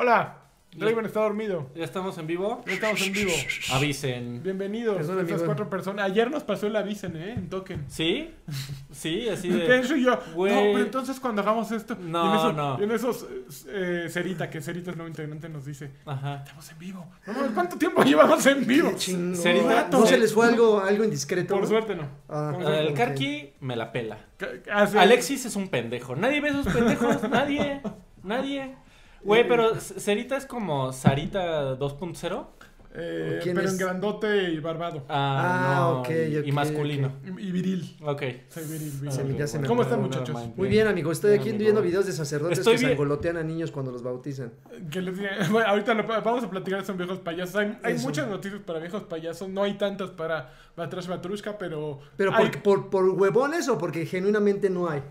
Hola, Draven está dormido. ¿Ya estamos en vivo? Ya estamos en vivo. Avisen. Bienvenidos Perdón, estas amigo. cuatro personas. Ayer nos pasó el avisen, ¿eh? En token. ¿Sí? Sí, así de... Tencho y yo. Güey. No, pero entonces cuando hagamos esto. No, y en eso, no. y en esos. Eh, Cerita, que Cerita es nuevo integrante, nos dice: Ajá. Estamos en vivo. No ¿Cuánto tiempo llevamos en vivo? Serita- ¿No se les fue algo, algo indiscreto? Por no? suerte no. Ah. Por El suerte. ok. Karki me la pela. Alexis es un pendejo. Nadie ve esos pendejos. Nadie. Nadie. Güey, pero Cerita es como Sarita 2.0. Eh, ¿Quién pero es? en grandote y barbado. Ah, Ah, no, ok, y, masculino. Y, y viril. Ok. Soy viril. viril. Se me- ya se me ¿Cómo están, muchachos? Muy bien, amigo. Estoy aquí Amigo. viendo videos de sacerdotes Estoy que bien. sangolotean a niños cuando los bautizan. Que les diga- bueno, ahorita lo- vamos a platicar de viejos payasos. Hay, muchas noticias para viejos payasos. No hay tantas para Batrash Batrushka, pero. ¿Pero hay- por, por, por huevones o porque genuinamente no hay?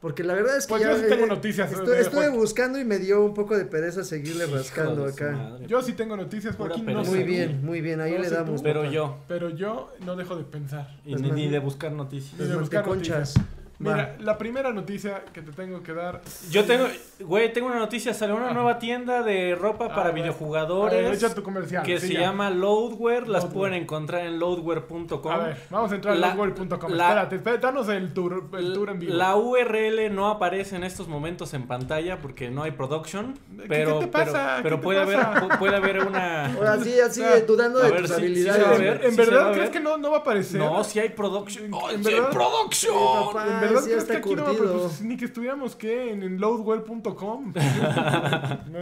Porque la verdad es que Pues ya... yo sí tengo noticias, Estoy, estuve buscando y me dio un poco de pereza seguirle Hijo rascando acá. madre. Yo sí tengo noticias, Joaquín. No Muy bien, muy bien. Ahí No le damos. tú, Pero papá. yo. Pero yo no dejo de pensar. Y Las ni, de buscar noticias. Ni de buscar manteconchas. Mira, la primera noticia que te tengo que dar. Yo tengo, güey, tengo una noticia. Salió una Ajá. nueva tienda de ropa A para. A ver, videojugadores. echa tu comercial. que sí, se ya. llama Loadware. Las Loadware. pueden encontrar en loadware.com. A ver, vamos a entrar La- a la- Espérate, espérate, danos el tour, el tour en vivo. La URL no aparece en estos momentos en pantalla porque no hay production. ¿Qué- Pero, qué te pasa? pero, pero ¿Qué te puede, pasa? haber, pu- puede haber una. Ahora sí, así Ah, dudando de ver, tus sí, habilidades. ¿En, verdad crees ver. que no, no va a aparecer? No, si hay production. En- ¡Oh, en hay verdad- production! Sí, papá. ¿En verdad sí crees está que aquí no a curtido. aparecer? Pues, ni que estuviéramos, ¿qué? En, en loadwell.com. No,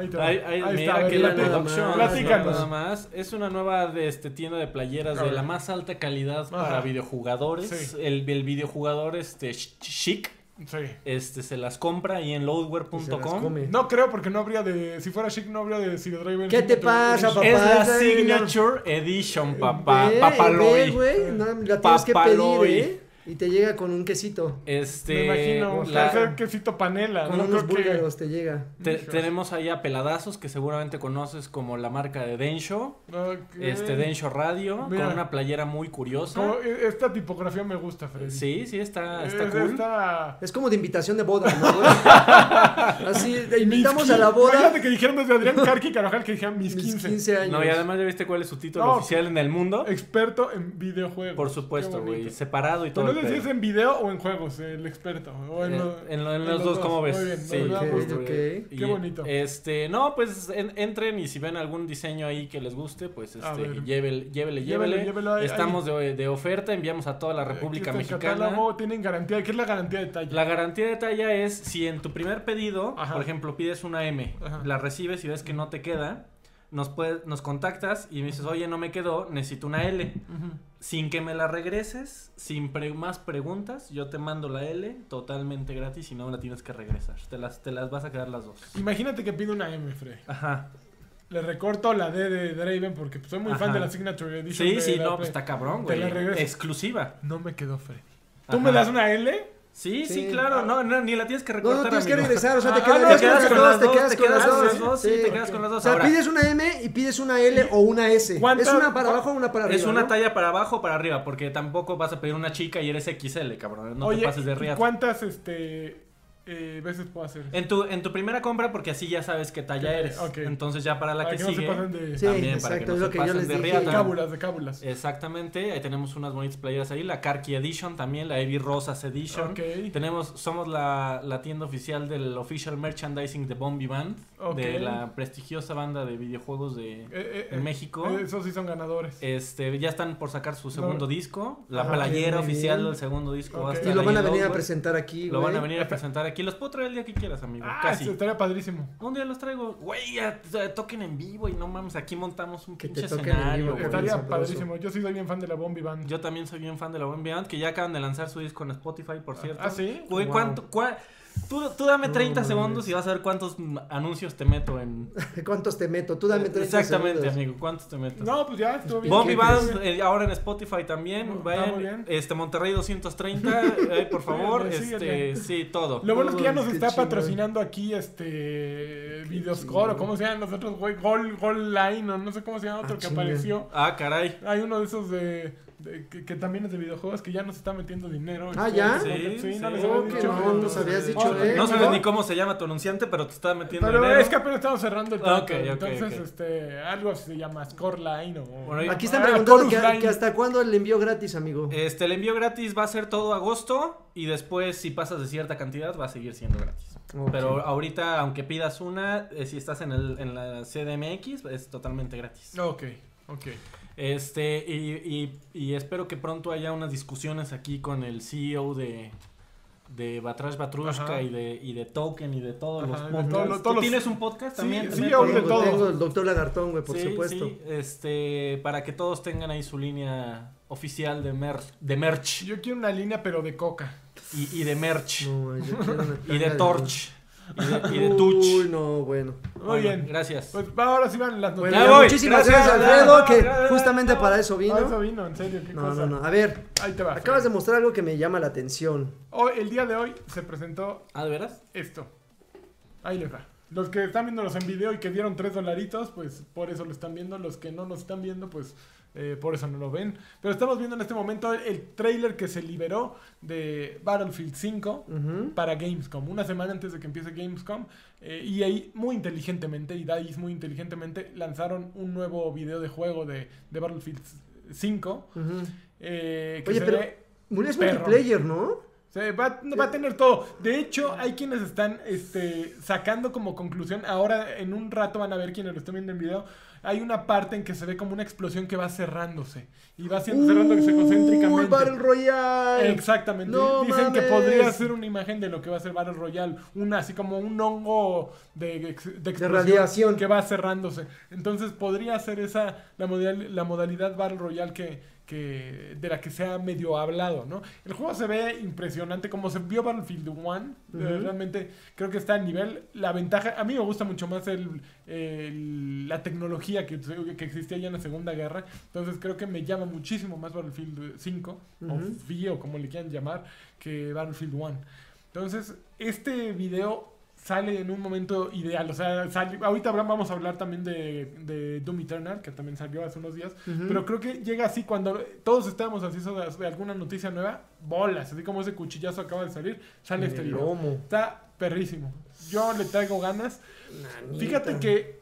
ahí te va. Ahí, ahí, Ahí mira está, que la más. Platícanos. Nada más. Es una nueva de este, tienda de playeras de la más alta calidad para Ajá. videojugadores. Sí. El, el videojugador este, ch- chic Sí. este, se las compra ahí en loadware.com. No creo porque no habría de... Si fuera chic no habría de Zero Driven. ¿Qué te pasa, papá? Es la es Signature Edition, papá. Ve, Papaloy. güey. No, la tienes que Papaloy. pedir, ¿eh? Y te llega con un quesito. Este, Me imagino. la- ser quesito panela. Con no unos que- búlgaros te llega. te- tenemos ahí a Peladazos, que seguramente conoces como la marca de Densho. Ok. Este, Densho Radio, Mira. con una playera muy curiosa. Como, eh, esta tipografía me gusta, Freddy. Sí, sí, está, está Es- cool. está- Es como de invitación de boda, ¿no? Así, te invitamos a la boda. Imagínate que dijeron desde Adrián Carqui Carvajal que dijeron mis Mis 15. 15 años. No, y además ya viste cuál es su título No. oficial en el mundo. Experto en videojuegos. Por supuesto, güey. Separado y todo. Pero sé si es en video o en juegos, el experto. O en, lo- en lo- en los dos, ¿cómo ves? Muy bien, Sí, nos da ok, gusto. ok. Y, Qué bonito. Este, no, pues en- entren y si ven algún diseño ahí que les guste, pues este, llévele, llévele, Llévele, llévele. llévelo ahí- Estamos de, de oferta, enviamos a toda la Aquí República el Mexicana. catálogo, tienen garantía. ¿Qué es la garantía de talla? La garantía de talla es si en tu primer pedido, Ajá. por ejemplo, pides una M, Ajá. la recibes y ves que no te queda, nos puedes, nos contactas y me dices, oye, no me quedó, necesito una L. Sin que me la regreses, sin pre- más preguntas, yo te mando la L totalmente gratis y no me la tienes que regresar. Te las, te las vas a quedar las dos. Imagínate que pide una M, Fred. Ajá. Le recorto la D de Draven porque soy muy fan de la Signature Edition. Sí, de sí, la no, pues está cabrón, Te güey. la regreso. Exclusiva. No me quedó, Fred. ¿Tú Ajá. me das una L? Sí, sí, Sí. claro. No, no, ni la tienes que No, recortar, no tienes que regresar, o sea, te Ah, quedas, no, te con las dos, te quedas con las quedas con dos. las dos, sí, te quedas con las O dos. sea, Ahora, pides una M y pides una L o una S. ¿Cuánta- ¿Es una para abajo o una para arriba? es una no? talla para abajo o para arriba, porque tampoco vas a pedir una chica y eres XL, cabrón. No Oye, te pases de ¿y riata. ¿cuántas este, eh, veces puedo hacer? En tu, en tu primera compra, porque así ya sabes qué talla eres. Entonces ya para la Para que, que no se sigue. pasen de- Sí, también para que exacto, no es se lo que yo pasen les de dije. De riata. cábulas, de cábulas. Exactamente, ahí tenemos unas bonitas playeras ahí, la Karki Edition también, la Evi Rosas Edition. Tenemos, somos la, la tienda oficial del official merchandising de Bombi Band, de la prestigiosa banda de videojuegos de Eh, eh, en eh, México. eh, Esos sí son ganadores. Este, ya están por sacar su segundo No. disco, la playera oficial del segundo disco va a Ok. estar Y lo van a en venir a presentar aquí, Lo van a venir a presentar aquí. Los puedo traer el día que quieras, amigo. Ah, Casi. estaría padrísimo. Un día los traigo. Güey, ya, toquen en vivo y no mames, aquí montamos un Que pinche escenario, vivo, Estaría padrísimo. Yo sí soy bien fan de la Bombi Band. Yo también soy bien fan de la Bombi Band, que ya acaban de lanzar su disco en Spotify, por cierto. ¿Ah, sí? Güey, Wow. ¿cuánto? cua- Tú, tú dame No 30 mames. segundos y vas a ver cuántos anuncios te meto en... ¿Cuántos te meto? Tú dame 30 Exactamente, segundos. amigo, ¿cuántos te meto? No, pues ya, estuvo bien. Bombi ¿Qué Band, eh, ahora en Spotify también, Está vayan, muy bien. este, Monterrey 230, eh, por favor, Síguele, este, sí, todo. Lo bueno es que ya nos está patrocinando aquí este Videoscore o cómo se llaman los otros, güey, Gol, Gol Line o no sé cómo se llama otro Ah, que chinga. apareció. Ah, caray. Hay uno de esos de de- que, que también es de videojuegos, que ya nos está metiendo dinero. Ah, este, ¿ya? Sí, Sí, no sí. les había que dicho. no, nos habías dicho, Oh, ¿eh? No sabes ¿no? ni cómo se llama tu anunciante, pero te está metiendo Pero dinero. es que apenas estamos cerrando el trato, ok, ok, entonces ok. este algo se llama Scoreline o Aquí están Ah, preguntando que, que hasta cuándo el envío gratis, amigo. Este, el envío gratis va a ser todo agosto y después si pasas de cierta cantidad va a seguir siendo gratis. Pero ahorita, aunque pidas una, eh, si estás en, el, en la CDMX, es totalmente gratis. Ok, ok. Este, y, y- y espero que pronto haya unas discusiones aquí con el CEO de, de Batrash Batrushka y de, y de Token y de todos Ajá, los podcasts. todo lo- ¿Tú todos los- tienes un podcast Sí, también? sí, ¿Me yo de todo. Tengo el doctor Lagartón, güey, por Sí, supuesto. sí, este, para que todos tengan ahí su línea oficial de, mer de merch Yo quiero una línea pero de coca. y, y de merch No, yo quiero una y de torch y de, y de Uy, touch. no, bueno. Muy Bueno, bien. Gracias. Pues ahora sí van las noticias. Muchísimas Gracias, Alfredo, que justamente para eso Ah, eso vino. vino, en serio, qué No, cosa. no, no. A ver, Ahí te va. acabas de mostrar algo que me llama la atención. Hoy, el día de hoy se presentó ¿Ah, de veras? esto. Ahí les va. Los que están viéndolos en video y que dieron 3 dolaritos, pues por eso lo están viendo. Los que no nos están viendo, pues eh, por eso no lo ven. Pero estamos viendo en este momento el trailer que se liberó de Battlefield 5 Ujú. para Gamescom. Una semana antes de que empiece Gamescom. eh, y ahí muy inteligentemente, y DICE muy inteligentemente, lanzaron un nuevo video de juego de, de Battlefield 5. Ujú. eh, que Oye, se pero ve- multiplayer, ¿no? Va, va a tener todo. De hecho, hay quienes están este, sacando como conclusión. Ahora, en un rato van a ver quienes lo estén viendo en video. Hay una parte en que se ve como una explosión que va cerrándose. Y va siendo cerrándose Uy, concéntricamente. Battle Royale. Exactamente. No Dicen que podría ser una imagen de lo que va a ser Battle Royale. Una así como un hongo de, ex- de explosión radiación. que va cerrándose. Entonces podría ser esa la, modal- la modalidad Battle Royale que, que de la que se ha medio hablado, ¿no? El juego se ve impresionante como se vio Battlefield 1. eh, realmente creo que está a nivel. La ventaja, a mí me gusta mucho más el, el- la tecnología que, que existía ya en la Segunda Guerra. Entonces creo que me llama muchísimo más Battlefield 5 o Ujú. V o como le quieran llamar que Battlefield 1. Entonces, este video sale en un momento ideal. O sea, sale- ahorita vamos a hablar también de, de Doom Eternal, que también salió hace unos días. Pero creo que llega así cuando todos estamos así de, de alguna noticia nueva, bolas, así como ese cuchillazo acaba de salir, sale este video. Está perrísimo. Yo le traigo ganas. Nanita. Fíjate que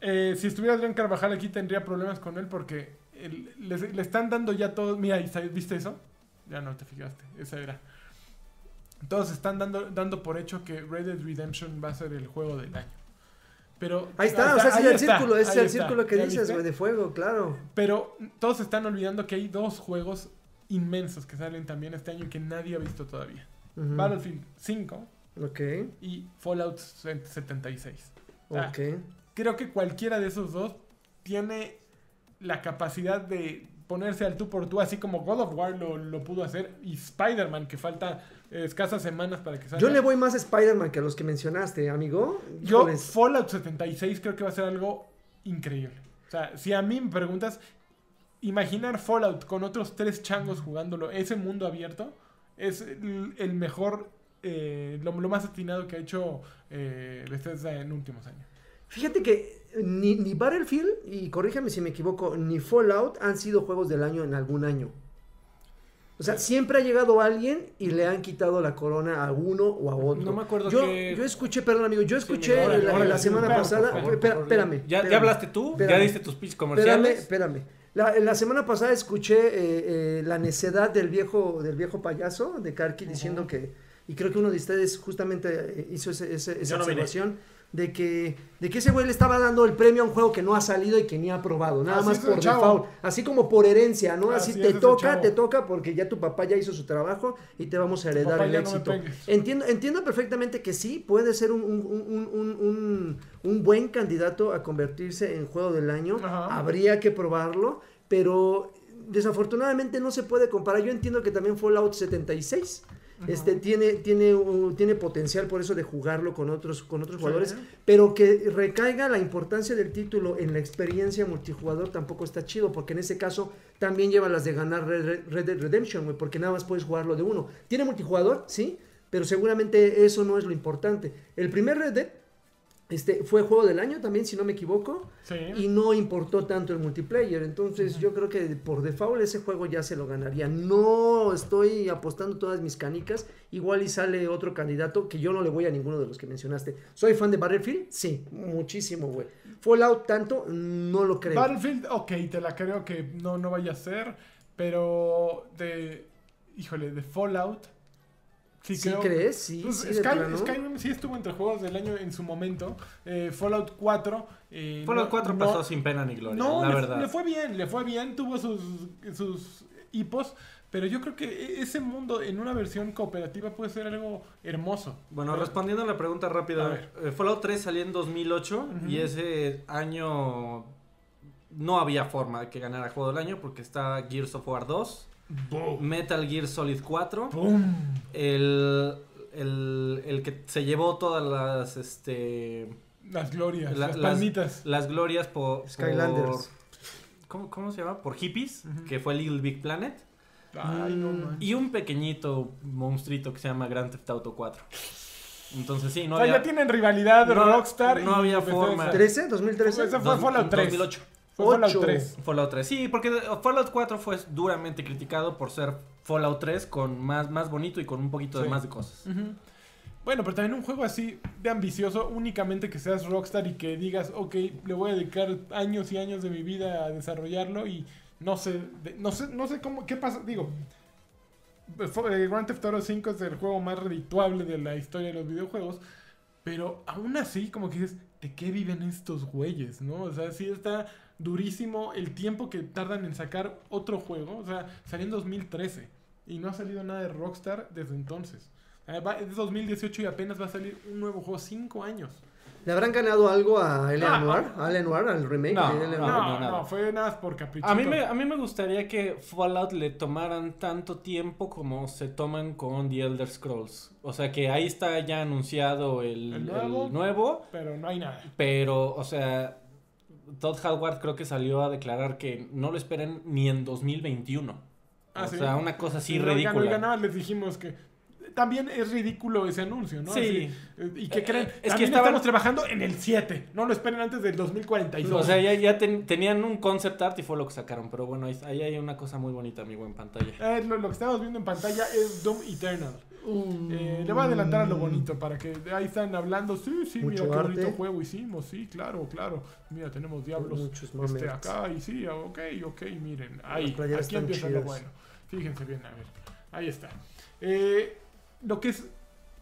eh, si estuviera Adrián Carvajal aquí tendría problemas con él porque le, están dando ya todo. Mira, ¿viste eso? Ya no te fijaste, esa era. Todos están dando, dando por hecho que Red Dead Redemption va a ser el juego del año. Pero Ahí está, o sea, es el está, círculo, es el está. círculo que ¿Ya dices, güey, de fuego, claro. Pero todos están olvidando que hay dos juegos inmensos que salen también este año y que nadie ha visto todavía. Ujú. Battlefield 5 Ok, y Fallout 76. Ah, ok. creo que cualquiera de esos dos tiene la capacidad de ponerse al tú por tú, así como God of War lo, lo pudo hacer y Spider-Man, que falta escasas semanas para que salga. Yo le voy más a Spider-Man que a los que mencionaste, amigo. Yo. Fallout 76 creo que va a ser algo increíble. O sea, si a mí me preguntas, imaginar Fallout con otros tres changos jugándolo, ese mundo abierto, es el, el mejor, eh, lo, lo más atinado que ha hecho eh, Bethesda en últimos años. Fíjate que ni, ni Battlefield, y corrígeme si me equivoco, ni Fallout han sido juegos del año en algún año. O sea, siempre ha llegado alguien y le han quitado la corona a uno o a otro. No me acuerdo yo, que- yo escuché, perdón amigo, yo escuché la, órale, la sí, semana pasada. favor, espérame. ¿Ya, espérame. ¿Ya hablaste tú? ¿Ya Espérame. diste tus pitch Espérame, comerciales? espérame. La, la semana pasada escuché eh, eh, la necedad del viejo, del viejo payaso de Karki diciendo que, y creo que uno de ustedes justamente eh, hizo ese- ese- esa no observación, de que, de que ese güey le estaba dando el premio a un juego que no ha salido y que ni ha probado, nada Así más por default, así como por herencia, ¿no? Así, Así te toca, te toca porque ya tu papá ya hizo su trabajo y te vamos a heredar el no éxito. Entiendo, entiendo perfectamente que sí, puede ser un, un- un- un- un- un buen candidato a convertirse en juego del año. Ajá. Habría que probarlo, pero desafortunadamente no se puede comparar. Yo entiendo que también Fallout 76 este, tiene, tiene, uh, tiene potencial por eso de jugarlo con otros, con otros Sí. jugadores, pero que recaiga la importancia del título en la experiencia multijugador tampoco está chido, porque en ese caso también lleva las de ganar Red, Red- Red Dead Redemption, güey, porque nada más puedes jugarlo de uno. ¿Tiene multijugador? Sí, pero seguramente eso no es lo importante. El primer Red Dead Este, fue juego del año también, si no me equivoco, Sí. y no importó tanto el multiplayer. Entonces, yo creo que por default ese juego ya se lo ganaría. No estoy apostando todas mis canicas. Igual y sale otro candidato que yo no le voy a ninguno de los que mencionaste. ¿Soy fan de Battlefield? Sí, muchísimo, güey. Fallout tanto, no lo creo. Battlefield, ok, te la creo que no, no vaya a ser, pero de, híjole, de Fallout, sí, ¿Sí creo. crees? Sí, Pues, sí, Sky-. Skyrim sí estuvo entre juegos del año en su momento. Eh, Fallout 4. eh, Fallout no- 4 no- pasó sin pena ni gloria, No, la le, verdad. le fue bien, le fue bien, tuvo sus, sus hipos, pero yo creo que e- ese mundo en una versión cooperativa puede ser algo hermoso. Bueno, respondiendo a la pregunta A rápida, ver. eh, Fallout 3 salió en 2008 Ujú. y ese año no había forma de que ganara Juego del Año porque está Gears of War 2, ¡Boom! Metal Gear Solid 4, ¡Boom! el, el, el que se llevó todas las este Las glorias, La- las las- palmitas. las glorias por, Skylanders. por- ¿cómo, cómo se llama? Por hippies, Ujú. que fue Little Big Planet. Ay, no Mm. manches. Y un pequeñito monstruito que se llama Grand Theft Auto 4. Entonces sí, no o sea, había... ya tienen rivalidad no- Rockstar. no y había forma. ¿13? ¿2013? Ese fue Dos- Fallout 3. 2008. Fue Fallout Ocho. 3. Fallout 3. Sí, porque Fallout 4 fue duramente criticado por ser Fallout 3 con más, más bonito y con un poquito de más de cosas. Bueno, pero también un juego así de ambicioso, únicamente que seas Rockstar y que digas, ok, le voy a dedicar años y años de mi vida a desarrollarlo y no sé, de- no sé, no sé cómo, qué pasa, digo, eh, Grand Theft Auto 5 es el juego más redituable de la historia de los videojuegos, pero aún así, como que dices, ¿de qué viven estos güeyes, no? O sea, sí está durísimo el tiempo que tardan en sacar otro juego, o sea, salió en 2013 y no ha salido nada de Rockstar desde entonces. Eh, va- Es 2018 y apenas va a salir un nuevo juego, 5 años. ¿Le habrán ganado algo a. Ah, Noir? ¿A L.A. Noir? ¿Al remake No, de. No, no, no, nada. fue nada por capricho. A mí, me, a mí me gustaría que Fallout le tomaran tanto tiempo como se toman con The Elder Scrolls. O sea que ahí está ya anunciado el, ¿El nuevo? el nuevo, Pero no hay nada. pero, o sea, Todd Howard creo que salió a declarar que no lo esperen ni en 2021. Ah, o ¿sí? sea, una cosa así Oigan, ridícula. nada más les dijimos que también es ridículo ese anuncio, ¿no? Sí. Así, eh, ¿Y qué Eh, creen? es que también estaban- estamos trabajando en el 7. No lo esperen antes del 2042. O sea, ya, ya ten- tenían un concept art y fue lo que sacaron. Pero bueno, ahí, ahí hay una cosa muy bonita, amigo, en pantalla. Eh, lo, lo que estamos viendo en pantalla es Doom Eternal. Mm. Eh, le voy a adelantar a lo bonito para que ahí están hablando. Sí, sí, Mucho mira qué arte. bonito juego hicimos. Sí, claro, claro. Mira, tenemos diablos Muchos este, acá y sí, ok, ok, miren. Ahí, aquí empieza lo chidas. bueno. Fíjense bien, a ver. Ahí está. Eh, lo que es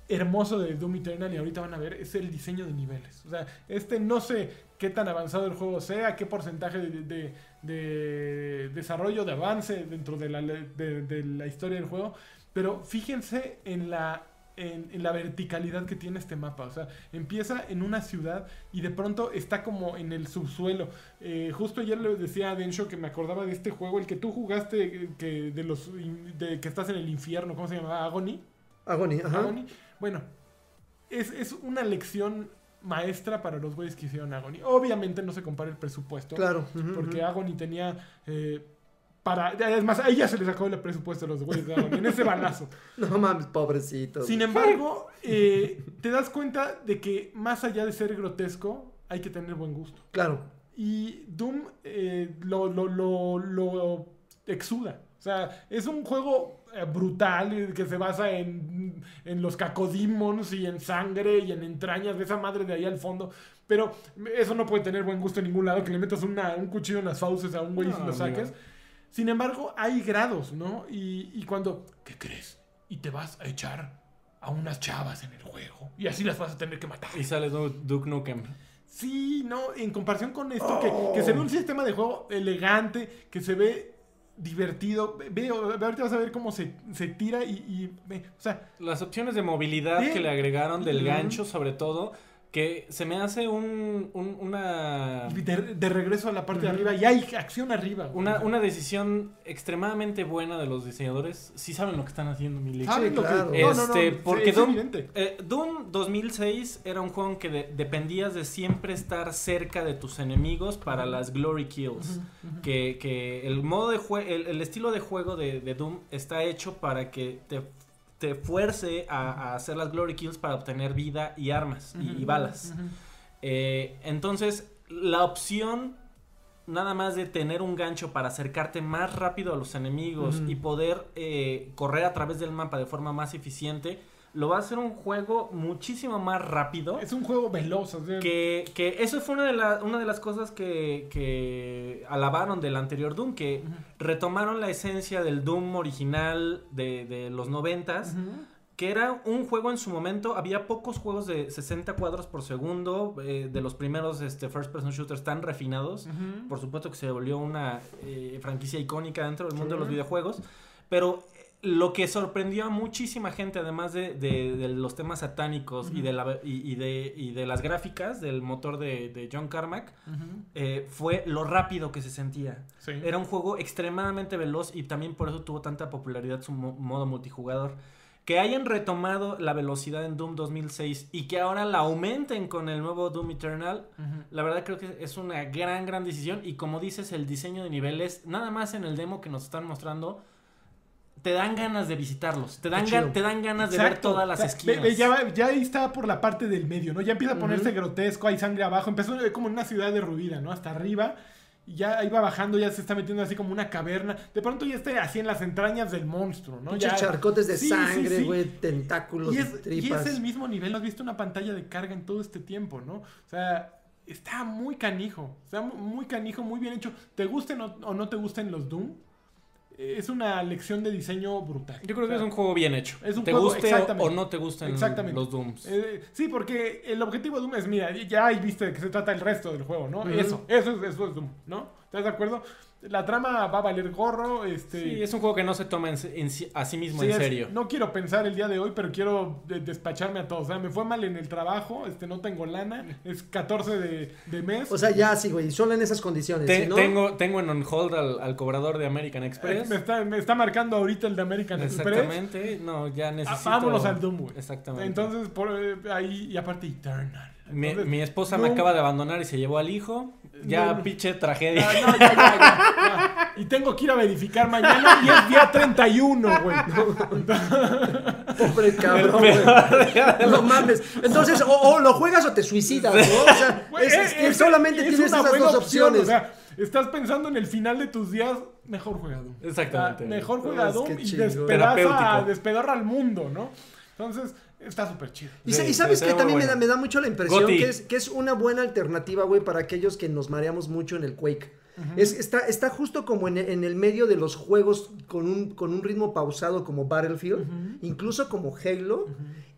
hermoso de Doom Eternal y ahorita van a ver es el diseño de niveles. O sea, este no sé qué tan avanzado el juego sea, qué porcentaje de, de- de desarrollo, de avance dentro de la, historia del juego, pero fíjense en la, en, la verticalidad que tiene este mapa. O sea, empieza en una ciudad y de pronto está como en el subsuelo. Eh, justo ayer le decía a Densho que me acordaba de este juego, el que tú jugaste, eh, que de los de que estás en el infierno, ¿cómo se llama? Agony. Agony, ajá. Agony. Bueno, es, es una lección maestra para los güeyes que hicieron Agony. Obviamente no se compara el presupuesto. Claro. Porque ujú. Agony tenía. eh, para, es más, a ella se le sacó el presupuesto a los güeyes de Agony en ese balazo. No mames, pobrecito. Sin embargo, eh, te das cuenta de que más allá de ser grotesco, hay que tener buen gusto. Claro. Y Doom eh, lo, lo, lo, lo exuda. O sea, es un juego brutal eh, que se basa en, en los cacodemons y en sangre y en entrañas de esa madre de ahí al fondo. Pero eso no puede tener buen gusto en ningún lado, que le metas una- un cuchillo en las fauces a un güey y lo saques. Sin embargo, hay grados, ¿no? Y, y cuando, ¿qué crees? Y te vas a echar a unas chavas en el juego. Y así las vas a tener que matar. Y sale Du- Duke Nukem. Sí, no, en comparación con esto, que, que se ve un sistema de juego elegante, que se ve divertido. Ve, ve, ahorita vas a ver cómo se, se tira y, y o sea, Las opciones de movilidad que le agregaron del gancho, sobre todo, que se me hace un, un- una, de, de regreso a la parte de arriba y hay acción arriba. una, una decisión extremadamente buena de los diseñadores. Sí saben lo que están haciendo, mi. ¿Saben Sí, lo que- claro. no, no, no, Este, sí, porque es Doom, evidente. eh, Doom 2006 era un juego en que de- dependías de siempre estar cerca de tus enemigos para las glory kills. que, que el modo de juego, el, el estilo de juego de, de Doom está hecho para que te, te fuerce a, a hacer las glory kills para obtener vida y armas y- balas. Eh, entonces, la opción nada más de tener un gancho para acercarte más rápido a los enemigos y poder eh, correr a través del mapa de forma más eficiente, lo va a hacer un juego muchísimo más rápido. Es un juego veloz. o sea, Que, que eso fue una de, la- una de las cosas que, que alabaron del anterior Doom, que retomaron la esencia del Doom original de, de los noventas, Ujú. que era un juego en su momento, había pocos juegos de 60 cuadros por segundo, eh, de los primeros este, first person shooters tan refinados. Por supuesto que se volvió una eh, franquicia icónica dentro del mundo de los videojuegos, pero lo que sorprendió a muchísima gente, además de, de- de los temas satánicos y, de la, y, y de, y de las gráficas del motor de, de John Carmack, eh, fue lo rápido que se sentía. Sí. Era un juego extremadamente veloz y también por eso tuvo tanta popularidad su mo- modo multijugador. Que hayan retomado la velocidad en Doom 2006 y que ahora la aumenten con el nuevo Doom Eternal, la verdad creo que es una gran, gran decisión. Y como dices, el diseño de niveles, nada más en el demo que nos están mostrando, te dan ganas de visitarlos. Te dan, te dan ganas de ver todas las esquinas. ve- ve, ya, ya ahí está por la parte del medio, ¿no? Ya empieza a ponerse grotesco, hay sangre abajo. Empezó como en una ciudad derruida, ¿no? Hasta arriba. Y ya ahí va bajando, ya se está metiendo así como una caverna. De pronto ya está así en las entrañas del monstruo, ¿no? Ya- charcotes de Sí, sangre, sí. güey, tentáculos, Y es, y tripas. es el mismo nivel, no has visto una pantalla de carga en todo este tiempo, ¿no? O sea, está muy canijo, está mu- muy canijo, muy bien hecho. ¿Te gusten o, o no te gusten los Doom? Es una lección de diseño brutal. Yo creo O que sea, es un juego bien hecho. es un te juego- guste o- no te gusten Exactamente. los Dooms. eh, sí, porque el objetivo de Doom es, mira, ya ahí viste de qué se trata el resto del juego, ¿no? Ujú. Eso, eso es, eso es Doom, ¿no? ¿Estás de acuerdo? La trama va a valer gorro, este... Sí, es un juego que no se toma en, a sí mismo Sí, en es- serio. no quiero pensar el día de hoy, pero quiero de- despacharme a todos. O sea, me fue mal en el trabajo, este, no tengo lana, es 14 de, de mes. O sea, ya sí, güey, solo en esas condiciones. Te- si no, tengo, tengo en on hold al, al cobrador de American Eh, Express. me, está, me está marcando ahorita el de American Express. Exactamente. No, ya Ah, necesito. vámonos al Doom, güey. Exactamente. Entonces, por eh, ahí, y aparte Eternal. mi, Entonces, mi esposa me acaba de abandonar y se llevó al hijo. Ya, No, no. pinche tragedia. Ah, no, ya, ya, ya, ya. Y tengo que ir a verificar mañana y es día 31, güey. Pobre El cabrón, güey. No mames. Entonces, o, o lo juegas o te suicidas, ¿no? O sea, Güey, es- eh, es que es- solamente es tienes esas dos opción, opciones. O sea, estás pensando en el final de tus días, mejor juega Doom. Exactamente. Ah, mejor es Doom que y despedaza, despedorra al mundo, ¿no? Entonces, está súper chido. Y, Sí, sabes que también me, da, me da mucho la impresión que es, que es una buena alternativa, güey, para aquellos que nos mareamos mucho en el Quake. Es, está, está justo como en, en el medio de los juegos con un, con un ritmo pausado como Battlefield, incluso como Halo,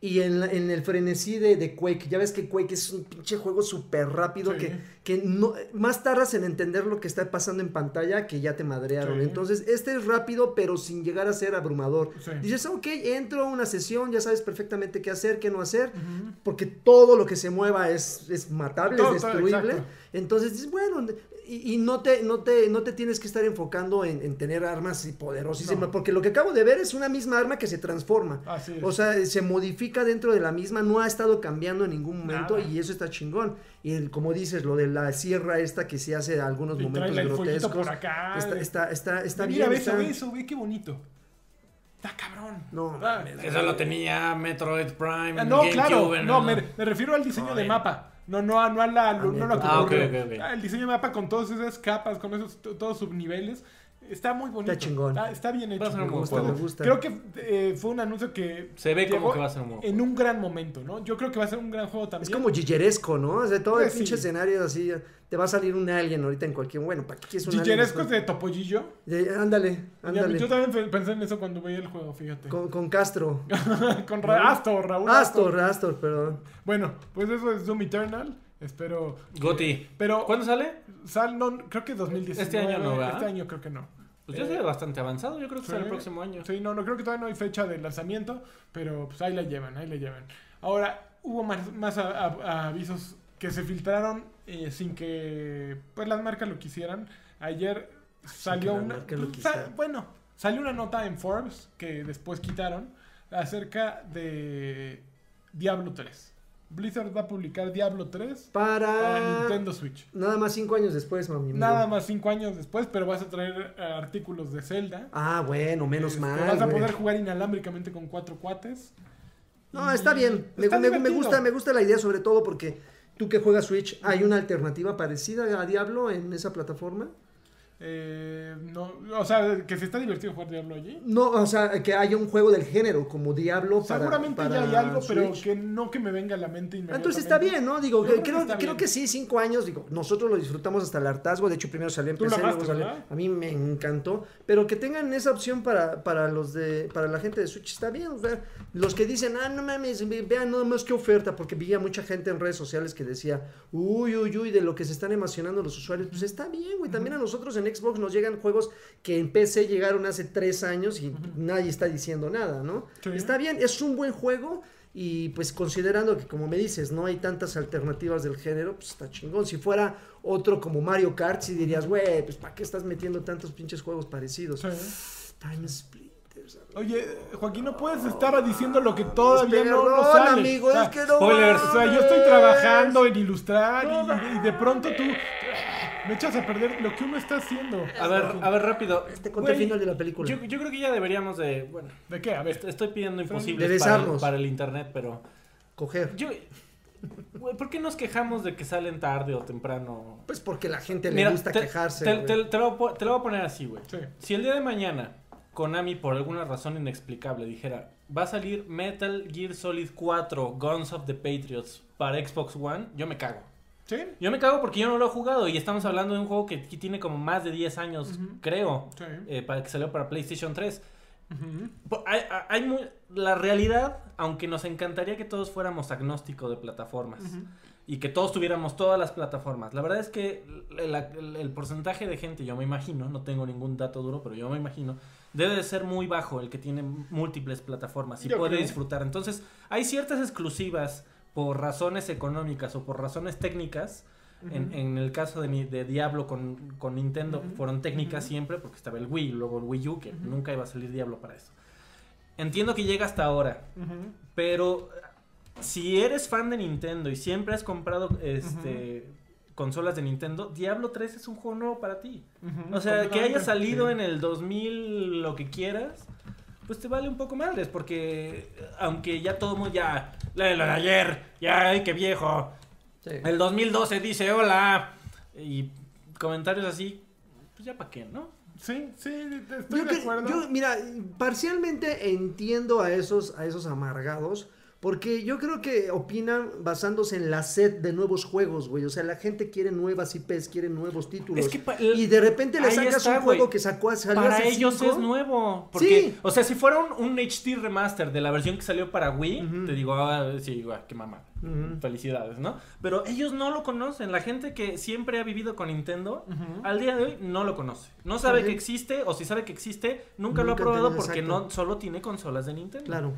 y en, la- en el frenesí de, de Quake. Ya ves que Quake es un pinche juego súper rápido Sí. que, que no, más tardas en entender lo que está pasando en pantalla que ya te madrearon. Sí. Entonces, este es rápido, pero sin llegar a ser abrumador. Sí. Dices, ok, entro a una sesión, ya sabes perfectamente qué hacer, qué no hacer, porque todo lo que se mueva es, es matable, Todo, es destruible. Entonces dices, bueno, y, y no, te, no, te, no te tienes que estar enfocando en, en tener armas poderosísimas, No. porque lo que acabo de ver es una misma arma que se transforma. Así. O sea, se modifica dentro de la misma, no ha estado cambiando en ningún momento Nada. y eso está chingón. Y el- como dices, lo de la sierra esta que se hace algunos y momentos trae el grotescos. por acá. Está, está, está, está Y bien. Mira, ve está- eso, ve eso, ve qué bonito. Está cabrón. No, Ah, Eso lo tenía Metroid Prime. Ah, en no, GameCube, claro. en No, el- me, me refiero al diseño de Joder. mapa. No, no, a- no a la, no, no lo que Ah. Ah, El diseño de mapa con todas esas capas, con esos todos subniveles. Está muy bonito. Está chingón. Está, está bien hecho. Va a ser un Me gusta, juego. me gusta. Creo que eh, fue un anuncio que Se ve como que va a ser un buen juego. en un gran momento, ¿no? Yo creo que va a ser un gran juego Es también. como Gilleresco, ¿no? O sea, todo el Pues sí. pinche escenario así. Te va a salir un alien ahorita en cualquier. Bueno, ¿para qué quieres un Gigeresco es de Topollillo. De- ándale, ándale. Yo también pe- pensé en eso cuando veía el juego, fíjate. Con, Con, con Castro. Ra- Astor, Raúl Astor, Astor, perdón. Bueno, pues eso es Doom Eternal. Espero. Goti. Pero. ¿Cuándo sale? Sal, no, creo que 2019. Este año no, ¿verdad? Este año creo que no. Pues ya Eh, se ve bastante avanzado. Yo creo que sí. sale el próximo año. Sí, no, no creo que todavía no hay fecha de lanzamiento, pero pues ahí la llevan, ahí la llevan. Ahora, hubo más, más a- a- avisos que se filtraron eh, sin que pues las marcas lo quisieran. Ayer salió una... marcas lo pues, sa- quisieran. bueno, salió una nota en Forbes que después quitaron acerca de Diablo 3. Blizzard va a publicar Diablo 3 para Para. Nintendo Switch. Nada más cinco años después, mami. amigo. Nada más cinco años después, pero vas a traer eh, artículos de Zelda. Ah, bueno, menos Este, mal. Vas a güey. poder jugar inalámbricamente con cuatro cuates. No, está bien. Me, está me- gusta, me gusta la idea, sobre todo porque tú que juegas Switch, ¿hay una alternativa parecida a Diablo en esa plataforma? Eh, no, o sea, que se está divertido jugar Diablo allí. No, o sea, que haya un juego del género como Diablo para Seguramente para ya hay algo, pero que no que me venga a la mente inmediatamente. Entonces está bien, ¿no? Digo, Yo creo que- que creo, creo bien. que sí, cinco años, digo, nosotros lo disfrutamos hasta el hartazgo, de hecho primero salió en PC, luego a mí me encantó, pero que tengan esa opción para, para los de, para la gente de Switch, está bien, o sea, los que dicen, ah, no mames, ve- vean nada más qué oferta, porque veía mucha gente en redes sociales que decía, uy, uy, uy, de lo que se están emocionando los usuarios, pues está bien, güey, también a nosotros en Xbox nos llegan juegos que en PC llegaron hace tres años y nadie está diciendo nada, ¿no? Sí. Está bien, es un buen juego. Y pues considerando que como me dices, no hay tantas alternativas del género, pues está chingón. Si fuera otro como Mario Kart, si dirías, güey, pues ¿para qué estás metiendo tantos pinches juegos parecidos? Sí. Time Splitters. Oye, Joaquín, no puedes estar diciendo lo que todavía no, Perdón, sale. amigo, O sea, es que no spoilers. O sea, yo estoy trabajando en ilustrar No y, y de pronto tú me echas a perder lo que uno está haciendo. A ver, a ver, rápido. Este contra Güey, final de la película. Yo, yo creo que ya deberíamos de. Bueno, ¿De qué? A ver. est- estoy pidiendo De imposibles para, el- besarnos. para el internet, pero. Coger. Yo. Güey, ¿por qué nos quejamos de que salen tarde o temprano? Pues porque la gente le Mira, gusta te, quejarse. Te, güey. te- te lo, po- te lo voy a poner así, güey. Sí. Si el día de mañana Konami, por alguna razón inexplicable, dijera: Va a salir Metal Gear Solid 4 Guns of the Patriots para Xbox One, yo me cago. ¿Sí? Yo me cago porque yo no lo he jugado y estamos hablando de un juego que, tiene como más de 10 años, creo, Sí. eh, para que salió para PlayStation 3. Ujú. Po- Hay, hay muy- la realidad, aunque nos encantaría que todos fuéramos agnósticos de plataformas y que todos tuviéramos todas las plataformas, la verdad es que el, el- el porcentaje de gente, yo me imagino, no tengo ningún dato duro, pero yo me imagino, debe de ser muy bajo el que tiene múltiples plataformas y Yo puede creo. disfrutar. Entonces, hay ciertas exclusivas por razones económicas o por razones técnicas. En, Ujú. en el caso de, mi, de Diablo con, con Nintendo Ujú. fueron técnicas Ujú. siempre porque estaba el Wii, luego el Wii U, que nunca iba a salir Diablo para eso. Entiendo que llega hasta ahora, pero si eres fan de Nintendo y siempre has comprado este consolas de Nintendo, Diablo 3 es un juego nuevo para ti. Ujú. O sea, que haya salido Sí. en el 2000 lo que quieras, pues te vale un poco madres, porque aunque ya todo el mundo ya, la de lo de ayer, ya, ay, qué viejo, Sí. el 2012 dice hola, y comentarios así, pues ya para qué, ¿no? Sí, sí, estoy Yo, de que- acuerdo. yo, mira, parcialmente entiendo a esos, a esos amargados. Porque yo creo que opinan basándose en la sed de nuevos juegos, güey. O sea, la gente quiere nuevas IPs, quiere nuevos títulos. Es que y de repente le sacas está, un juego güey. que sacó salió Para hace ellos cinco. es nuevo. Porque, Sí. o sea, si fuera un, un HD remaster de la versión que salió para Wii, te digo, ah, sí, guau, qué mamá. Felicidades, ¿no? Pero ellos no lo conocen. La gente que siempre ha vivido con Nintendo, al día de hoy no lo conoce. No sabe que existe, o si sabe que existe, nunca, lo ha probado porque exacto. no solo tiene consolas de Nintendo. Claro.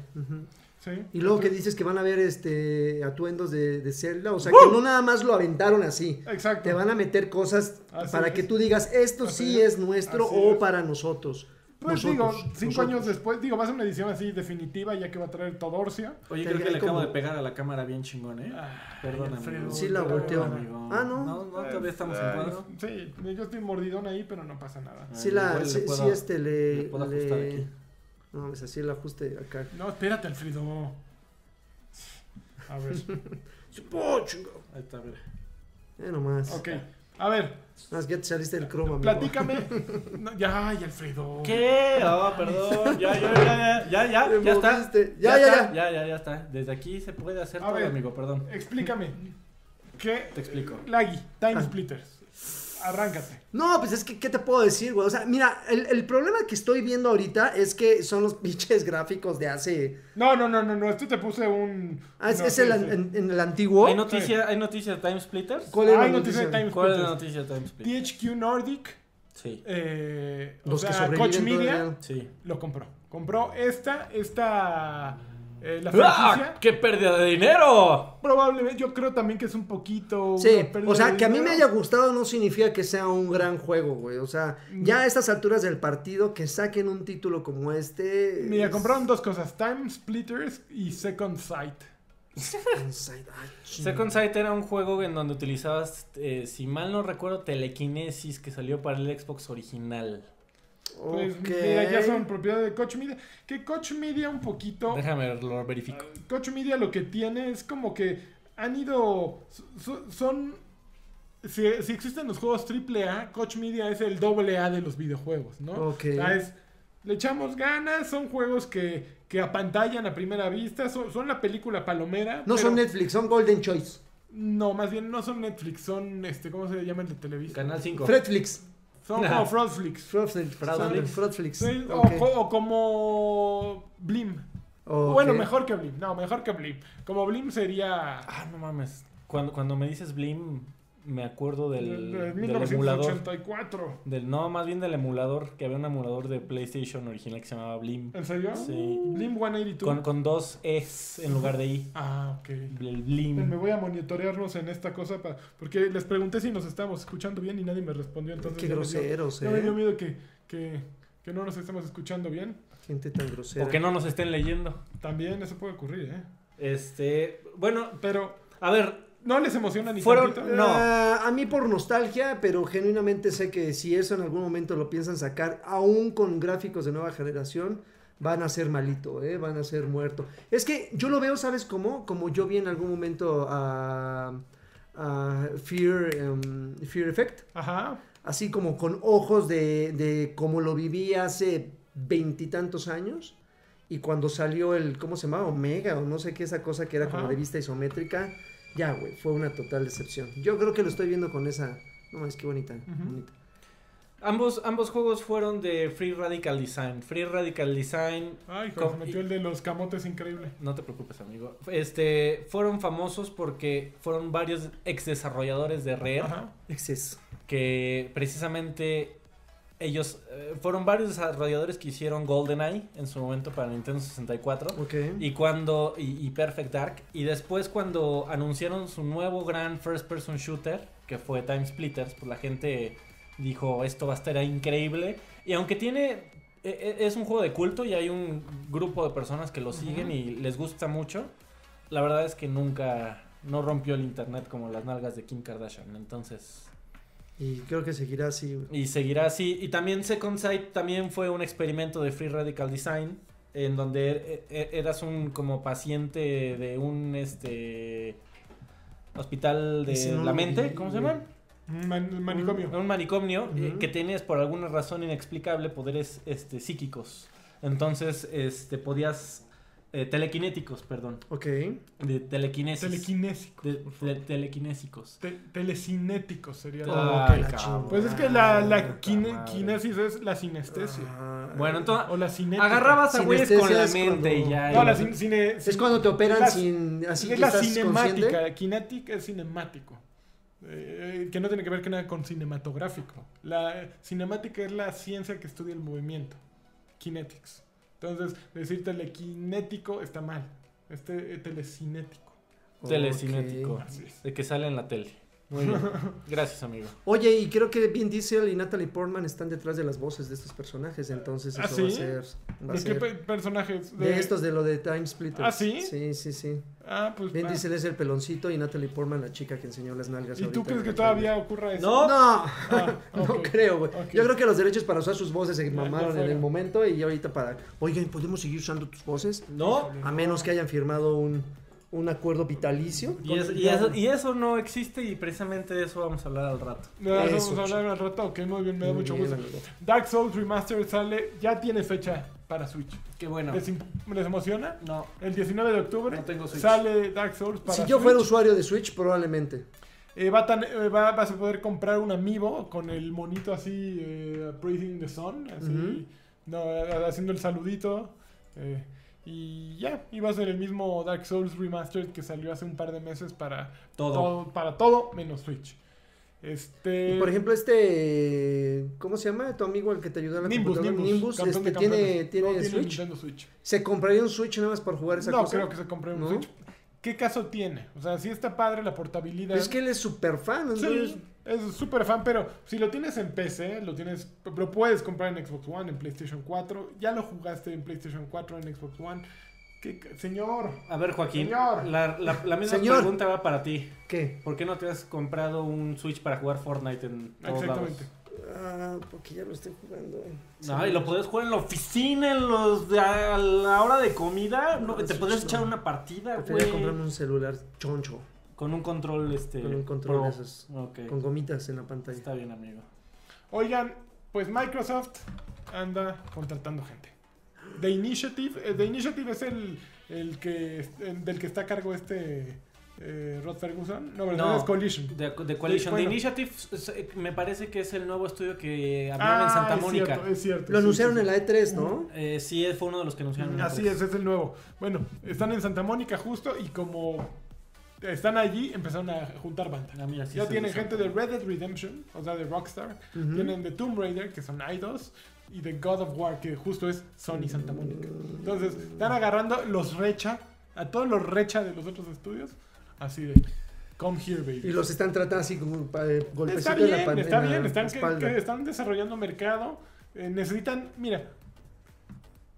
Sí. Y luego que dices que van a ver este atuendos de, de Zelda. O sea, que no nada más lo aventaron así. Exacto. Te van a meter cosas Así para es. que tú digas, esto Así sí es. es nuestro o es. para nosotros. Pues Nosotros, digo, cinco nosotros. años después, digo, va a ser una edición así definitiva ya que va a traer Todorcia. Oye, creo que le acabo de pegar a la cámara bien chingón, ¿eh? Ay, Perdón, Alfredo, amigo. Sí la volteó. amigo. Ah, ¿no? No, no, todavía estamos en Ay, cuadro. Sí, yo estoy mordidón ahí, pero no pasa nada. Sí, Ay, la, sí, puedo- sí, este le. le puedo le- ajustar aquí. No, es así el ajuste acá. No, espérate, Alfredo. A ver. Ahí está, mira. Eh, nomás. Ok. A ver, Más que ya te saliste del croma, amigo. platícame. No, ya, ay, Alfredo. ¿Qué? Oh, perdón. Ya, ya, ya, ya, ya, Te ya está. Ya, ya, está. ya. Ya, ya, ya está. Desde aquí se puede hacer A todo, ver. amigo, perdón. Explícame. ¿Qué? Te explico. Laggy, Time Ah. Splitters. Arráncate. No, pues es que, ¿qué te puedo decir, güey? O sea, mira, el, el problema que estoy viendo ahorita es que son los pinches gráficos de hace. No, no, no, no, no. Esto te puse un. Ah, es, no es sé, el, sí. en, en el antiguo. ¿Hay noticia, ¿Hay noticia de Time Splitters? ¿Cuál es la Hay noticia de? Time ¿Cuál es la Splitters. noticia de Time Splitters? THQ Nordic. Sí, Eh, o Los que sea, sobreviven Coach Media sí. lo compró. Compró esta, esta. Eh, la ¡Ah! ¡Qué pérdida de dinero! Probablemente, yo creo también que es un poquito. Sí, o sea, de que a mí me haya gustado no significa que sea un gran juego, güey. O sea, ya a estas alturas del partido, que saquen un título como este. Mira, es- compraron dos cosas: Time Splitters y Second Sight. Ay. Second Sight era un juego en donde utilizabas, eh, si mal no recuerdo, telequinesis que salió para el Xbox original. Pues mira, ya son propiedad de Coach Media. Que Coach Media un poquito. Déjame lo verifico. Coach Media lo que tiene es como que han ido. so- Son. Si, si existen los juegos AAA, Coach Media es el doble A de los videojuegos, ¿no? Ok. O sea, es- le echamos ganas, son juegos que, que apantallan a primera vista, son, son la película palomera. No pero- son Netflix, son Golden Choice. No, más bien no son Netflix, son, este, ¿cómo se llama el de Televisa? Canal 5. Fredflix. Son como Frostflix. Fredflix. Sí, o, como Blim. Ok. Bueno, mejor que Blim. No, mejor que Blim. Como Blim sería Ah, no mames. Cuando, cuando me dices Blim, me acuerdo del, de del emulador. 1984. Del, no, más bien del emulador, que había un emulador de PlayStation original que se llamaba Blim. ¿En serio? Sí. Blim 182. Con, con dos Es en lugar de I. Ah, ok. El Me Blim. voy a monitorearnos en esta cosa pa- porque les pregunté si nos estábamos escuchando bien y nadie me respondió. Entonces Qué me dio- groseros, Ya me dio eh. miedo que, que, que no nos estemos escuchando bien. Gente tan grosera. O que no nos estén leyendo. También eso puede ocurrir, ¿eh? Este. Bueno, Pero a ver. No les emociona ni Fueron- tantito? no. Ah, a mí por nostalgia, pero genuinamente sé que si eso en algún momento lo piensan sacar, aún con gráficos de nueva generación, van a ser malito, ¿eh? van a ser muerto. Es que yo lo veo, ¿sabes cómo? Como yo vi en algún momento a, a Fear, em, Fear Effect, Ajá. así como con ojos de, de como lo viví hace veintitantos años. Y cuando salió el, ¿cómo se llamaba? Omega o no sé qué, esa cosa que era como de vista isométrica. Ya, güey, fue una total decepción. Yo creo que lo estoy viendo con esa... No, es que bonita, bonita. Ambos, ambos juegos fueron de Free Radical Design. Free Radical Design Ay, se metió el de los camotes increíble. No te preocupes, amigo. Este, fueron famosos porque fueron varios ex desarrolladores de Rare Ajá. Que precisamente ellos eh, fueron varios desarrolladores que hicieron GoldenEye en su momento para Nintendo 64 Ok. y cuando y, y Perfect Dark. Y después cuando anunciaron su nuevo gran first person shooter que fue Time Splitters, pues la gente dijo esto va a estar increíble y aunque tiene e- e- es un juego de culto y hay un grupo de personas que lo siguen y les gusta mucho, la verdad es que nunca no rompió el internet como las nalgas de Kim Kardashian, entonces Y creo que seguirá así, güey. y seguirá así. Y también Second Sight también fue un experimento de Free Radical Design. En donde e- e- eras un como paciente de un este hospital de no la mente, ¿cómo se güey. llama? Man- manicomio. Un manicomio eh, que tenías por alguna razón inexplicable poderes este psíquicos. Entonces, este podías eh, telequinéticos, perdón, Ok. de telequinesis. Telequinésico. de, de- telequinésicos. Te- telecinético sería la- Oh, Ay, que la cabrón. Pues es que la, la quine- kinesis es la sinestesia. Ah, Bueno, entonces O la cinética. agarrabas a güeyes con la mente y ya. No, y- la cin- cine- Es cuando te operan la- sin... Así es que la cinemática. Kinetic es cinemático. Eh, que no tiene que ver que nada con cinematográfico. La eh, cinemática es la ciencia que estudia el movimiento. Kinetics. Entonces, decir telequinético está mal. Este eh, telecinético. Telecinético. Ok. Así es. De que sale en la tele. Muy bien. Gracias, amigo. Oye, y creo que Vin Diesel y Natalie Portman están detrás de las voces de estos personajes, entonces eso ¿Ah, sí? va a ser... Va a ¿De qué ser- pe- personajes? De estos, de lo de Time Splitters. ¿Ah, sí? Sí, sí, sí. Ah, pues. Vin. Diesel es el peloncito y Natalie Portman la chica que enseñó las nalgas. ¿Y tú crees que todavía ocurra eso? No. No, Ah, no creo, güey. Yo creo que los derechos para usar sus voces se Ya- ya mamaron en el momento y ahorita para... Oigan, ¿podemos seguir usando tus voces? No. A menos que hayan firmado un, un acuerdo vitalicio. Y eso, y, eso, y eso no existe y precisamente de eso vamos a hablar al rato. ¿De eso Eso, vamos a hablar al rato? Ok, muy bien, me da Muy mucho bien, gusto. Dark Souls Remastered sale, ya tiene fecha para Switch. Qué bueno. ¿Les, emociona? No. El 19 de octubre No tengo Switch. sale Dark Souls para Si yo Switch. fuera usuario de Switch, probablemente. Eh, va a tan- eh, va- vas a poder comprar un amiibo con el monito así, eh, Breathing the Sun, así, no, eh, haciendo el saludito. eh, y ya, iba a ser el mismo Dark Souls Remastered que salió hace un par de meses para Todo. para todo menos Switch. Este. Y por ejemplo, este. ¿Cómo se llama? Tu amigo el que te ayudó en la Nimbus. Nimbus, campeón este, tiene, tiene No, Switch. Nintendo Switch. ¿Se compraría un Switch nada más para jugar esa no cosa? creo que se compre un ¿No? Switch. ¿Qué caso tiene? O sea, sí está padre la portabilidad. Es que él es súper fan. entonces- Sí, es súper fan, pero si lo tienes en PC, lo tienes, lo puedes comprar en Xbox One, en PlayStation 4, ya lo jugaste en PlayStation 4, en Xbox One. ¿Qué ca- señor, A ver, Joaquín. Señor. La, la, la misma Señor. pregunta va para ti. ¿Qué? ¿Por qué no te has comprado un Switch para jugar Fortnite en todos exactamente. lados? Ah, porque ya lo estoy jugando. eh. No, y lo puedes jugar en la oficina, en los de- a la hora de comida. No, No, te no. echar una partida, Prefería güey. comprarme un celular choncho. Con un control, este... Con un control pro. de esos. Con gomitas en la pantalla. Está bien, amigo. Oigan, pues Microsoft anda contratando gente. The Initiative, eh, The Initiative es el, el que el del que está a cargo este eh, Rod Ferguson. No. No. es Coalition. Bueno. The Initiative s- me parece que es el nuevo estudio que abrieron Ah, en Santa es Mónica. cierto, es cierto. Lo sí, anunciaron sí, en la E3, ¿no? Eh, sí, fue uno de los que anunciaron. en Así E3. es, es el nuevo. Bueno, están en Santa Mónica justo y como están allí, empezaron a juntar banda. Ah, mira, sí ya tienen gente de Red Dead Redemption, o sea, de Rockstar. Tienen de Tomb Raider, que son Eidos. Y de God of War, que justo es Sony Santa Mónica. Entonces, están agarrando los recha, a todos los recha de los otros estudios. Así de, come here, baby. Y los están tratando así como un eh, golpecito Está en la bien, pan- está bien, están, que están desarrollando mercado. eh, necesitan, mira,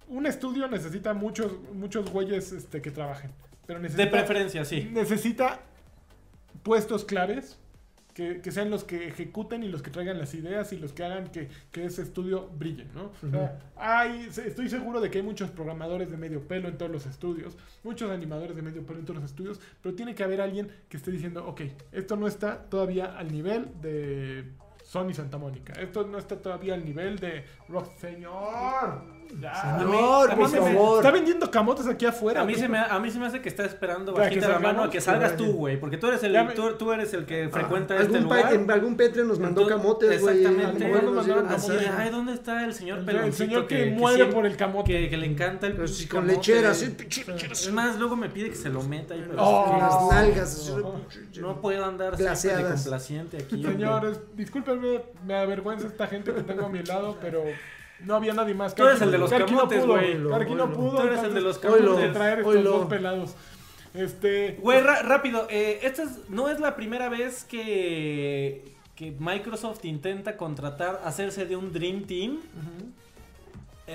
un estudio necesita muchos, muchos güeyes este, que trabajen. Pero necesita, De preferencia, sí. necesita puestos claves que, que sean los que ejecuten y los que traigan las ideas y los que hagan que, que ese estudio brille, ¿no? O sea, hay, se- estoy seguro de que hay muchos programadores de medio pelo en todos los estudios, muchos animadores de medio pelo en todos los estudios, pero tiene que haber alguien que esté diciendo, ok, esto no está todavía al nivel de Sony Santa Mónica, esto no está todavía al nivel de Rock Señor. Ya, Señor, por favor. Está vendiendo camotes aquí afuera. A mí, güey. se me, a mí se me hace que está esperando Ya, bajita la mano a que salgas tú, güey. Porque tú eres el, me- tú, tú eres el que frecuenta algún este pa- lugar. en algún Patreon nos mandó Entonces, camotes, güey. exactamente. Mejor Nos nos mandaron de, ay, ¿dónde está el señor El- peloncito el señor que, que muere por el camote. que, que le encanta el sí, con lechera, así. Es más, luego me pide que se lo meta ahí, pero Oh. las nalgas. No puedo andar siempre de complaciente aquí. Señores, discúlpenme, me avergüenza esta gente que tengo a mi lado, pero no había nadie más. Tú eres el de los camotes, güey. Karki no pudo. Tú eres el de los camotes. traer estos dos pelados. Este. Güey, rápido, eh, esta es- no es la primera vez que, que Microsoft intenta contratar, hacerse de un Dream Team. Ujú.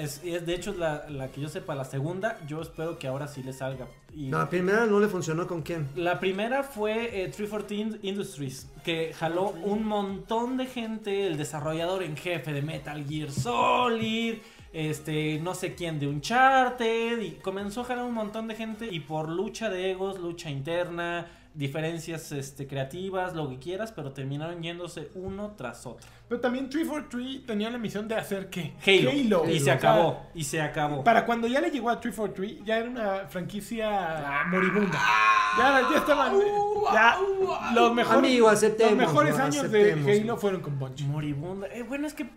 Es, es de hecho la, la que yo sepa, la segunda. Yo espero que ahora sí le salga. Y No, la primera no le funcionó con quién. La primera fue eh, 314 Industries, que jaló un montón de gente, el desarrollador en jefe de Metal Gear Solid, este, no sé quién de Uncharted, y comenzó a jalar un montón de gente y por lucha de egos, lucha interna, diferencias este, creativas, lo que quieras, pero terminaron yéndose uno tras otro. Pero también 343 tenía la misión de hacer qué? Halo, y O se sea, acabó, y se acabó. Para cuando ya le llegó a 343, ya era una franquicia moribunda. Ya, ya estaban. Ya, los mejores, Amigo, aceptemos, los mejores ¿no? años de. Halo fueron con Bungie. Moribunda. Eh, bueno, es que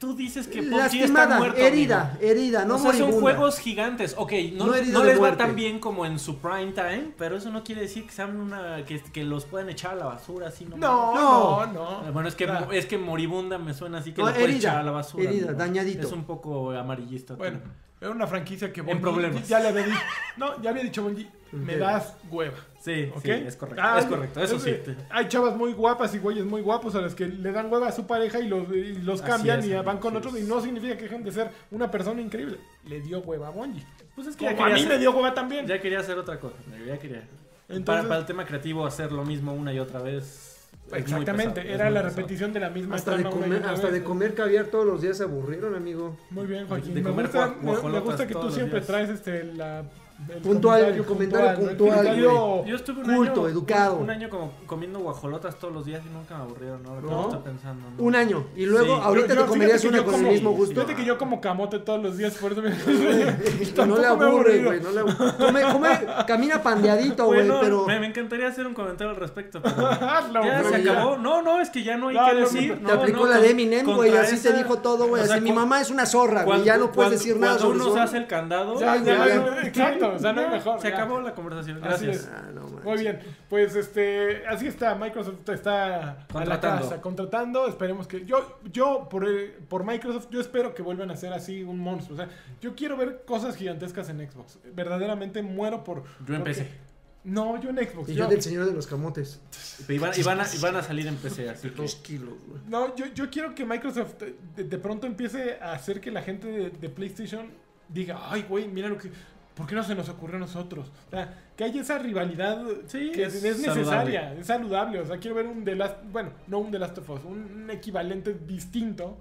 tú dices que PUBG está muerto. herida, amigo. herida, no o sea, son juegos gigantes. Ok, no, No no les va tan bien como en su prime time, pero eso no quiere decir que sean una que, que los puedan echar a la basura así no. No, No. no, no. Eh, Bueno, es que es que moribunda me suena así que No, lo puedes herida, echar a la basura. herida, amigo. dañadito. Es un poco amarillista. tú. Bueno, era una franquicia que Bungie problemas. ya le había dicho. No, ya había dicho Bungie, me das hueva. sí, es correcto. Ah, es correcto, eso es sí. Hay chavas muy guapas y güeyes muy guapos a las que le dan hueva a su pareja y los, y los Así cambian es, y van con otros y no significa que dejen de ser una persona increíble. Le dio hueva a Bungie. Pues es que Como ya a mí hacer- me dio hueva también. Ya quería hacer otra cosa, ya quería. Entonces- para, para el tema creativo hacer lo mismo una y otra vez. Exactamente, pesado, era la pesado. repetición de la misma Hasta de, comer, hasta vez. de comer caviar todos los días se aburrieron, amigo. Muy bien, Joaquín. de me, comer gusta, me- gusta que tú siempre días. traes este la el Puntual, comentario comentario puntual, comentario- Yo estuve un Culto, año, educado. Un, un año como comiendo guajolotas todos los días y nunca me aburrieron, ¿no? ¿No? estoy pensando. ¿no? Un año. Y luego, Sí. ahorita Yo- te comerías una con como- el mismo gusto. Fíjate que yo como camote todos los días, por eso me... no le aburre, güey. No le aburre. Come, come, camina pandeadito, güey, Bueno, pero. me, me encantaría hacer un comentario al respecto, pero ya pero se acabó. No, no, es que ya no hay que decir. te aplicó la de Eminem, güey. Así te dijo todo, güey. Así, mi mamá es una zorra, güey. Ya no puedes decir nada Cuando uno se hace el candado, exacto, o sea, no hay mejor. se ya. acabó la conversación. Gracias. Ah, no. Muy bien, pues este, así está, Microsoft está a la Contratando. casa, contratando, esperemos que, yo, yo por, por Microsoft, yo espero que vuelvan a ser así un monstruo, o sea, yo quiero ver cosas gigantescas en Xbox, verdaderamente muero por... Yo en porque- PC. No, yo en Xbox, Y yo- yo del señor de los camotes. Y van, y, van a, y van a salir en PC, así que... Dos kilos, güey. No, yo, yo quiero que Microsoft de, de pronto empiece a hacer que la gente de, de PlayStation diga, ay, güey, mira lo que... ¿Por qué no se nos ocurrió a nosotros? O sea, que haya esa rivalidad Sí, que es, es es necesaria, saludable. es saludable. O sea, quiero ver un The Last... Bueno, no un The Last of Us, un, un equivalente distinto.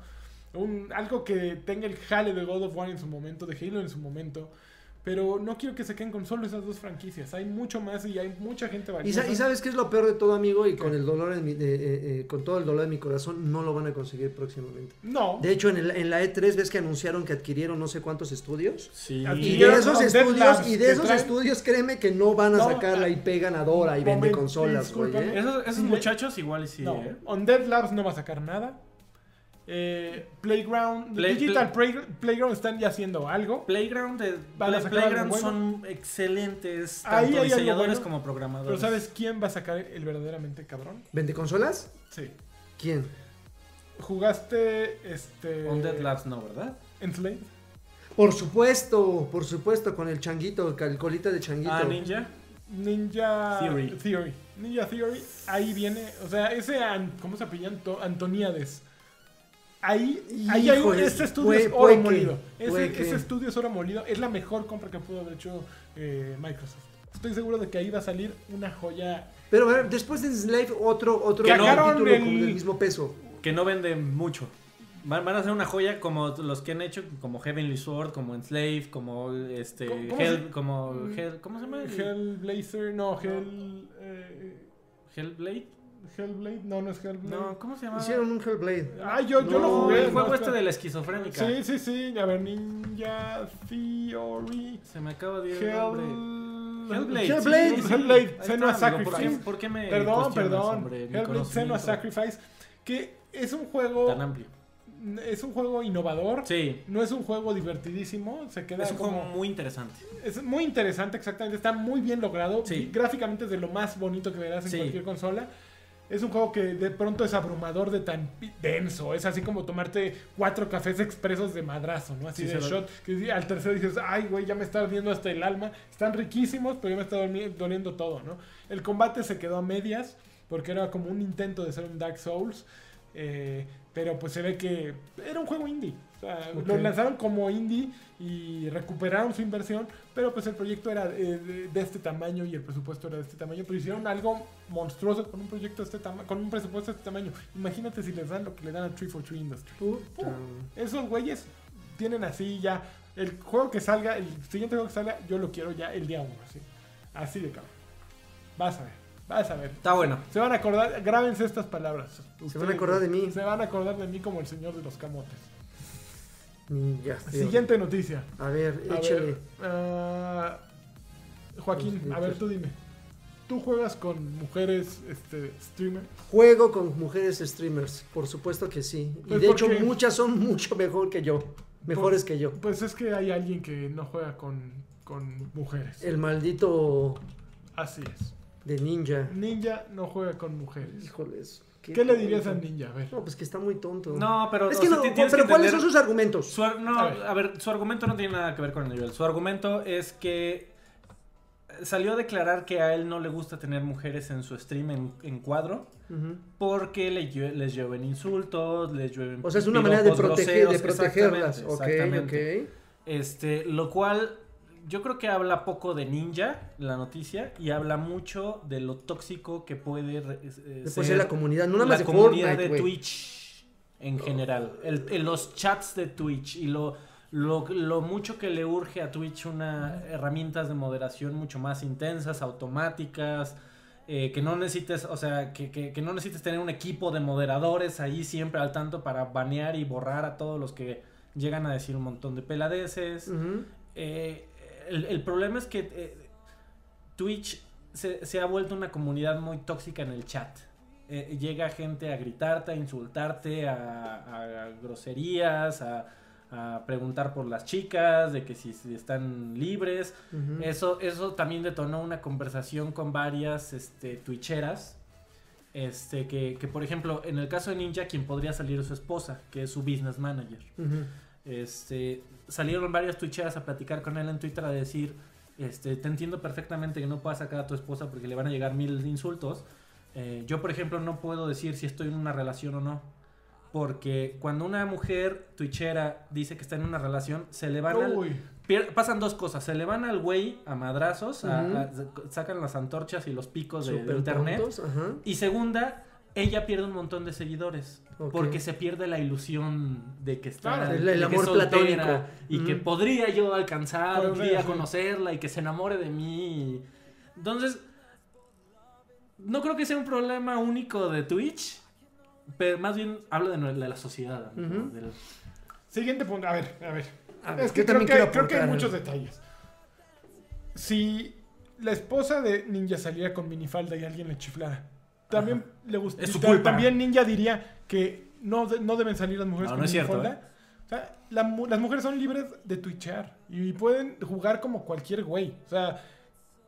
Un, algo que tenga el jale de God of War en su momento, de Halo en su momento. Pero no quiero que se queden con solo esas dos franquicias. Hay mucho más y hay mucha gente Y, valiosa. sa- y sabes qué es lo peor de todo, amigo, y con el dolor en mi- de- eh, eh, con todo el dolor de mi corazón, no lo van a conseguir próximamente. No. De hecho, en, el- en la E3 ves que anunciaron que adquirieron no sé cuántos estudios. Sí. Y de esos estudios, Labs y de esos traen- estudios, créeme que no van a No, sacar la ah, IP ganadora y vende consolas, güey. ¿eh? Esos, esos muchachos igual y sí, no. ¿eh? Undead Labs no va a sacar nada. Eh, Playground. Play- Digital Play- Playground están ya haciendo algo. Playground, de, Van a Play- sacar Playground son excelentes, Ahí tanto hay algo diseñadores bueno, como programadores. Pero ¿sabes quién va a sacar el verdaderamente cabrón? ¿Vende consolas? Sí. ¿Quién? Jugaste este. Undead Labs no, ¿verdad? Enslaved. Por supuesto, por supuesto, con el changuito, el colita de changuito. Ah, Ninja. Ninja Theory. Ninja Theory. Ahí viene. O sea, ese. An- ¿Cómo se apellía? Anto- Ahí, ahí hay un, Híjole, este estudio puede- es oro que, molido. Ese, ese estudio es oro molido. Es la mejor compra que pudo haber hecho eh, Microsoft. Estoy seguro de que ahí va a salir una joya. Pero a ver, después de Slave, otro, otro Que título el- del mismo peso. Que no vende mucho. Van, van a ser una joya como los que han hecho, como Heavenly Sword, como Enslave, como este ¿Cómo- cómo Hell, se- como Mm, Hell, ¿cómo se llama? Hellblazer. No, Hell. eh, Hellblade. Hellblade. No, no es Hellblade. No, ¿cómo se llama? Hicieron un Hellblade. Ah, yo, yo No, lo jugué. el juego no, este de la esquizofrénica. Sí, sí, sí. A ver, Ninja Theory. Se me acaba de ir el nombre. Hell... Hellblade. Hellblade. sí, sí. Hellblade, Senua amigo, ¿por qué- Sacrifice. ¿Por qué me Perdón, perdón. Hellblade Senua Sacrifice. Que es un juego. Tan amplio. Es un juego innovador. Sí. No es un juego divertidísimo. Se queda Es un como. juego muy interesante. Es muy interesante, exactamente. Está muy bien logrado. Sí. Gráficamente es de lo más bonito que verás en Sí. cualquier consola. Es un juego que de pronto es abrumador de tan denso. Es así como tomarte cuatro cafés expresos de madrazo, ¿no? Así Sí, de shot. Que al tercero dices, ay, güey, ya me está ardiendo hasta el alma. Están riquísimos, pero ya me está doliendo todo, ¿no? El combate se quedó a medias porque era como un intento de ser un Dark Souls. eh, pero pues se ve que era un juego indie. O sea, lo lanzaron como indie y recuperaron su inversión, pero pues el proyecto era eh, de, este tamaño y el presupuesto era de este tamaño, pero hicieron algo monstruoso con un proyecto de este tamaño, con un presupuesto de este tamaño. Imagínate si les dan lo que le dan a 343 Industries. Puta. Esos güeyes tienen así ya el juego que salga, el siguiente juego que salga, yo lo quiero ya el día uno, así. Así de cabrón. Vas a ver, vas a ver. Está bueno. Se van a acordar, grábense estas palabras. Se van a acordar de mí. Se van a acordar de mí como el señor de los camotes. Theory. Siguiente noticia. A ver, A échale. ver, ah, Joaquín, a ver, tú dime. ¿Tú juegas con mujeres este, streamer? Juego con mujeres streamers, por supuesto que sí. Y Pues de hecho, muchas son mucho mejor que yo. Mejores que yo. Pues es que hay alguien que no juega con, con mujeres. El maldito Así es. De Ninja. Ninja no juega con mujeres. Híjoles. ¿Qué le dirías a tonto. Ninja? A ver. No, pues que está muy tonto. No, pero. es que no, pero que ¿cuáles son sus argumentos? Su ar- no, A a ver. su argumento no tiene nada que ver con el nivel. Su argumento es que salió a declarar que a él no le gusta tener mujeres en su stream en, en cuadro porque le lle- les llueven insultos, les llueven O sea, es una manera de, proteger, de protegerlas. exactamente, Ok, exactamente. ok. Este, lo cual yo creo que habla poco de Ninja, la noticia, y habla mucho de lo tóxico que puede eh, de la comunidad, no nada la más de comunidad Fortnite, de. Twitch en general. El, el- los chats de Twitch y lo, lo, lo mucho que le urge a Twitch una herramientas de moderación mucho más intensas, automáticas. eh, que no necesites, o sea, que, que- que no necesites tener un equipo de moderadores ahí siempre al tanto para banear y borrar a todos los que llegan a decir un montón de peladeces. Eh, el, el problema es que eh, Twitch se, se ha vuelto una comunidad muy tóxica en el chat. Eh, llega gente a gritarte, a insultarte, a, a groserías, a, a preguntar por las chicas, de que si, si están libres. Eso, eso también detonó una conversación con varias este, twitcheras. Este, que, que, por ejemplo, en el caso de Ninja, quien podría salir es su esposa, que es su business manager. Este, salieron varias twitcheras a platicar con él en Twitter a decir, este, te entiendo perfectamente que no puedas sacar a tu esposa porque le van a llegar mil insultos. Eh, yo, por ejemplo, no puedo decir si estoy en una relación o no. Porque cuando una mujer twitchera dice que está en una relación, se le van al, pasan dos cosas. Se le van al güey a madrazos, a- sacan las antorchas y los picos de, de internet. tontos. Y segunda, ella pierde un montón de seguidores. Porque se pierde la ilusión de que está Claro, el- amor platónico. Y que podría yo alcanzar un Podría, día sí. conocerla y que se enamore de mí. Entonces, no creo que sea un problema único de Twitch. Pero más bien hablo de, la sociedad. del- Siguiente punto. A ver, a ver. A ver, es que creo también que, creo que hay muchos detalles. Si la esposa de Ninja saliera con minifalda y alguien le chiflara, también le gusta. Es su culpa. También Ninja diría que no, de- no deben salir las mujeres No, con no es cierto, ¿eh? O sea, la las mujeres son libres de twitchear y pueden jugar como cualquier güey. O sea,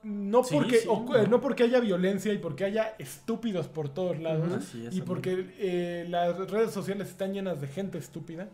no Sí, porque sí, o- no. no porque haya violencia y porque haya estúpidos por todos lados y porque eh, las redes sociales están llenas de gente estúpida,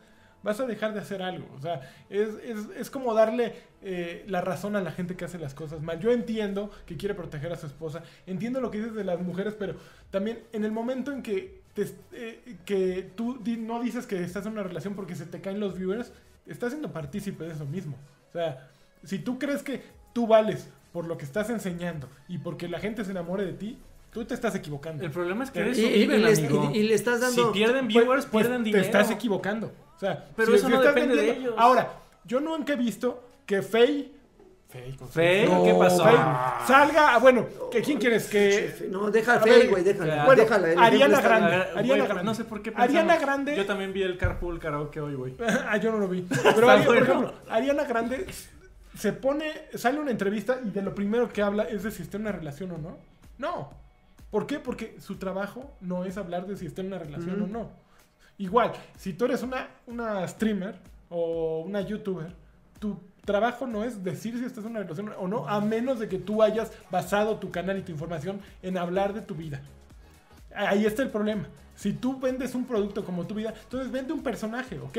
vas a dejar de hacer algo. O sea, es, es, es como darle eh, la razón a la gente que hace las cosas mal. Yo entiendo que quiere proteger a su esposa, entiendo lo que dices de las mujeres, pero también en el momento en que, te- eh, que tú di- no dices que estás en una relación porque se te caen los viewers, estás siendo partícipe de eso mismo. O sea, si tú crees que tú vales por lo que estás enseñando y porque la gente se enamore de ti, tú te estás equivocando. El problema es que de Y, y- viven, y le, amigo. y- y le estás dando... Si pierden Pues- viewers, pues pierden te dinero. estás equivocando. O sea, Pero eso no estás depende de ellos. Ahora, yo nunca he visto que Faye. No, ¿qué pasó? Salga. ah, Bueno, ¿que ¿quién quieres? Que. No, deja A Fey, güey, déjala. Bueno, déjala, el Ariana Grande. Ariana Grande. No sé por qué Ariana Grande. Yo también vi el Carpool Karaoke hoy, güey. ah, yo no lo vi. Pero, Ari- por ejemplo, Ariana Grande se pone. Sale una entrevista y de lo primero que habla es de si está en una relación o no. No. ¿Por qué? Porque su trabajo no es hablar de si está en una relación o no. Igual, si tú eres una, una streamer o una youtuber, tu trabajo no es decir si estás en una relación o no, a menos de que tú hayas basado tu canal y tu información en hablar de tu vida. Ahí está el problema. Si tú vendes un producto como tu vida, entonces vende un personaje, ok.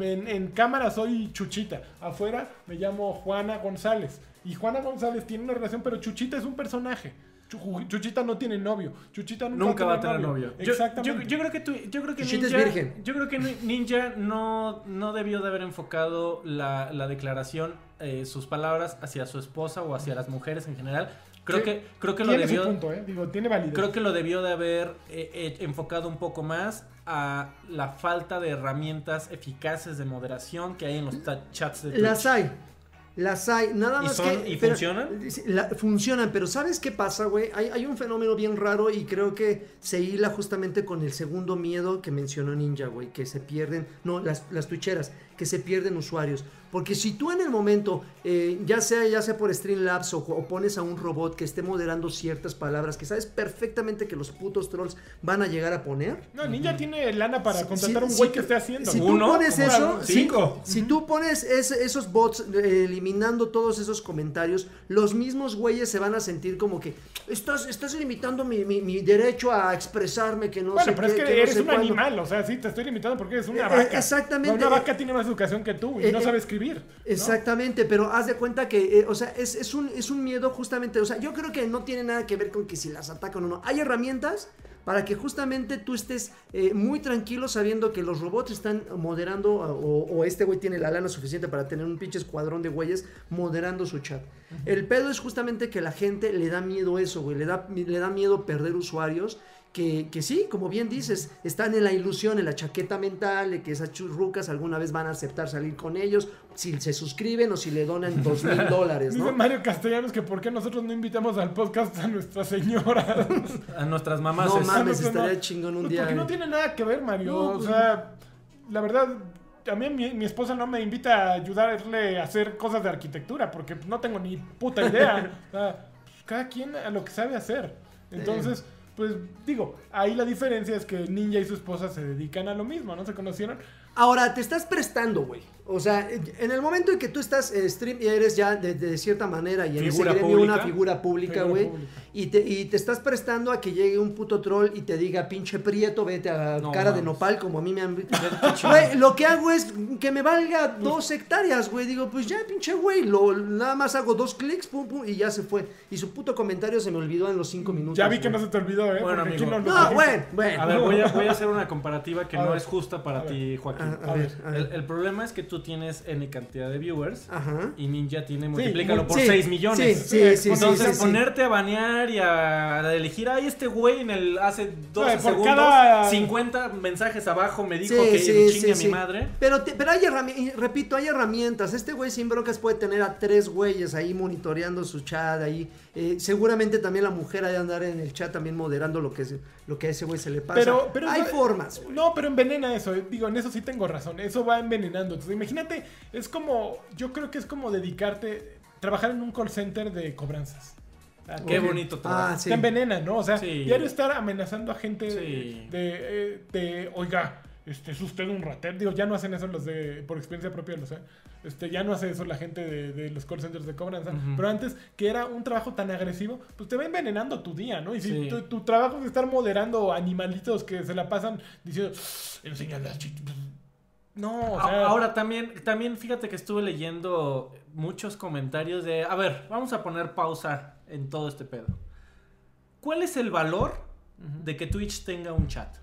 En, en cámara soy Chuchita, afuera me llamo Juana González. Y Juana González tiene una relación, pero Chuchita es un personaje. Chu- Chuchita no tiene novio. Chuchita nunca, Nunca va a tener novio. Exactamente. Yo, yo creo que tú, yo creo que Chuchita es Ninja, virgen. yo creo que Ni- Ninja no, no debió de haber enfocado la, la declaración, eh, sus palabras hacia su esposa o hacia las mujeres en general. Creo Sí, que, creo que lo debió. punto, ¿eh? Digo, tiene validez. Creo que lo debió de haber eh, eh, enfocado un poco más a la falta de herramientas eficaces de moderación que hay en los chats de Twitch. Las hay. Las hay. Nada ¿Y más son- que. y pero- funcionan? la- funcionan, pero ¿sabes qué pasa, güey? Hay, hay un fenómeno bien raro y creo que se hila justamente con el segundo miedo que mencionó Ninja, güey. Que se pierden. No, las, las twitcheras. Que se pierden usuarios. Porque si tú en el momento, eh, ya sea ya sea por Streamlabs o, o pones a un robot que esté moderando ciertas palabras que sabes perfectamente que los putos trolls van a llegar a poner. No, Ninja tiene lana para Si- contratar a un si- güey si- que esté haciendo. Si Uno, tú pones eso, si- cinco. Si, tú pones ese- esos bots eh, eliminando todos esos comentarios, los mismos güeyes se van a sentir como que estás, estás limitando mi, mi- mi derecho a expresarme que no bueno, sé pero es qué, que, que no eres sé un cuándo". animal, o sea, sí, te estoy limitando porque eres una Eh, vaca. exactamente. Una vaca tiene más educación que tú y Eh, no eh, sabe escribir. ¿no? Exactamente, pero haz de cuenta que, eh, o sea, es, es un, es un miedo justamente, o sea, yo creo que no tiene nada que ver con que si las atacan o no. Hay herramientas para que justamente tú estés eh, muy tranquilo sabiendo que los robots están moderando o, o este güey tiene la lana suficiente para tener un pinche escuadrón de güeyes moderando su chat. El pedo es justamente que la gente le da miedo eso, güey, le da, le da miedo perder usuarios. Que, que sí, como bien dices, están en la ilusión, en la chaqueta mental de que esas churrucas alguna vez van a aceptar salir con ellos, si se suscriben o si le donan dos mil dólares, Dice ¿no? Mario Castellanos que por qué nosotros no invitamos al podcast a nuestra señora. A nuestras mamás. No es- mames, estaría no. chingón un Pues día. porque no tiene nada que ver, Mario. No, o pues- sea, la verdad, a mí mi, mi esposa no me invita a ayudarle a hacer cosas de arquitectura porque no tengo ni puta idea. o sea, pues, cada quien a lo que sabe hacer. Entonces, pues digo, ahí la diferencia es que Ninja y su esposa se dedican a lo mismo, ¿no? Se conocieron. Ahora, te estás prestando, güey. O sea, en el momento en que tú estás eh, stream y eres ya de, de cierta manera y en ese gremio pública. una figura pública, güey, y te, y te estás prestando a que llegue un puto troll y te diga, pinche prieto, vete a No cara de nopal, como a mí me han... Güey, lo que hago es que me valga dos hectáreas, güey. Digo, pues ya, pinche güey, lo, nada más hago dos clics, pum, pum, y ya se fue. Y su puto comentario se me olvidó en los cinco minutos. Ya vi que no se te olvidó, ¿eh? Bueno, amigo. no No, bueno, bueno. A ver, voy a, voy a hacer una comparativa que A no ver. es justa para A ti, Joaquín. A A ver, ver, a ver. El, el problema es que tú tienes N cantidad de viewers Ajá. y Ninja tiene, multiplícalo mu- por sí, 6 millones. Sí, sí, sí, Entonces, sí, sí, sí. ponerte a banear y a, elegir, ay, este güey en el hace 12 por segundos, cada- 50 mensajes abajo me dijo Sí, que sí, chingue sí, a mi sí. madre. Pero, te- pero hay herramientas, repito, hay herramientas. Este güey sin broncas puede tener a tres güeyes ahí monitoreando su chat ahí. Eh, seguramente también la mujer ha de andar en el chat también moderando lo que, se- lo que a ese güey se le pasa. Pero, pero hay formas, güey. No, pero envenena eso. eh. Digo, en eso sí tengo razón. Eso va envenenando. Entonces, imagínate, es como. Yo creo que es como dedicarte. Trabajar en un call center de cobranzas. Ah, Qué bonito trabajo. Ah, sí. Te envenena, ¿no? O sea, Sí. diario estar amenazando a gente Sí. de, de, de, oiga, este es usted un ratero. Digo, ya no hacen eso los de, por experiencia propia, lo sé. Este, ya no hace eso la gente de, de los call centers de cobranza. Pero antes, que era un trabajo tan agresivo, pues te va envenenando tu día, ¿no? Y si Sí. tu, tu trabajo es estar moderando animalitos que se la pasan diciendo. No, o A- sea. Ahora también, también fíjate que estuve leyendo muchos comentarios de, a ver, vamos a poner pausa en todo este pedo. ¿Cuál es el valor de que Twitch tenga un chat?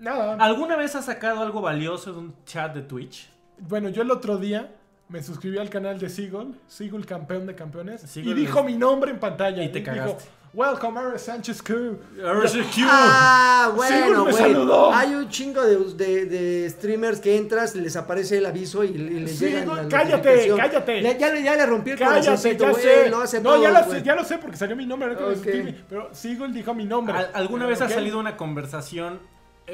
Nada. ¿Alguna vez has sacado algo valioso de un chat de Twitch? Bueno, yo el otro día me suscribí al canal de Seagull, Seagull campeón de campeones, Seagull y dijo es- mi nombre en pantalla. Y te dijo, cagaste. Welcome, Eric Sánchez Q. Ah, Sí, bueno, me güey. saludó. Hay un chingo de, de- de streamers que entras, les aparece el aviso y, y les Sí, llega no, la cállate, cállate. Le- ya, le- ya le rompí el Cállate, corazoncito, ya güey. sé. Lo hace no, ya lo sé, ya lo sé porque salió mi nombre. Pero Seagull dijo mi nombre. ¿Al- ¿Alguna vez ha salido una conversación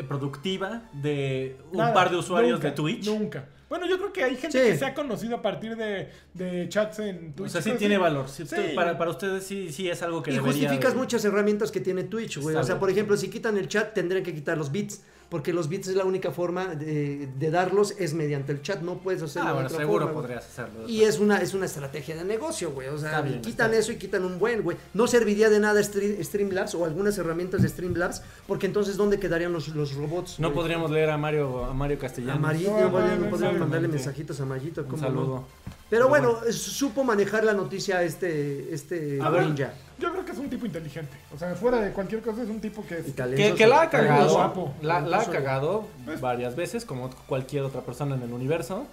productiva de un Nada, par de usuarios nunca, de Twitch? Nunca. Bueno, yo creo que hay gente Sí. que se ha conocido a partir de, de chats en Twitch. O sea, sí tiene valor. Sí, Sí. Para, para ustedes sí, sí es algo que Y debería justificas de- muchas herramientas que tiene Twitch, güey. O sea, por ejemplo, si quitan el chat, tendrían que quitar los bits. Porque los bits es la única forma de, de darlos, es mediante el chat. No puedes hacerlo Ah, de bueno, otra seguro forma, podrías hacerlo. Y es una, es una estrategia de negocio, güey. O sea, bien, quitan eso y quitan un buen, güey. No serviría de nada Stream- Streamlabs o algunas herramientas de Streamlabs, porque entonces, ¿dónde quedarían los, los robots? No podríamos leer a Mario, a Mario Castellanos. No, güey, no, no no, podríamos mandarle mensajitos a Mayito, Un ¿cómo saludo. Pero Pero bueno, supo manejar la noticia este, este A ver, ninja. Yo creo que es un tipo inteligente. O sea, fuera de cualquier cosa, es un tipo que es. Que, la ha cagado. Guapo. La, la ha cagado varias veces, como cualquier otra persona en el universo.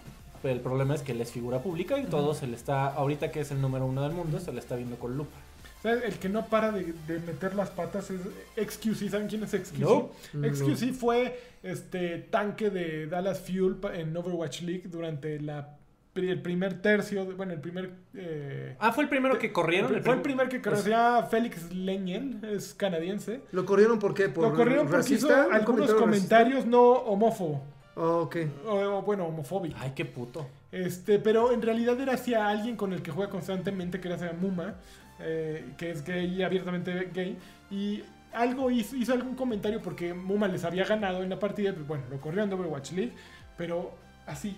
Pero el problema es que él es figura pública y todo se le está, ahorita que es el número uno del mundo, se le está viendo con lupa. O sea, el que no para de, de meter las patas es XQC. ¿Saben quién es XQC? No. XQC fue este tanque de Dallas Fuel en Overwatch League durante la, el primer tercio. de- bueno, el primer. eh, Ah, fue el primero que corrieron. fue el prim- primer que pues- conocía Félix Leñen, es canadiense. ¿Lo corrieron por qué? ¿Por Lo corrieron porque hizo algunos comentario comentarios no homófobos. Oh, ok. O, o, bueno, homofóbicos. Ay, qué puto. Este, pero en realidad era hacia alguien con el que juega constantemente, que era hacia Muma, eh, que es gay, abiertamente gay, y algo hizo, hizo algún comentario porque Muma les había ganado en la partida, pues bueno, lo corrieron de Overwatch League, pero así.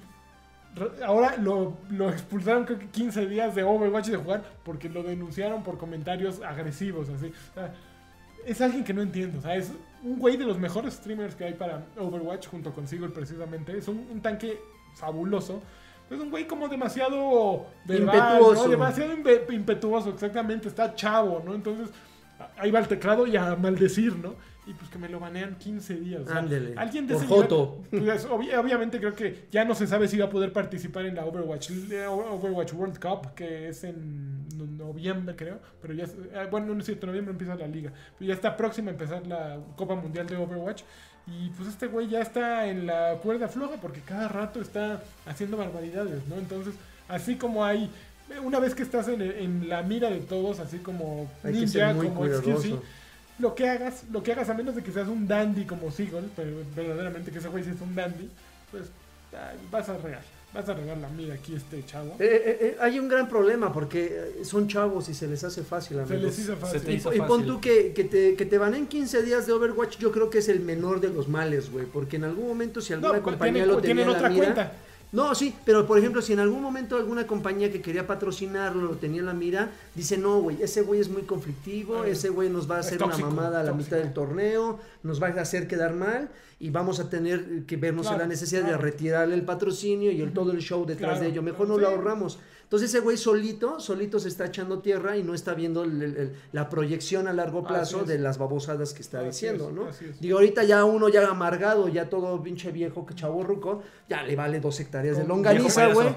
Ahora lo, lo expulsaron creo que 15 días de Overwatch de jugar porque lo denunciaron por comentarios agresivos, así. O sea, es alguien que no entiendo. O sea, es un güey de los mejores streamers que hay para Overwatch junto con Sigurd precisamente. Es un, un tanque fabuloso. Es un güey como demasiado verbal, Impetuoso. ¿no? Demasiado impe- impetuoso, exactamente. Está chavo, ¿no? Entonces, ahí va el teclado y a maldecir, ¿no? Y pues que me lo banean 15 días. o sea, Ándele, Alguien de por pues, obvi- obviamente creo que ya no se sabe si va a poder participar en la Overwatch, eh, Overwatch World Cup, que es en no- noviembre, creo. Pero ya, eh, bueno, no es cierto, noviembre empieza la liga. Pero ya está próxima a empezar la Copa Mundial de Overwatch. Y pues este güey ya está en la cuerda floja porque cada rato está haciendo barbaridades, ¿no? Entonces, así como hay, una vez que estás en, en la mira de todos, así como Ninja, como XQC. Lo que hagas, lo que hagas, a menos de que seas un dandy como Seagull, pero verdaderamente que ese güey sí es un dandy, pues ay, vas a regar, vas a regar la mira aquí este chavo. Eh, eh, eh, hay un gran problema porque son chavos y se les hace fácil, Se amigos. les hizo fácil. te hizo Y pon fácil. tú que, que te, que te banen 15 días de Overwatch, yo creo que es el menor de los males, güey. Porque en algún momento si alguna No, compañía tienen- lo tenía tienen en la otra mira... cuenta. No, sí, pero por ejemplo, si en algún momento alguna compañía que quería patrocinarlo lo tenía en la mira, dice, no, güey, ese güey es muy conflictivo, Ah, ese güey nos va a hacer tóxico, una mamada a la tóxico. mitad del torneo, nos va a hacer quedar mal y vamos a tener que vernos en la necesidad claro. de retirarle el patrocinio y el, todo el show detrás Claro, de ello. Mejor no sí. lo ahorramos. Entonces ese güey solito, solito se está echando tierra y no está viendo el- el- la proyección a largo plazo de las babosadas que está Así diciendo, es, ¿no? es. Digo, ahorita ya uno ya amargado, ya todo pinche viejo, que chavo ruco, ya le vale dos hectáreas de longaniza, güey.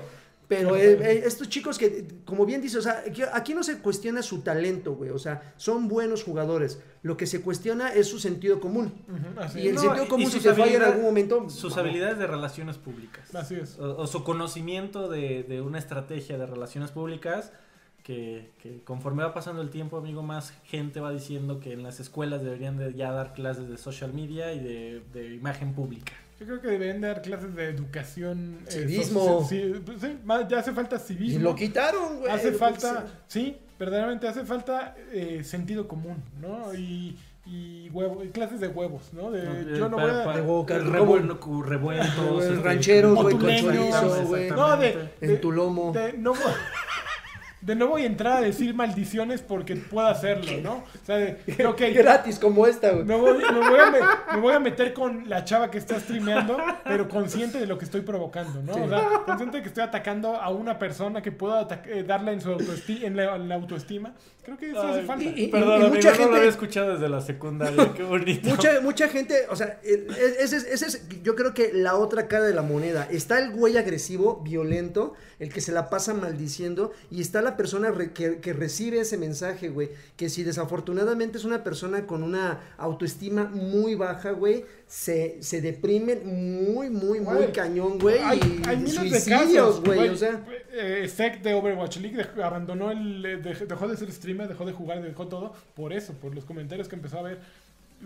Pero eh, eh, estos chicos que, como bien dice, o sea, aquí, no se cuestiona su talento, güey. O sea, son buenos jugadores. Lo que se cuestiona es su sentido común. Y el. No, sentido común, si te falla en algún momento. Sus vamos. habilidades de relaciones públicas. Así es. O, o su conocimiento de, de una estrategia de relaciones públicas que, que conforme va pasando el tiempo, amigo, más gente va diciendo que en las escuelas deberían de ya dar clases de social media y de, de imagen pública. Yo creo que deberían dar clases de educación. eh, Civismo. sí, pues sí, más- ya hace falta Y civismo. lo quitaron, güey. hace falta, sí, verdaderamente hace falta eh, sentido común, ¿no? Y, y huevo, y clases de huevos, ¿no? De, No, yo no pa- voy a... pa- De boca, revuel- cu- revueltos, Revuel- este, rancheros, güey, con chorizo, güey. No, de. En tu lomo. de- no, voy- de no voy a entrar a decir maldiciones porque puedo hacerlo, ¿no? O sea, de, ok, Gratis como esta, güey. Me voy, me voy a me- me voy a meter con la chava que está streameando, pero consciente de lo que estoy provocando, ¿no? O sea, consciente de que estoy atacando a una persona que puedo eh, darla en su autoestima, en la, en la autoestima. Creo que eso hace Ay, falta. y- y- Perdón, y amigo, mucha no gente- lo había escuchado desde la secundaria. Qué bonito. Mucha, mucha gente, o sea, ese es, ese es, yo creo que la otra cara de la moneda. Está el güey agresivo, violento, el que se la pasa maldiciendo, y está la persona re- que, que recibe ese mensaje, güey. Que si desafortunadamente es una persona con una autoestima muy baja, güey, se, se deprime muy, muy, muy Güey, cañón, güey. Hay, y hay miles de casos, güey, o sea. eh, Sec de Overwatch League dej- abandonó el... eh, dej- dejó de ser streamer, dejó de jugar, dejó todo por eso, por los comentarios que empezó a ver.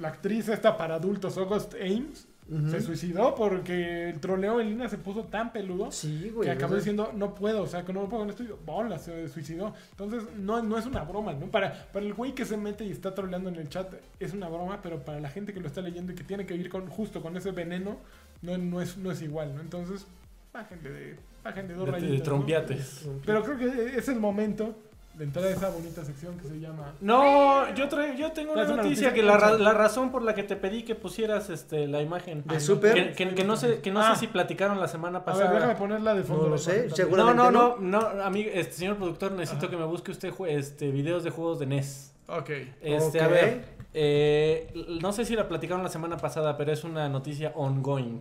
La actriz esta para adultos, August Ames, Se suicidó porque el troleo en línea se puso tan peludo Sí, güey. que acabó diciendo no puedo, o sea, que no puedo con esto y bola, se suicidó. Entonces, no, no es una broma, ¿no? Para, para el güey que se mete y está troleando en el chat es una broma, pero para la gente que lo está leyendo y que tiene que vivir con, justo con ese veneno, no, no, es, no es igual, ¿no? Entonces, bájenle de, bájenle dos De- de rayitas. Pero creo que es el momento de entrar a esa bonita sección que se llama... No, yo, traigo, yo tengo una ¿Traes una noticia, noticia? que la, ra- la razón por la que te pedí que pusieras este, la imagen. De Ah, Super. Que, que- que no sé, que no Ah. sé si platicaron la semana A ver, pasada. déjame ponerla de fondo. No lo sé, seguro- no, no, Seguramente no, no, amigo, este señor productor, necesito que me busque usted este, videos de juegos de NES. Ok. Este, a ver, eh, no sé si la platicaron la semana pasada, pero es una noticia ongoing.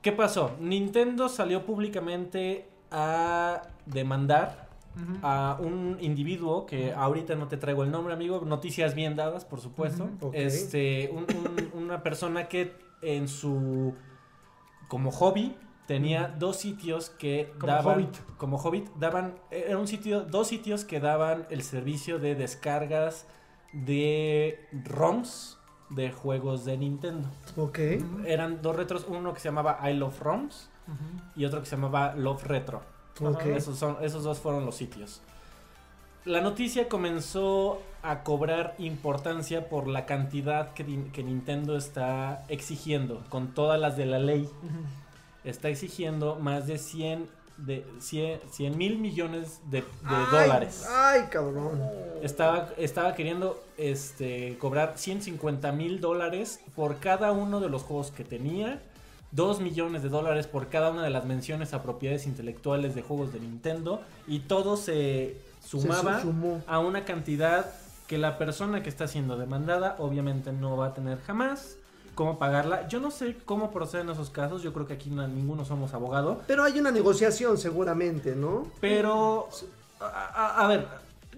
¿Qué pasó? Nintendo salió públicamente a demandar A un individuo que ahorita no te traigo el nombre, amigo. Noticias bien dadas, por supuesto. Este, un- un- una persona que en su como hobby tenía dos sitios que Como daban Hobbit. como hobbit daban era un sitio dos sitios que daban el servicio de descargas de ROMs de juegos de Nintendo. Ok. Eran dos retros, uno que se llamaba I Love ROMs y otro que se llamaba Love Retro. Esos, son, esos dos fueron los sitios. La noticia comenzó a cobrar importancia por la cantidad que, que Nintendo está exigiendo, con todas las de la ley. Está exigiendo más de 100 de 100 mil millones de, de Ay, dólares. Ay, cabrón. Estaba, estaba queriendo este, cobrar 150 mil dólares por cada uno de los juegos que tenía. 2 millones de dólares por cada una de las menciones a propiedades intelectuales de juegos de Nintendo. Y todo se sumaba Se a una cantidad que la persona que está siendo demandada obviamente no va a tener jamás cómo pagarla. Yo no sé cómo proceden esos casos. Yo creo que aquí no- ninguno somos abogado. Pero hay una negociación seguramente, ¿no? Pero, a, a- a ver,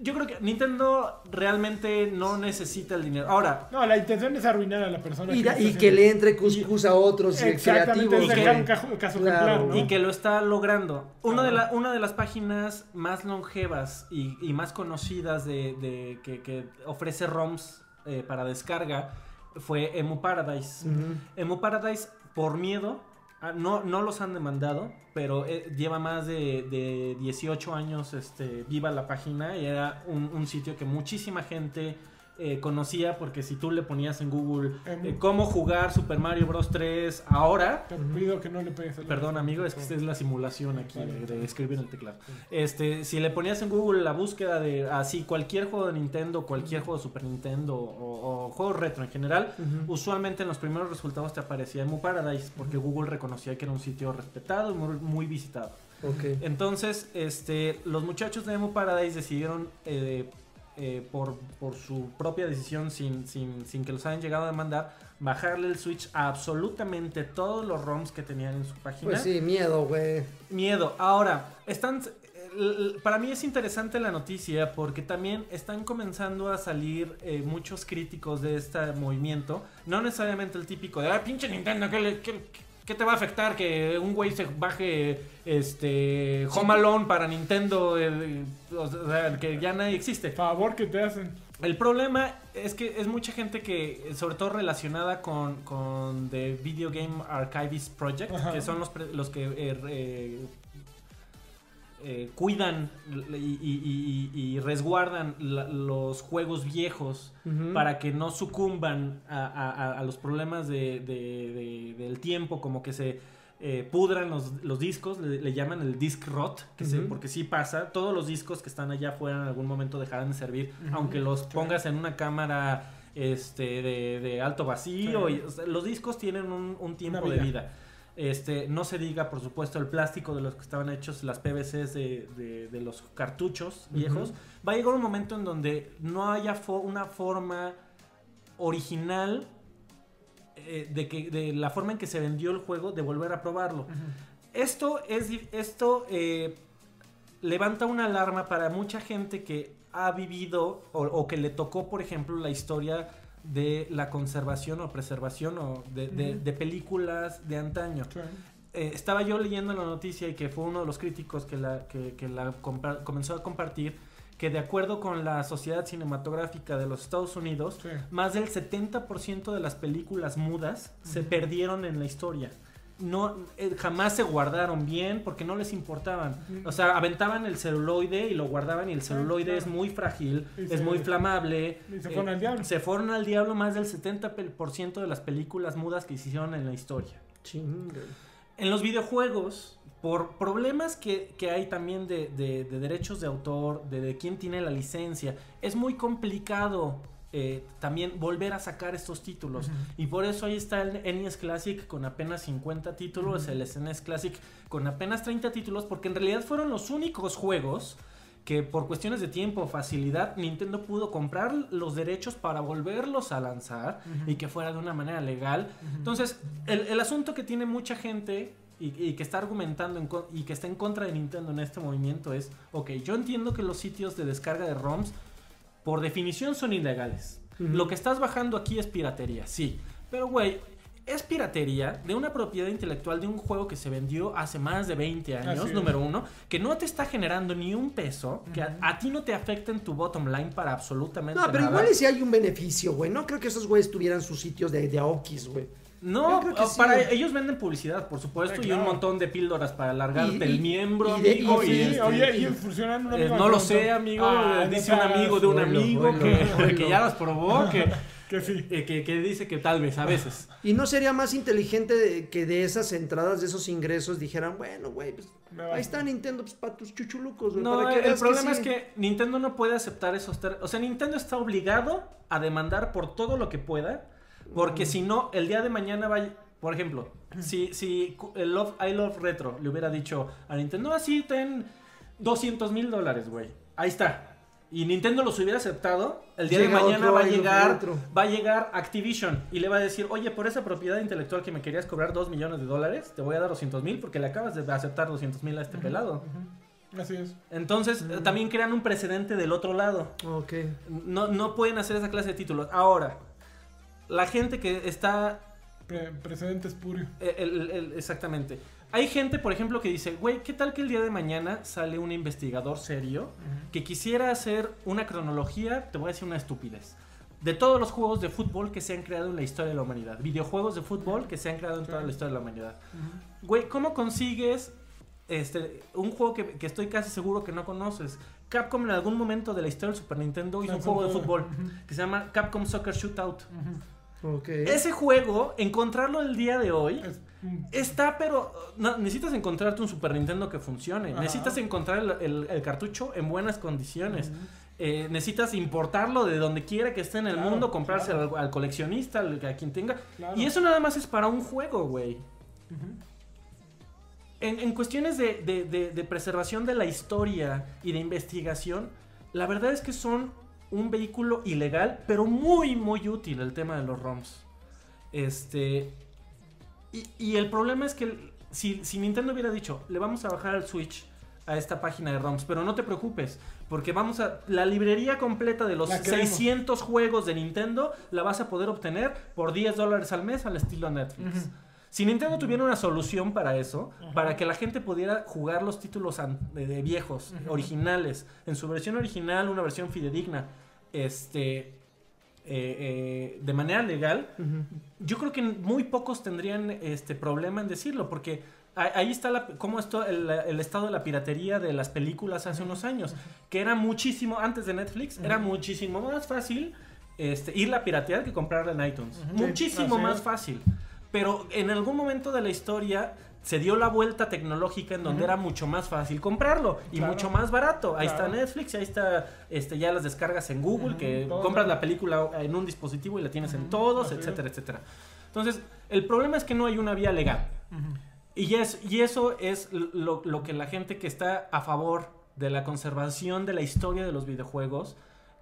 yo creo que Nintendo realmente no necesita el dinero. Ahora, No, la intención es arruinar a la persona. Y, que y que le entre cuscus a otros y Exactamente, creativos. es que- dejar un caso, caso Claro. ejemplar, ¿no? y que lo está logrando. Una de, la- una de las páginas más longevas y, y más conocidas de, de- que, que ofrece ROMs eh, para descarga fue Emu Paradise. Ujú. Emu Paradise, por miedo, ah, no, no los han demandado, pero eh, lleva más de, de 18 años este, viva la página. Y era un, un sitio que muchísima gente eh, conocía porque si tú le ponías en Google Emu. eh, cómo jugar Super Mario Bros. 3 ahora, Te pido que no le pegues al- Perdón, amigo, es que esta es la simulación aquí de, de escribir en el teclado. Este, si le ponías en Google la búsqueda de así cualquier juego de Nintendo, cualquier juego de Super Nintendo o, o juegos retro en general, usualmente en los primeros resultados te aparecía Emu Paradise porque Google reconocía que era un sitio respetado y muy, muy visitado. Entonces, este, los muchachos de Emo Paradise decidieron, eh, eh, por, por su propia decisión, sin, sin, sin que los hayan llegado a demandar, bajarle el Switch a absolutamente todos los ROMs que tenían en su página. Pues sí, miedo, güey. Miedo. Ahora, están. Para mí es interesante la noticia porque también están comenzando a salir eh, muchos críticos de este movimiento. No necesariamente el típico de, ah, pinche Nintendo, ¿qué, le- qué- qué te va a afectar que un güey se baje este Home Alone para Nintendo? o sea, que ya nadie existe. Favor que te hacen. El problema es que es mucha gente que, sobre todo relacionada con, con The Video Game Archivist Project, Ajá. que son los, pre- los que eh, eh, eh, cuidan y, y- y- y resguardan la- los juegos viejos para que no sucumban a, a- a- a los problemas de, de- de- del tiempo, como que se eh, pudran los, los discos, le, le llaman el disc rot, que se- porque sí pasa, todos los discos que están allá afuera en algún momento dejarán de servir, aunque los pongas en una cámara este, de, de alto vacío, y, o sea, los discos tienen un, un tiempo de vida. Este, no se diga, por supuesto, el plástico de los que estaban hechos, las PVCs de, de- de los cartuchos viejos. Va a llegar un momento en donde no haya fo- una forma original eh, de, que, de la forma en que se vendió el juego de volver a probarlo. Esto es esto eh, levanta una alarma para mucha gente que ha vivido o, o que le tocó, por ejemplo, la historia de la conservación o preservación o de, de- películas de antaño. Claro. Eh, estaba yo leyendo la noticia y que fue uno de los críticos que la, que, que la comenzó a compartir que de acuerdo con la Sociedad Cinematográfica de los Estados Unidos, Sí. más del 70% de las películas mudas se perdieron en la historia. No, eh, jamás se guardaron bien porque no les importaban. O sea, aventaban el celuloide y lo guardaban y el celuloide claro. es muy frágil, Y es se- muy flamable. y se Eh, fueron al diablo. Se fueron al diablo más del 70% de las películas mudas que se hicieron en la historia. Chinga. En los videojuegos, por problemas que, que hay también de, de- de derechos de autor, de, de quién tiene la licencia, es muy complicado eh, también volver a sacar estos títulos. Y por eso ahí está el NES Classic con apenas 50 títulos, el SNES Classic con apenas 30 títulos, porque en realidad fueron los únicos juegos que por cuestiones de tiempo o facilidad Nintendo pudo comprar los derechos para volverlos a lanzar y que fuera de una manera legal. Entonces, el, el asunto que tiene mucha gente y, y que está argumentando en y que está en contra de Nintendo en este movimiento es, ok, yo entiendo que los sitios de descarga de ROMs por definición son ilegales. Lo que estás bajando aquí es piratería, sí. Pero, güey, es piratería de una propiedad intelectual de un juego que se vendió hace más de 20 años, Así es. número uno, que no te está generando ni un peso, que a, a ti no te afecta en tu bottom line para absolutamente No, pero nada. igual y si hay un beneficio, güey. No creo que esos güeyes tuvieran sus sitios de, de Aokis, güey. No, sí, para ellos venden publicidad, por supuesto, Eh, y un montón de píldoras para alargarte Y- el miembro, y amigo. y y sí, este, oye, y- un eh, no lo sé, amigo. "Ah, eh, dice un amigo de un amigo que, que ya las probó, que, Que sí. eh, que, que dice que tal vez, a veces. ¿Y no sería más inteligente de- que de esas entradas, de esos ingresos, dijeran, bueno, güey, pues ahí está Nintendo, pues para tus chuchulucos, güey. No, para que el veas problema sí. es que Nintendo no puede aceptar esos O sea, Nintendo está obligado a demandar por todo lo que pueda. Porque si no, el día de mañana va. Por ejemplo, si, si el Love, I Love Retro le hubiera dicho a Nintendo, así ten 200 mil dólares, güey. Ahí está. Y Nintendo los hubiera aceptado, el día Llega de mañana otro va a llegar, va a llegar Activision y le va a decir, oye, por esa propiedad intelectual que me querías cobrar 2 millones de dólares, te voy a dar 200 mil porque le acabas de aceptar 200 mil a este pelado. Así es. Entonces, eh, también crean un precedente del otro lado. Ok. No, no pueden hacer esa clase de títulos. Ahora, la gente que está. Pre- precedente espurio. eh, el- el- el- exactamente. Hay gente, por ejemplo, que dice, güey, ¿qué tal que el día de mañana sale un investigador serio que quisiera hacer una cronología, te voy a decir una estupidez, de todos los juegos de fútbol que se han creado en la historia de la humanidad? Videojuegos de fútbol que se han creado en toda la historia de la humanidad. Ujú. Güey, ¿cómo consigues este, un juego que, que estoy casi seguro que no conoces? Capcom en algún momento de la historia del Super Nintendo hizo un juego de fútbol que se llama Capcom Soccer Shootout. Ok. Ese juego, encontrarlo el día de hoy, Es- está, pero no, necesitas encontrarte un Super Nintendo que funcione. Ajá. Necesitas encontrar el, el- el cartucho en buenas condiciones. Eh, necesitas importarlo de donde quiera que esté en el Claro, mundo, comprárselo claro. al, al coleccionista, al- a quien tenga. Claro. Y eso nada más es para un juego, güey. En, en cuestiones de, de- de- de preservación de la historia y de investigación, la verdad es que son un vehículo ilegal, pero muy, muy útil el tema de los ROMs. Este. Y, y el problema es que si, si Nintendo hubiera dicho, le vamos a bajar al Switch a esta página de ROMs, pero no te preocupes, porque vamos a. La librería completa de los La queremos. 600 juegos de Nintendo la vas a poder obtener por 10 dólares al mes al estilo Netflix. Si Nintendo tuviera una solución para eso, para que la gente pudiera jugar los títulos de, de viejos, originales, en su versión original, una versión fidedigna, este, eh, eh, de manera legal, yo creo que muy pocos tendrían este problema en decirlo, porque ahí está la, cómo esto, el, el estado de la piratería de las películas hace unos años, que era muchísimo, antes de Netflix, era muchísimo más fácil este, irla a piratear que comprarla en iTunes. Muchísimo más fácil. Pero en algún momento de la historia se dio la vuelta tecnológica en donde era mucho más fácil comprarlo y Claro. mucho más barato. Ahí Claro. está Netflix, ahí está este, ya las descargas en Google, que todo. compras la película en un dispositivo y la tienes en todos, así es. etcétera, etcétera. Entonces, el problema es que no hay una vía legal. Y, es, y eso es lo, lo que la gente que está a favor de la conservación de la historia de los videojuegos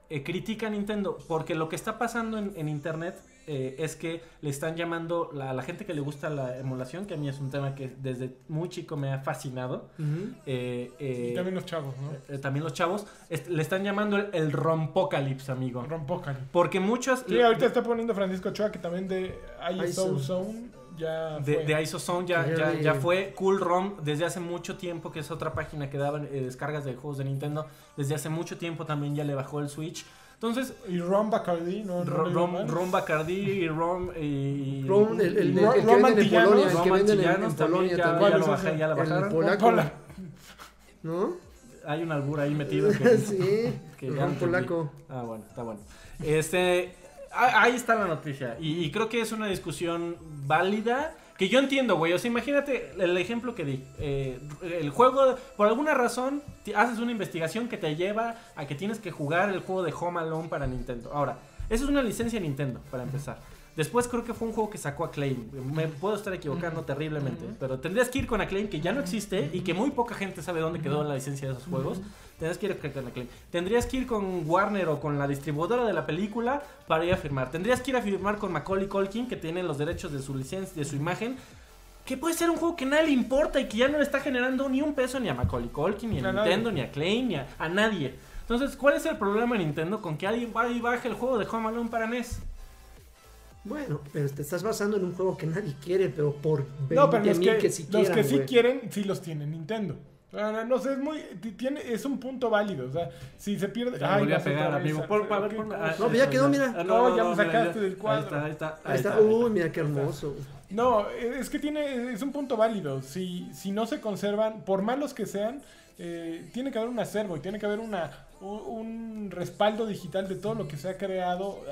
eh, critica a Nintendo. Porque lo que está pasando en, en Internet eh, es que le están llamando la- a la gente que le gusta la emulación, que a mí es un tema que desde muy chico me ha fascinado. Ujú. eh, eh, Y también los chavos, ¿no? eh, también los chavos est- le están llamando el, el rompocalypse, amigo. Rompócali. Porque muchos... Sí, ahorita está poniendo Francisco Ochoa que también de ISO. Zone ya De, fue. de ISOZone ya, Ya ya, fue Cool ROM desde hace mucho tiempo, que es otra página que daba eh, descargas de juegos de Nintendo. Desde hace mucho tiempo también ya le bajó el Switch. Entonces, Y Ron Bacardi, ¿no? Ro- no ROM, le digo ROM mal. Bacardi y ROM y... Ron, el, el- el- el que Ron venden en Polonia, el que venden en, Polonia ya, también. ya lo ya la El bajaron. ¿No? Hay un albur ahí metido que, sí, que ron entendí. polaco. Ah, bueno, está bueno. Este, ah, ahí está la noticia. Y, y creo que es una discusión válida. Que yo entiendo, güey. O sea, imagínate el ejemplo que di. Eh, el juego, por alguna razón, haces una investigación que te lleva a que tienes que jugar el juego de Home Alone para Nintendo. Ahora, eso es una licencia de Nintendo, para empezar. Después creo que fue un juego que sacó Acclaim. Me puedo estar equivocando terriblemente. Pero tendrías que ir con Acclaim, que ya no existe y que muy poca gente sabe dónde quedó la licencia de esos juegos. Tendrías que ir con Acclaim. Tendrías que ir con Warner o con la distribuidora de la película para ir a firmar. Tendrías que ir a firmar con Macaulay Culkin, que tiene los derechos de su licencia, de su imagen. Que puede ser un juego que nadie le importa y que ya no le está generando ni un peso ni a Macaulay Culkin, ni a A nadie. Nintendo, ni a Acclaim, ni a, a nadie. Entonces, ¿cuál es el problema de Nintendo con que alguien va y baje el juego de Home Alone para NES? Bueno, pero te estás basando en un juego que nadie quiere, pero por 20 No, pero los mil que, que, sí los que sí quieren, sí los tiene Nintendo. Ah, No, no sé, es muy. ti- Tiene, es un punto válido. O sea, si se pierde. Ya me volví a pegar, amigo. ah, No, ya quedó, mira. Ah, No, ya me mira, sacaste del cuadro. Ahí está, ahí está. Ahí está, ahí uy, mira qué hermoso. No, es que tiene, es un punto válido. Si, si no se conservan, por malos que sean, eh, tiene que haber un acervo y tiene que haber una, un, respaldo digital de todo lo que se ha creado.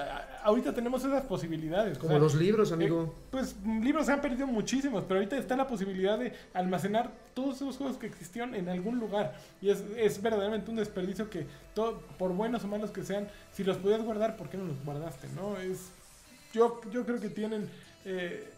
Ahorita tenemos esas posibilidades. o Como sea, los libros, eh, amigo. pues libros se han perdido muchísimos, pero ahorita está la posibilidad de almacenar todos esos juegos que existieron en algún lugar. Y es, es verdaderamente un desperdicio que, todo, por buenos o malos que sean, si los podías guardar, ¿por qué no los guardaste? no es Yo, yo creo que tienen... eh,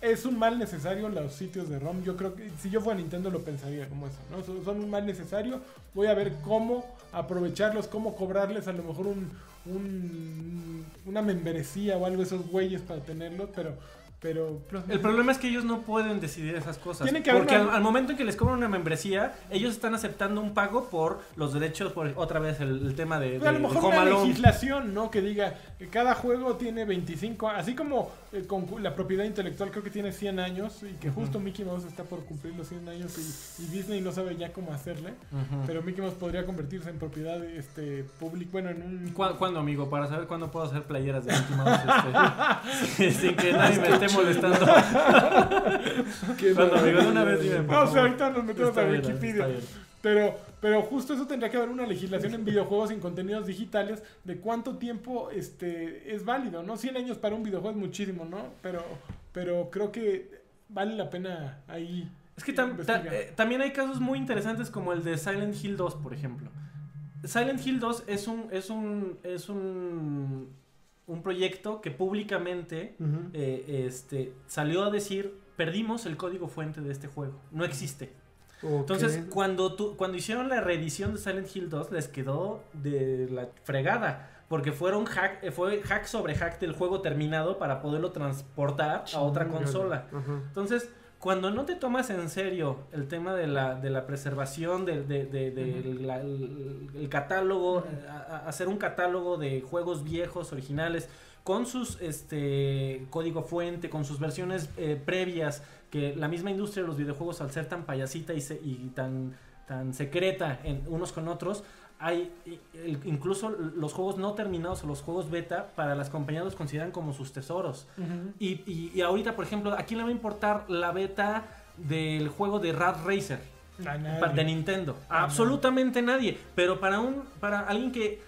es un mal necesario los sitios de ROM. Yo creo que si yo fuera Nintendo lo pensaría como eso, ¿no? Son, un mal necesario. Voy a ver cómo aprovecharlos, cómo cobrarles a lo mejor un, un- una membresía o algo de esos güeyes para tenerlos, pero pero El problema es que ellos no pueden decidir esas cosas. Tiene que haber porque una- al, al momento en que les cobran una membresía, ellos están aceptando un pago por los derechos, por otra vez el, el tema de, Pues a de lo mejor una legislación, ¿no? Que diga cada juego tiene 25, así como eh, con la propiedad intelectual creo que tiene 100 años y que justo Mickey Mouse está por cumplir los 100 años y, y Disney no sabe ya cómo hacerle, pero Mickey Mouse podría convertirse en propiedad este pública, bueno, en un... ¿Cuá- ¿Cuándo, amigo? Para saber cuándo puedo hacer playeras de Mickey Mouse este, sin que nadie me esté molestando. Qué ¿Cuándo, amigo? De una vez dime, No, o sea, ahorita nos metemos a Wikipedia. bien. Pero, pero justo eso tendría que haber una legislación en videojuegos y en contenidos digitales de cuánto tiempo este es válido, ¿no? 100 años para un videojuego es muchísimo, ¿no? Pero, pero creo que vale la pena ahí. Es que tam- ta- investigar. eh, también hay casos muy interesantes como el de Silent Hill 2, por ejemplo. Silent Hill 2 es un es un es un un proyecto que públicamente eh, este salió a decir perdimos el código fuente de este juego. No existe. Entonces, cuando, tú, cuando hicieron la reedición de Silent Hill 2, les quedó de la fregada. Porque fueron hack, eh, fue hack sobre hack del juego terminado para poderlo transportar a otra consola. Entonces, cuando no te tomas en serio el tema de la, de la preservación, de, de- de- de la- el, el catálogo, eh, a- a- hacer un catálogo de juegos viejos, originales, con sus este código fuente, con sus versiones eh, previas, que la misma industria de los videojuegos al ser tan payasita y, se- y tan, tan secreta en unos con otros, hay incluso los juegos no terminados o los juegos beta para las compañías los consideran como sus tesoros. Y, y- y ahorita, por ejemplo, ¿a quién le va a importar la beta del juego de Rad Racer A nadie. pa- de Nintendo? A Absolutamente nadie. Pero para un para alguien que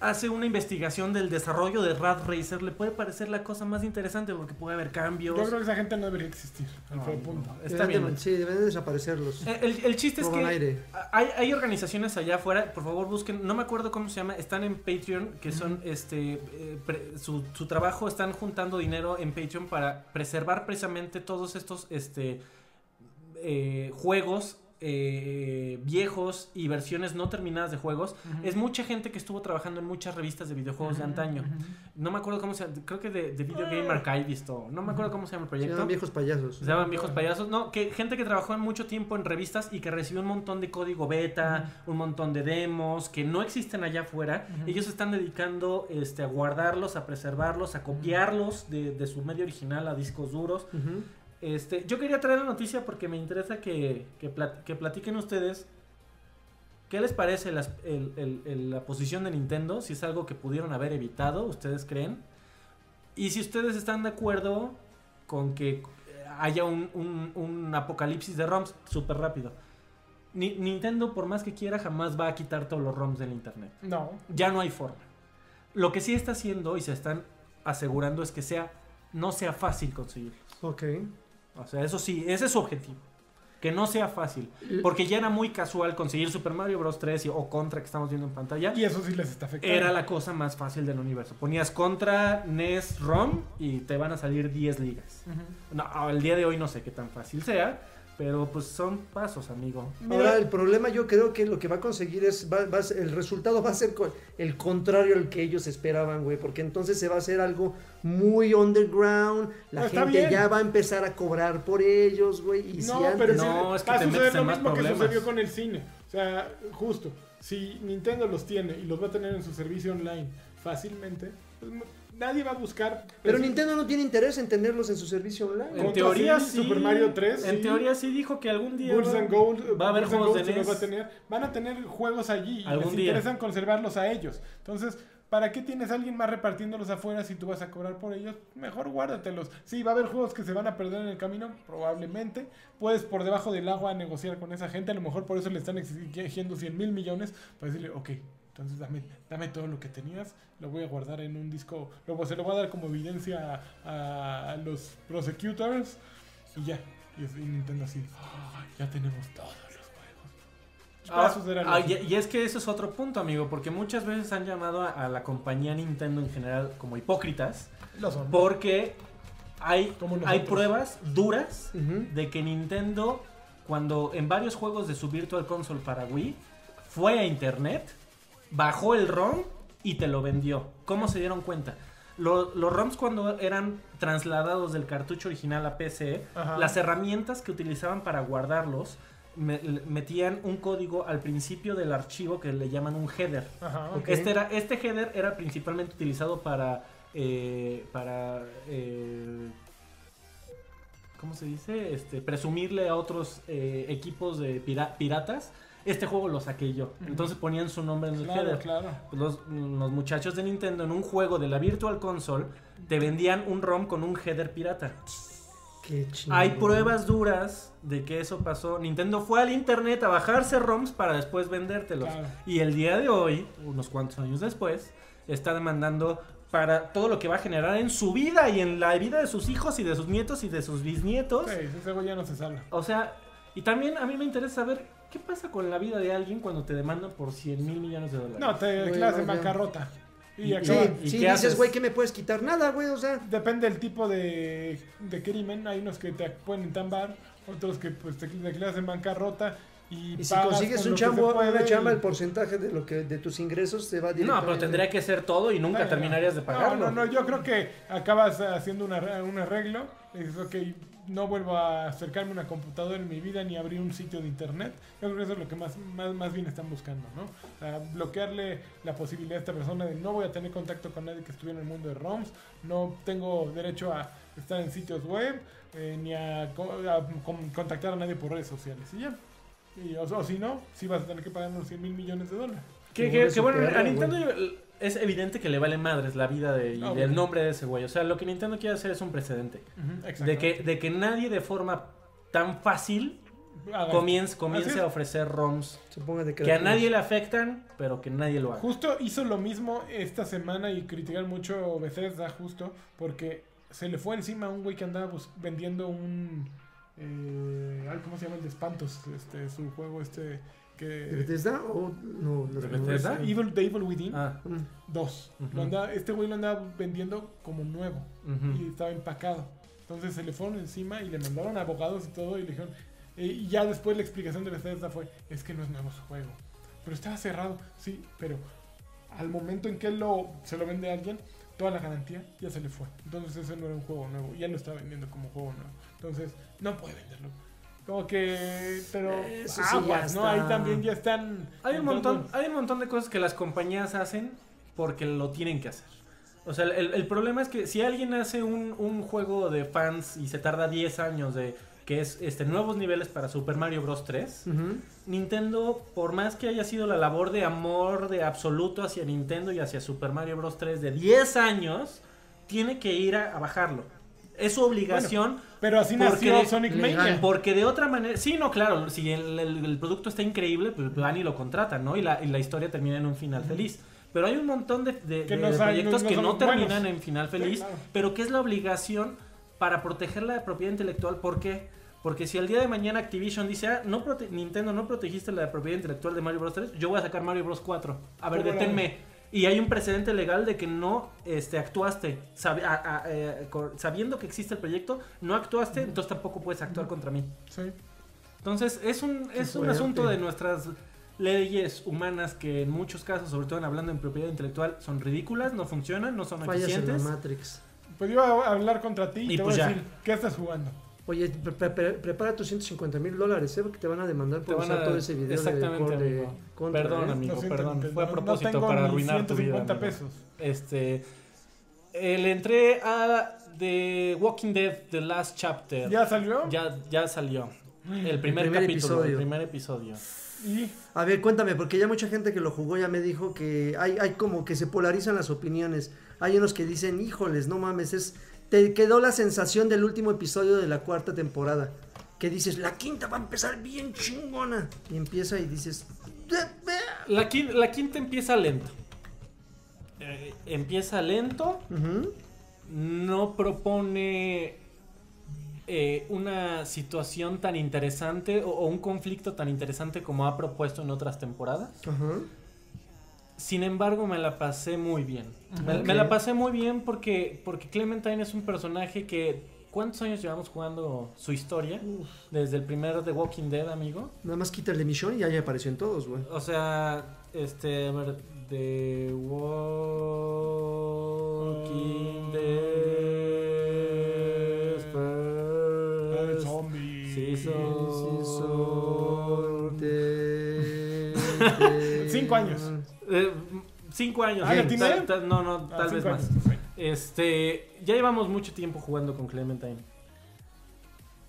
hace una investigación del desarrollo de Rad Racer le puede parecer la cosa más interesante porque puede haber cambios. Yo creo que esa gente no debería existir. Al No, fue no, punto. Está Deben bien. de- sí, deben de desaparecerlos. El, el- el chiste es que aire. hay, hay organizaciones allá afuera, por favor busquen, no me acuerdo cómo se llama, están en Patreon, que son este eh, pre- su, su trabajo, están juntando dinero en Patreon para preservar precisamente todos estos este eh, juegos eh, viejos y versiones no terminadas de juegos. Es mucha gente que estuvo trabajando en muchas revistas de videojuegos de antaño. No me acuerdo cómo se llama, creo que de, de Video Game Archivist o no me acuerdo cómo se llama el Se proyecto. llaman viejos payasos. Se llaman viejos payasos. No, que gente que trabajó en mucho tiempo en revistas y que recibió un montón de código beta, un montón de demos que no existen allá afuera. Ellos se están dedicando este, a guardarlos, a preservarlos, a copiarlos de, de su medio original a discos duros. Este, yo quería traer la noticia porque me interesa que, que, plat- que platiquen ustedes qué les parece las- el- el- el- la posición de Nintendo, si es algo que pudieron haber evitado, ustedes creen, y si ustedes están de acuerdo con que haya un, un- un apocalipsis de ROMs súper rápido. Ni- Nintendo, por más que quiera, jamás va a quitar todos los ROMs del Internet. No. Ya no hay forma. Lo que sí está haciendo y se están asegurando es que sea no sea fácil conseguirlos. Ok. O sea, eso sí, ese es su objetivo. Que no sea fácil. Porque ya era muy casual conseguir Super Mario Bros. 3 y- o Contra que estamos viendo en pantalla. Y eso sí les está afectando. Era la cosa más fácil del universo. Ponías Contra, NES, ROM y te van a salir 10 ligas. No, al día de hoy no sé qué tan fácil sea. Pero pues son pasos, amigo. Ahora, el problema yo creo que lo que va a conseguir es, va, va a ser- el resultado va a ser el contrario al que ellos esperaban, güey, porque entonces se va a hacer algo muy underground, la No, gente ya va a empezar a cobrar por ellos, güey, y si No, antes... pero No, sí, es que va a suceder lo mismo que problemas. sucedió con el cine. O sea, justo, si Nintendo los tiene y los va a tener en su servicio online fácilmente, pues, nadie va a buscar. Pero pues, Nintendo no tiene interés en tenerlos en su servicio online. En teoría sí. Super Mario 3, En sí. teoría sí dijo que algún día. Bulls va- and Gold, va a haber Bulls juegos Gold de se los NES. va a tener, van a tener juegos allí y Algún les día. interesan conservarlos a ellos. Entonces, ¿para qué tienes a alguien más repartiéndolos afuera si tú vas a cobrar por ellos? Mejor guárdatelos. Sí, va a haber juegos que se van a perder en el camino, probablemente. Puedes por debajo del agua negociar con esa gente, a lo mejor por eso le están exigiendo 100 mil millones, para decirle, ok, entonces dame, dame todo lo que tenías, lo voy a guardar en un disco, luego se lo voy a dar como evidencia a, a los prosecutors y ya. Y, Nintendo así, "Ah, ya tenemos todos los juegos. Ah, ah, y, es que ese es otro punto, amigo, porque muchas veces han llamado a, a la compañía Nintendo en general como hipócritas, Lo son. porque hay, hay pruebas duras Ujú. de que Nintendo, cuando en varios juegos de su Virtual Console para Wii, fue a internet, bajó el ROM y te lo vendió. ¿Cómo se dieron cuenta? Lo- los ROMs cuando eran trasladados del cartucho original a PC, Ajá. las herramientas que utilizaban para guardarlos me- metían un código al principio del archivo que le llaman un header. Ajá. Este, era, este header era principalmente utilizado para. eh, para. eh, ¿Cómo se dice? Este, presumirle a otros eh, equipos de pira- piratas. Este juego lo saqué yo. Entonces ponían su nombre en el Claro, header. claro. Los, los muchachos de Nintendo en un juego de la Virtual Console te vendían un ROM con un header pirata. Qué chingón. Hay pruebas duras de que eso pasó. Nintendo fue al internet a bajarse ROMs para después vendértelos. Claro. Y el día de hoy, unos cuantos años después, está demandando para todo lo que va a generar en su vida y en la vida de sus hijos y de sus nietos y de sus bisnietos. Sí, ese güey ya no se salva. O sea, y también a mí me interesa saber qué pasa con la vida de alguien cuando te demandan por 100 mil millones de dólares. No, te declaras en bancarrota. Y Y- Sí, ¿y sí, qué dices, güey, ¿qué me puedes quitar? Nada, güey, o sea. Depende del tipo de, de crimen. Hay unos que te pueden entambar, otros que pues te declaras en bancarrota y, Y si consigues con un chambo, una chamba, el porcentaje de lo que de tus ingresos se va No, directamente. pero tendría que ser todo y nunca No, no, terminarías de no, pagarlo. No, no, yo creo que acabas haciendo una un arreglo. y dices, ok, no vuelvo a acercarme a una computadora en mi vida ni abrir un sitio de internet. Yo creo que eso es lo que más, más, más bien están buscando, ¿no? O sea, bloquearle la posibilidad a esta persona de no voy a tener contacto con nadie que estuviera en el mundo de ROMs, no tengo derecho a estar en sitios web, eh, ni a, co- a con- contactar a nadie por redes sociales. Y ya. Y, o, o si no, sí vas a tener que pagar unos 100 mil millones de dólares. Que, que- bueno, a Nintendo es evidente que le vale madres la vida de, y Ah, el nombre de ese güey. O sea, lo que Nintendo quiere hacer es un precedente. Exacto. De que, de que nadie de forma tan fácil Haga- comience, comience a ofrecer ROMs que a nadie le afectan, pero que nadie lo haga. Justo hizo lo mismo esta semana y criticar mucho Bethesda justo porque se le fue encima a un güey que andaba vendiendo un eh, ¿cómo se llama el de espantos? Este su juego este ¿De que Bethesda o no? ¿De Bethesda? no, Evil, The Evil Within Ah. 2. Ujú. Lo andaba- este güey lo andaba vendiendo como nuevo y estaba empacado. Entonces se le fueron encima y le mandaron abogados y todo y le dijeron eh, y ya después la explicación de Bethesda fue, es que no es nuevo su juego. Pero estaba cerrado, sí, pero al momento en que él lo, se lo vende a alguien, toda la garantía ya se le fue. Entonces ese no era un juego nuevo, ya lo está vendiendo como juego nuevo. Entonces no puede venderlo. Como que, pero Eso sí, aguas, ya ¿no? Ahí está. también ya están... Hay un, montón, hay un montón de cosas que las compañías hacen porque lo tienen que hacer. O sea, el, el problema es que si alguien hace un, un juego de fans y se tarda 10 años de que es este nuevos niveles para Super Mario Bros 3, Ujú. Nintendo, por más que haya sido la labor de amor de absoluto hacia Nintendo y hacia Super Mario Bros 3 de 10 años, tiene que ir a, a bajarlo. Es su obligación Pero así Porque nació de- Sonic legal. Mania. porque de otra manera, sí, no, claro, si el, el- el producto está increíble, pues van y lo contratan, ¿no? Y la, y la historia termina en un final feliz. Pero hay un montón de, de- Que de no saben- proyectos no que no terminan buenos. en final Sí, feliz, claro. pero que es la obligación para proteger la propiedad intelectual. ¿Por qué? Porque si el día de mañana Activision dice, ah, no prote- Nintendo no protegiste la propiedad intelectual de Mario Bros 3, yo voy a sacar Mario Bros 4. A ver, deténme. Y hay un precedente legal de que no este, actuaste sabi- a- a- eh, sabiendo que existe el proyecto, no actuaste, entonces tampoco puedes actuar contra mí. Sí. Entonces es un, es un asunto de nuestras leyes humanas que en muchos casos, sobre todo en hablando en propiedad intelectual, son ridículas, no funcionan, no son Fallas en la eficientes. Matrix. Pues yo voy a hablar contra ti y, Y te pues voy a ya. decir, ¿qué estás jugando? Oye, pre- pre- pre- prepara tus 150 mil dólares, ¿eh? Porque te van a demandar por usar a- todo ese video exactamente, de, de contra, Perdón, ¿eh? amigo. Perdón, fue a propósito no para arruinar tu vida, 150 amigo. pesos. Este eh, le entré a The Walking Dead The Last Chapter. ¿Ya salió? ya, ya salió. El primer, primer capítulo, episodio. el primer episodio. Y A ver, cuéntame, porque ya mucha gente que lo jugó ya me dijo que hay, hay como que se polarizan las opiniones. Hay unos que dicen, híjoles, no mames, es te quedó la sensación del último episodio de la cuarta temporada. Que dices, la quinta va a empezar bien chingona. Y empieza y dices, La, quin- la quinta empieza lento. Eh, empieza lento. no propone eh, una situación tan interesante o, o un conflicto tan interesante como ha propuesto en otras temporadas. ajá. Sin embargo, me la pasé muy bien. Me, Ok. me la pasé muy bien porque, porque Clementine es un personaje que... ¿Cuántos años llevamos jugando su historia? Uf, Desde el primer The Walking Dead, amigo. nada más quítale misión y ya, ya apareció en todos, güey. O sea, este, a ver, The Walking Dead el first zombie. season. de- Cinco años. Eh, cinco años. Ah, ¿ya sí, tiene? tal- tal- no, no, Ah, tal vez más. Este, ya llevamos mucho tiempo jugando con Clementine.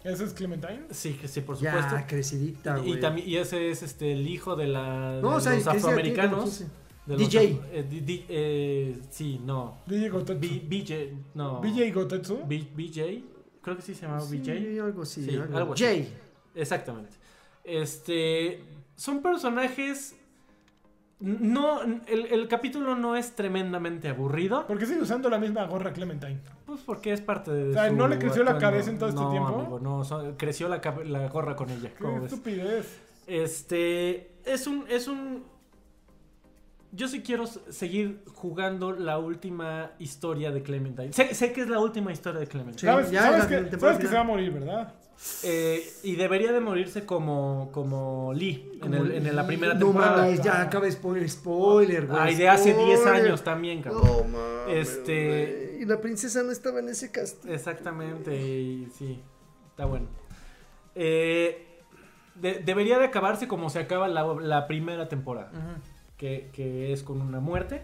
¿Ese es Clementine? Sí, que sí, por supuesto. Ya, crecidita, y, güey. y también y ese es este el hijo de la de No, o sea, los afroamericanos. 15. de los DJ. af- eh, di- di- eh, sí, no. DJ Gotetsu. B- BJ, no. BJ Gotetsu. B- BJ, creo que sí se llamaba Sí, BJ. algo así. Sí, algo. algo así. Jay. Exactamente. Este, son personajes no el, el capítulo no es tremendamente aburrido, ¿Por qué sigue usando la misma gorra Clementine? pues porque es parte de O sea, su ¿no le creció la cabeza en todo este No, tiempo? amigo, no, son- creció la, la gorra con ella. Qué ¿cómo ves? estupidez. Este es un es un yo sí quiero seguir jugando la última historia de Clementine. Sé, sé que es la última historia de Clementine. Sí, ¿Sabes, ya sabes la que, sabes se va a morir, ¿verdad? Eh, y debería de morirse como, como Lee en, el- en la primera No temporada. mames, ya acaba de spoiler, spoiler, güey. Ay, de hace 10 spoiler. años también, cabrón. No mames. Este-. Y la princesa no estaba en ese cast. Exactamente, y sí, está bueno. Eh, de- debería de acabarse como se acaba la, la primera temporada, que, que es con una muerte.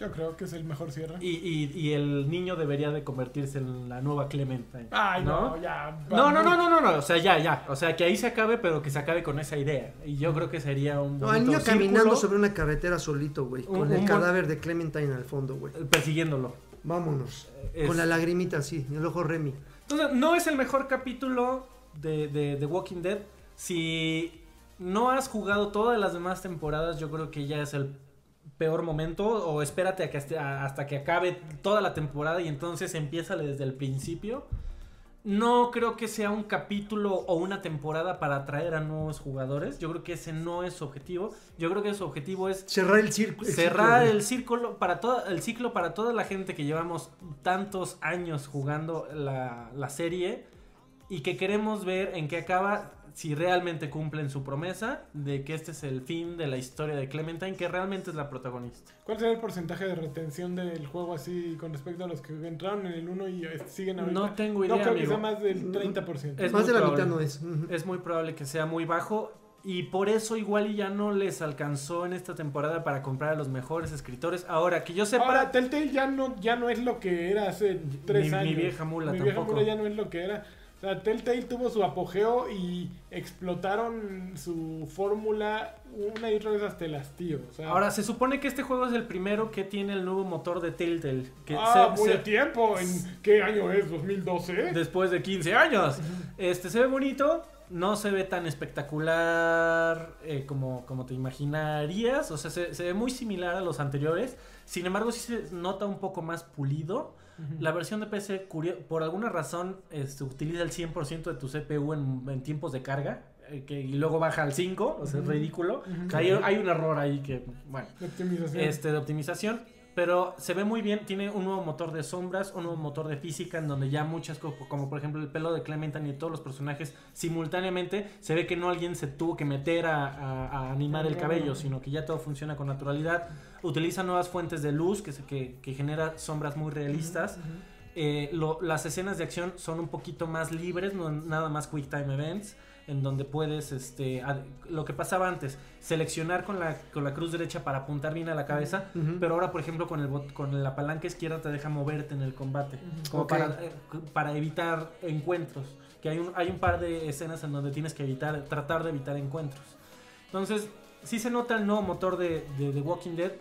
Yo creo que es el mejor cierre. Y, y- y el niño debería de convertirse en la nueva Clementine. Ay, no, ya. No, no, no, no, no, no, o sea, ya, ya. O sea, que ahí se acabe, pero que se acabe con esa idea. Y yo creo que sería un. No, el niño caminando sobre una carretera solito, güey. Un- Con el un buen- cadáver de Clementine al fondo, güey. Persiguiéndolo. Vámonos. Es- Con la lagrimita así, el ojo Remy. Entonces, no es el mejor capítulo de, de, de Walking Dead. Si no has jugado todas las demás temporadas, yo creo que ya es el peor momento. O espérate a que hasta, hasta que acabe toda la temporada y entonces empieza desde el principio. No creo que sea un capítulo o una temporada para atraer a nuevos jugadores. Yo creo que ese no es su objetivo. Yo creo que su objetivo es Cerrar el círculo. cerrar el círculo para todo el ciclo para toda la gente que llevamos tantos años jugando la, la serie y que queremos ver en qué acaba si realmente cumplen su promesa de que este es el fin de la historia de Clementine que realmente es la protagonista ¿Cuál será el porcentaje de retención del juego así con respecto a los que entraron en el 1 y siguen ahorita? no tengo No idea creo que sea más del 30%. Es Más muy de la probable. mitad no es. Es muy probable que sea muy bajo y por eso igual ya no les alcanzó en esta temporada para comprar a los mejores escritores ahora que yo sepa Ahora, Telltale ya no, ya no es lo que era hace tres Mi- mi años. vieja mula Mi vieja mula ya no es lo que era. O sea, Telltale tuvo su apogeo y explotaron su fórmula una y otra vez hasta el hastío. O sea, Ahora, se supone que este juego es el primero que tiene el nuevo motor de Telltale. Que ah, se- muy se- a tiempo. ¿En qué año es? ¿2012? después de 15 años. Este se ve bonito, no se ve tan espectacular eh, como, como te imaginarías. O sea, se, se ve muy similar a los anteriores. Sin embargo, sí se nota un poco más pulido. La versión de PC, curio- por alguna razón, este, utiliza el 100% de tu CPU en, en tiempos de carga. eh, que, y luego baja al 5, o sea, es ridículo. Ujú. hay, hay un error ahí que, bueno. De optimización. este, de optimización. Pero se ve muy bien, tiene un nuevo motor de sombras, un nuevo motor de física, en donde ya muchas cosas, como por ejemplo el pelo de Clementine y todos los personajes simultáneamente, se ve que no alguien se tuvo que meter a, a- a animar el cabello, sino que ya todo funciona con naturalidad. Utiliza nuevas fuentes de luz que, se- que, que genera sombras muy realistas. Eh, lo- las escenas de acción son un poquito más libres, no nada más quick time events, en donde puedes, este, lo que pasaba antes, seleccionar con la, con la cruz derecha para apuntar bien a la cabeza, pero ahora, por ejemplo, con, el bot- con la palanca izquierda te deja moverte en el combate, como para, eh, para evitar encuentros, que hay un, hay un par de escenas en donde tienes que evitar, tratar de evitar encuentros. Entonces, sí se nota el nuevo motor de, de The Walking Dead,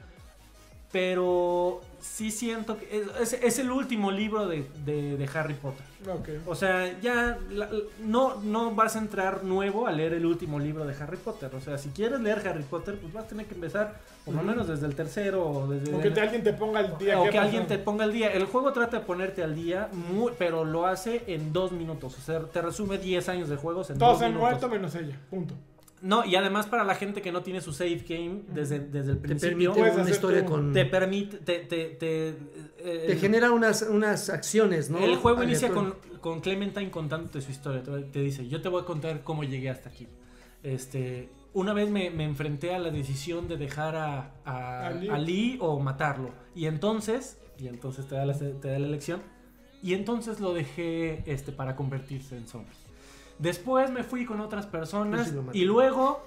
pero sí siento que es, es- es el último libro de, de- de Harry Potter. Ok. O sea, ya la- no, no vas a entrar nuevo a leer el último libro de Harry Potter. O sea, si quieres leer Harry Potter, pues vas a tener que empezar por lo menos desde el tercero o desde... O que te- alguien te ponga el día. o ¿qué que alguien te ponga al día. El juego trata de ponerte al día, muy- pero lo hace en dos minutos. O sea, te resume 10 años de juegos en Todos dos han minutos. muerto menos ella. Punto. No, y además para la gente que no tiene su save game desde, desde el Te principio, permite Puedes una historia con. te Te, permite... Te, te, te, eh, genera unas, unas acciones, ¿no? El juego inicia con, con Clementine contándote su historia. Te, te dice, yo te voy a contar cómo llegué hasta aquí. Este, una vez me, me enfrenté a la decisión de dejar a, a, A Lee. o matarlo. Y entonces, y entonces te da la, te da la elección. Y entonces lo dejé este, para convertirse en zombie. Después me fui con otras personas y luego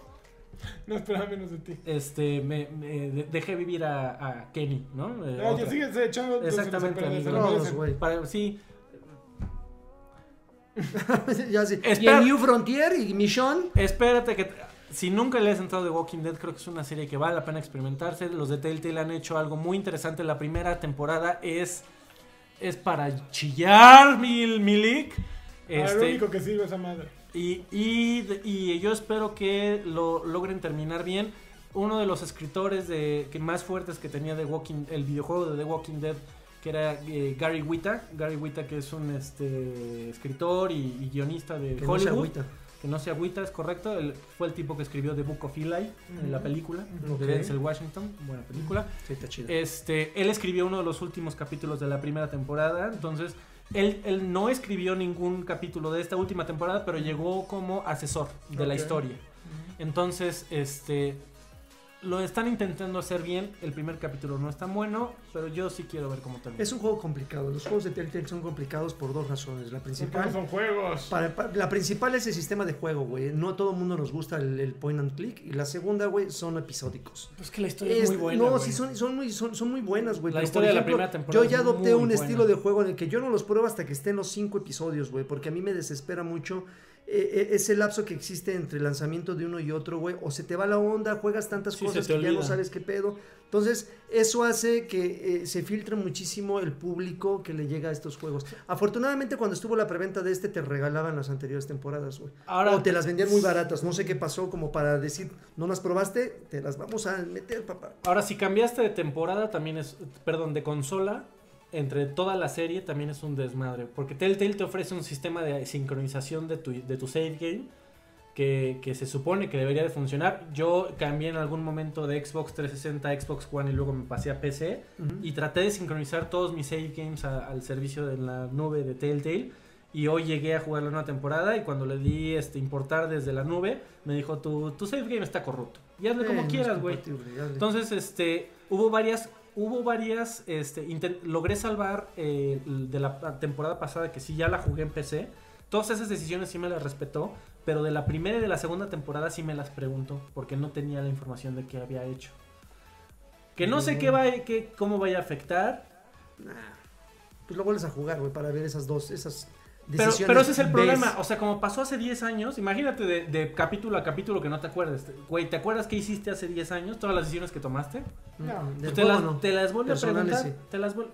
No esperaba menos de ti. este, me, me de- dejé vivir a, a Kenny, ¿no? Eh, No, ya otra. sigues echando. Exactamente, güey. Para- sí, ya sí. Y Espera. el New Frontier y Mission. Espérate que si nunca le has entrado de Walking Dead, creo que es una serie que vale la pena experimentarse. Los de Telltale han hecho algo muy interesante. La primera temporada es es para chillar mil milik. Ah, lo Este, único que sirve esa madre. y, y, y yo espero que lo logren terminar bien. Uno de los escritores de, que más fuertes que tenía de Walking, el videojuego de The Walking Dead, que era eh, Gary Whitta. Gary Whitta, que es un este, escritor y, y guionista de Que no Hollywood agüita. que no se agüita, es correcto. Él fue el tipo que escribió The Book of Eli, en la película, Ok. de Denzel Washington, buena película. Sí, está chido. Este, él escribió uno de los últimos capítulos de la primera temporada, entonces él, él no escribió ningún capítulo de esta última temporada, pero llegó como asesor de la historia. Entonces, este, lo están intentando hacer bien. El primer capítulo no es tan bueno, pero yo sí quiero ver cómo termina. Es un juego complicado. Los juegos de Telltale son complicados por dos razones. La Porque principal, no son juegos. para- para- la principal es el sistema de juego, güey. No a todo el mundo nos gusta el, el point and click. Y la segunda, güey, son episódicos. Pues que la historia Es- es muy buena. no, güey. sí, son, son, muy, son, son muy buenas, güey. La pero, historia de la primera temporada Yo ya es adopté muy un buena. estilo de juego en el que yo no los pruebo hasta que estén los cinco episodios, güey. Porque a mí me desespera mucho eh, ese lapso que existe entre el lanzamiento de uno y otro, güey. O se te va la onda, juegas tantas Sí, cosas que ya no sabes qué pedo. Entonces, eso hace que eh, se filtre muchísimo el público que le llega a estos juegos. Afortunadamente, cuando estuvo la preventa de este, te regalaban las anteriores temporadas, güey. Ahora, O te las vendían muy baratas. No sé qué pasó, como para decir, no las probaste, te las vamos a meter, papá. ahora, si cambiaste de temporada, también es, perdón, de consola, entre toda la serie también es un desmadre. Porque Telltale te ofrece un sistema de sincronización de tu, de tu save game que, que se supone que debería de funcionar. Yo cambié en algún momento de Xbox 360 a Xbox One y luego me pasé a PC. Y traté de sincronizar todos mis save games a- al servicio de la nube de Telltale. Y hoy llegué a jugar la nueva temporada y cuando le di este importar desde la nube, me dijo, tu, tu save game está corrupto. Y hazle Eh, como no quieras, güey. Entonces, este, hubo varias, hubo varias, este, logré salvar eh, de la temporada pasada que sí ya la jugué en PC. Todas esas decisiones sí me las respetó, pero de la primera y de la segunda temporada sí me las pregunto porque no tenía la información de qué había hecho. Que no sé qué va, qué, cómo vaya a afectar, Nah. Pues lo vuelves a jugar, güey, para ver esas dos, esas Pero, ese es el ves. problema. O sea, como pasó hace 10 años, imagínate de, de capítulo a capítulo que no te acuerdes. Güey, ¿te acuerdas qué hiciste hace 10 años? Todas las decisiones que tomaste. No, Pues te, las, no. te las vuelve a preguntar. sí. Te las, vuel-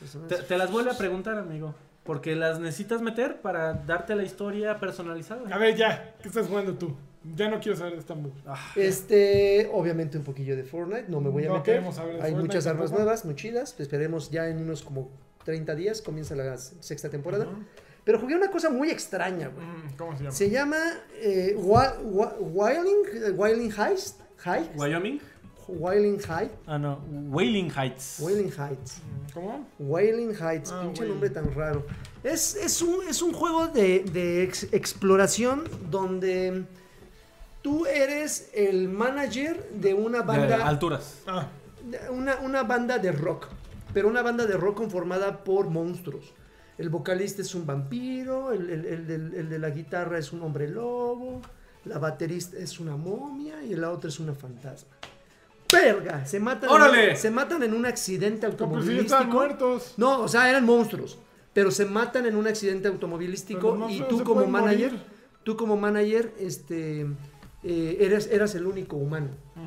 Personales. te, te las vuelve a preguntar, amigo. Porque las necesitas meter para darte la historia personalizada. A ver, ya. ¿Qué estás jugando tú? Ya no quiero saber de Estambul. Ah, Este, obviamente un poquillo de Fortnite, no me voy a No meter. Hay Fortnite muchas armas tampoco. nuevas, muy chidas. Esperemos ya en unos como 30 días comienza la sexta temporada. Pero jugué una cosa muy extraña, güey. Mm, ¿Cómo se llama? Se llama eh, Wa- Wa- Wailing, eh, Wailing Heist, Heist, ¿Wyoming? Wailing Heights, Ah, no. Wailing Heights. Wailing Heights. Mm, ¿Cómo? Wailing Heights, Ah, pinche Wailing. nombre tan raro. Es, es, un, es un juego de, de ex- exploración donde tú eres el manager de una De banda, alturas. Ah, de una, una banda de rock, pero una banda de rock conformada por monstruos. El vocalista es un vampiro, el, el- el el de la guitarra es un hombre lobo, la baterista es una momia y la otra es una fantasma. ¡Verga! Se matan, ¡Órale! En, se matan en un accidente pues automovilístico. muertos. No, o sea, eran monstruos. Pero se matan en un accidente automovilístico no y tú como manager, morir. tú como manager, este, eh, eras, eras el único humano. Ujú.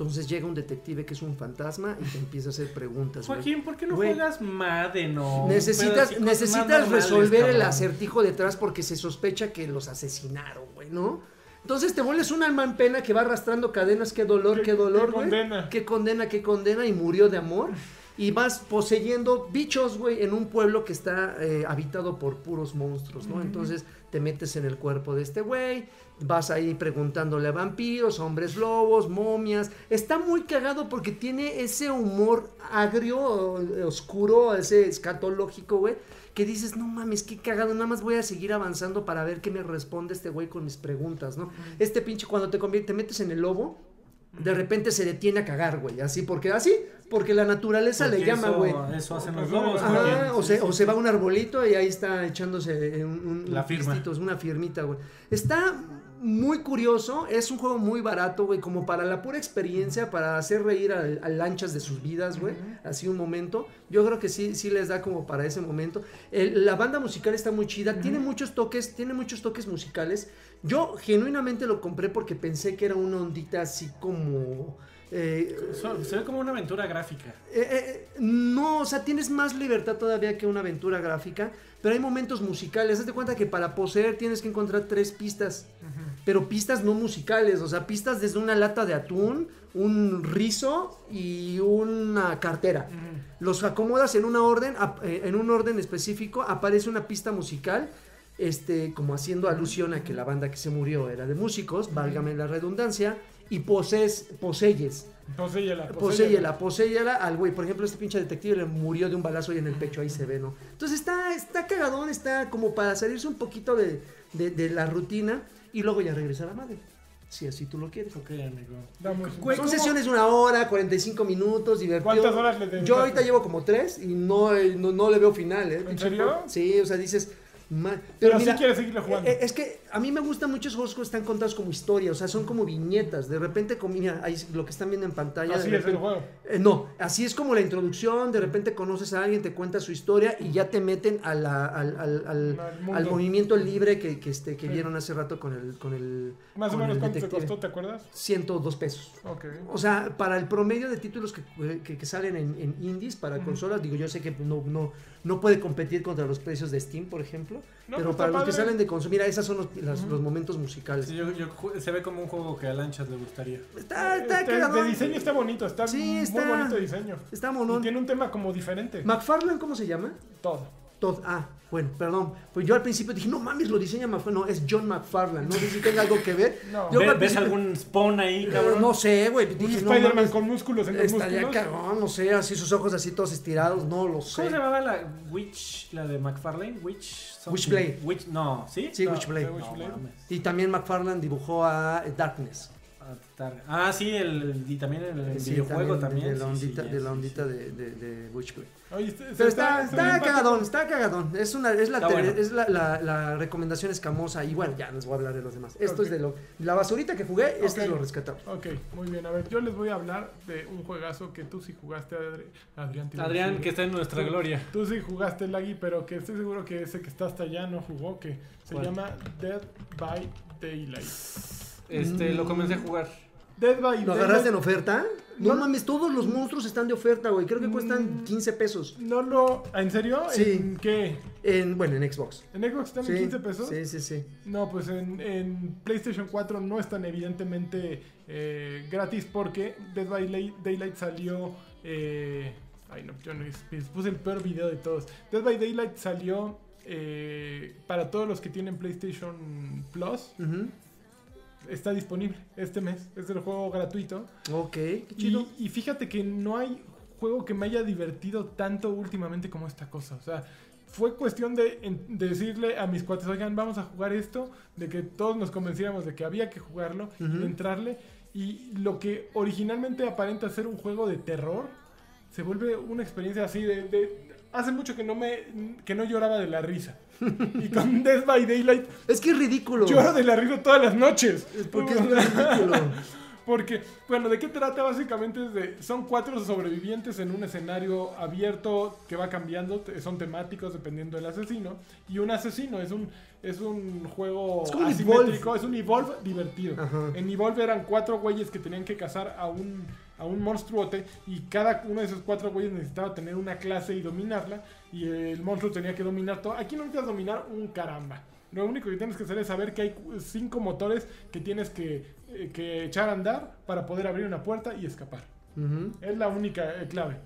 Entonces llega un detective que es un fantasma y te empieza a hacer preguntas. Joaquín, ¿por qué no juegas Madden o un Necesitas, necesitas resolver el acertijo detrás porque se sospecha que los asesinaron, güey, ¿no? Entonces te vuelves un alma en pena que va arrastrando cadenas, qué dolor, Qué- qué, dolor, qué güey. condena. Qué condena, qué condena y murió de amor. Y vas poseyendo bichos, güey, en un pueblo que está eh, habitado por puros monstruos, ¿no? Entonces te metes en el cuerpo de este güey, vas ahí preguntándole a vampiros, hombres lobos, momias. Está muy cagado porque tiene ese humor agrio, eh, oscuro, ese escatológico, güey, que dices, no mames, qué cagado, nada más voy a seguir avanzando para ver qué me responde este güey con mis preguntas, ¿no? Este pinche, cuando te, te metes en el lobo, de repente se detiene a cagar, güey, así, porque así, porque la naturaleza le llama, güey. Eso hacen los lobos. ajá, o, se, o se va a un arbolito y ahí está echándose un, un- La un firma. una firmita, güey. Está muy curioso, es un juego muy barato, güey, como para la pura experiencia, para hacer reír a, a lanchas de sus vidas, güey, así un momento. Yo creo que sí, sí les da como para ese momento. El- la banda musical está muy chida, tiene muchos toques, tiene muchos toques musicales. Yo genuinamente lo compré porque pensé que era una ondita así como... eh, Se ve como una aventura gráfica. eh, eh, no, o sea, tienes más libertad todavía que una aventura gráfica, pero hay momentos musicales. Haz de cuenta que para poseer tienes que encontrar tres pistas, pero pistas no musicales, o sea, pistas desde una lata de atún, un rizo y una cartera. Los acomodas en una orden, en un orden específico, aparece una pista musical este, como haciendo alusión a que la banda que se murió era de músicos, válgame la redundancia, y poses, poseyes. Poséyela, Poséyela, poséyela al güey. Por ejemplo, este pinche detective le murió de un balazo y en el pecho, ahí se ve, ¿no? Entonces está, está cagadón, está como para salirse un poquito de, de- de la rutina y luego ya regresa a la madre. Si así tú lo quieres. Ok, amigo. Güey, Son ¿cómo? sesiones de una hora, 45 minutos, divertido. ¿Cuántas horas le dedicaste? Yo ahorita llevo como tres y no, eh, no, no le veo final, ¿eh? ¿En serio? Sí, o sea, dices... Pero, mira, sí quieres seguirle jugando. eh, eh, Es que a mí me gustan muchos juegos que están contados como historia, o sea, son como viñetas. De repente, como, mira, ahí lo que están viendo en pantalla. Así de es el repente- juego. eh, no, así es como la introducción, de repente conoces a alguien, te cuenta su historia y ya te meten a la- al, al- al- Al movimiento libre que, que, este, que Sí. vieron hace rato con el, con el Más o menos el cuánto te costó, ¿te acuerdas? 102 pesos. Ok. O sea, para el promedio de títulos que, que- que salen en, en indies para consolas, digo, yo sé que no, no, no puede competir contra los precios de Steam, por ejemplo, No, pero pues para los que salen de consola, mira, esos son los, las- Ujú. los momentos musicales. Sí, yo- yo ju- se ve como un juego que a Lanchas le gustaría. Está, está Este, de diseño está bonito, está Sí, muy está- bonito diseño. Está Y monón. tiene un tema como diferente. McFarlane, ¿cómo se llama? Todo. Todd, ah, bueno, perdón. Pues yo al principio dije, no mames, lo diseña McFarlane. No, es John McFarlane. No sé si tenga algo que ver. No. Yo ¿Ve- al ¿Ves algún spawn ahí, cabrón? No sé, güey. Un Dije, no Spider-Man con músculos en los Estaría músculos. cagón, no sé, así sus ojos así todos estirados, no lo sé. ¿Cómo se llamaba la Witch, la de McFarlane? Witch. something. Witchblade. Witch, no, ¿sí? Sí, No, Witchblade. Y también McFarlane dibujó a Darkness. Ah, sí, el, y también el, el Sí, videojuego también. De la sí, sí, ondita, de, la ondita sí. de, de, de Witchblade. Oye, este- Pero está, está, cagadón, está cagadón. Es, una, es, la, bueno. es la, la, la recomendación escamosa. Y bueno, ya les voy a hablar de los demás. Esto es de lo, la basurita que jugué, esto Ok. es lo rescatable. Ok, muy bien. A ver, yo les voy a hablar de un juegazo que tú sí jugaste, Adri- Adrián. Adrián, que está en nuestra Tú- gloria. Tú sí jugaste Laggy, pero que estoy seguro que ese que está hasta allá no jugó, que se ¿Cuál? llama Dead by Daylight. Este, lo comencé a jugar. Dead by ¿Lo Daylight. agarraste en oferta? No, No. mames, todos los monstruos están de oferta, güey. Creo que cuestan Mm. 15 pesos. No lo. ¿En serio? Sí. ¿En qué? En, bueno, en Xbox. ¿En Xbox están Sí, en 15 pesos? Sí, sí, sí. No, pues en, en PlayStation 4 no están evidentemente eh, gratis porque Dead by Daylight salió... eh, ay, no, yo no puse el peor video de todos. Dead by Daylight salió eh, para todos los que tienen PlayStation Plus. Ujú. Está disponible este mes. Es el juego gratuito. Ok, qué chido. Y, y fíjate que no hay juego que me haya divertido tanto últimamente como esta cosa. O sea, fue cuestión de, decirle a mis cuates, oigan, vamos a jugar esto, de que todos nos convenciéramos de que había que jugarlo y entrarle. Y lo que originalmente aparenta ser un juego de terror, se vuelve una experiencia así de... de- hace mucho que no me que no lloraba de la risa. Y con Death by Daylight Es que es ridículo. lloro de la risa todas las noches. Porque es ridículo. Porque, bueno, ¿de qué trata? Básicamente es de, son cuatro sobrevivientes en un escenario abierto que va cambiando, son temáticos dependiendo del asesino, y un asesino, es un, es un juego Es como un asimétrico, es un Evolve divertido. Ajá. En Evolve eran cuatro güeyes que tenían que cazar a un, a un monstruote, y cada uno de esos cuatro güeyes necesitaba tener una clase y dominarla, y el monstruo tenía que dominar todo. Aquí no necesitas dominar un caramba. Lo único que tienes que hacer es saber que hay cinco motores que tienes que, eh, que echar a andar para poder abrir una puerta y escapar. Es la única eh, clave.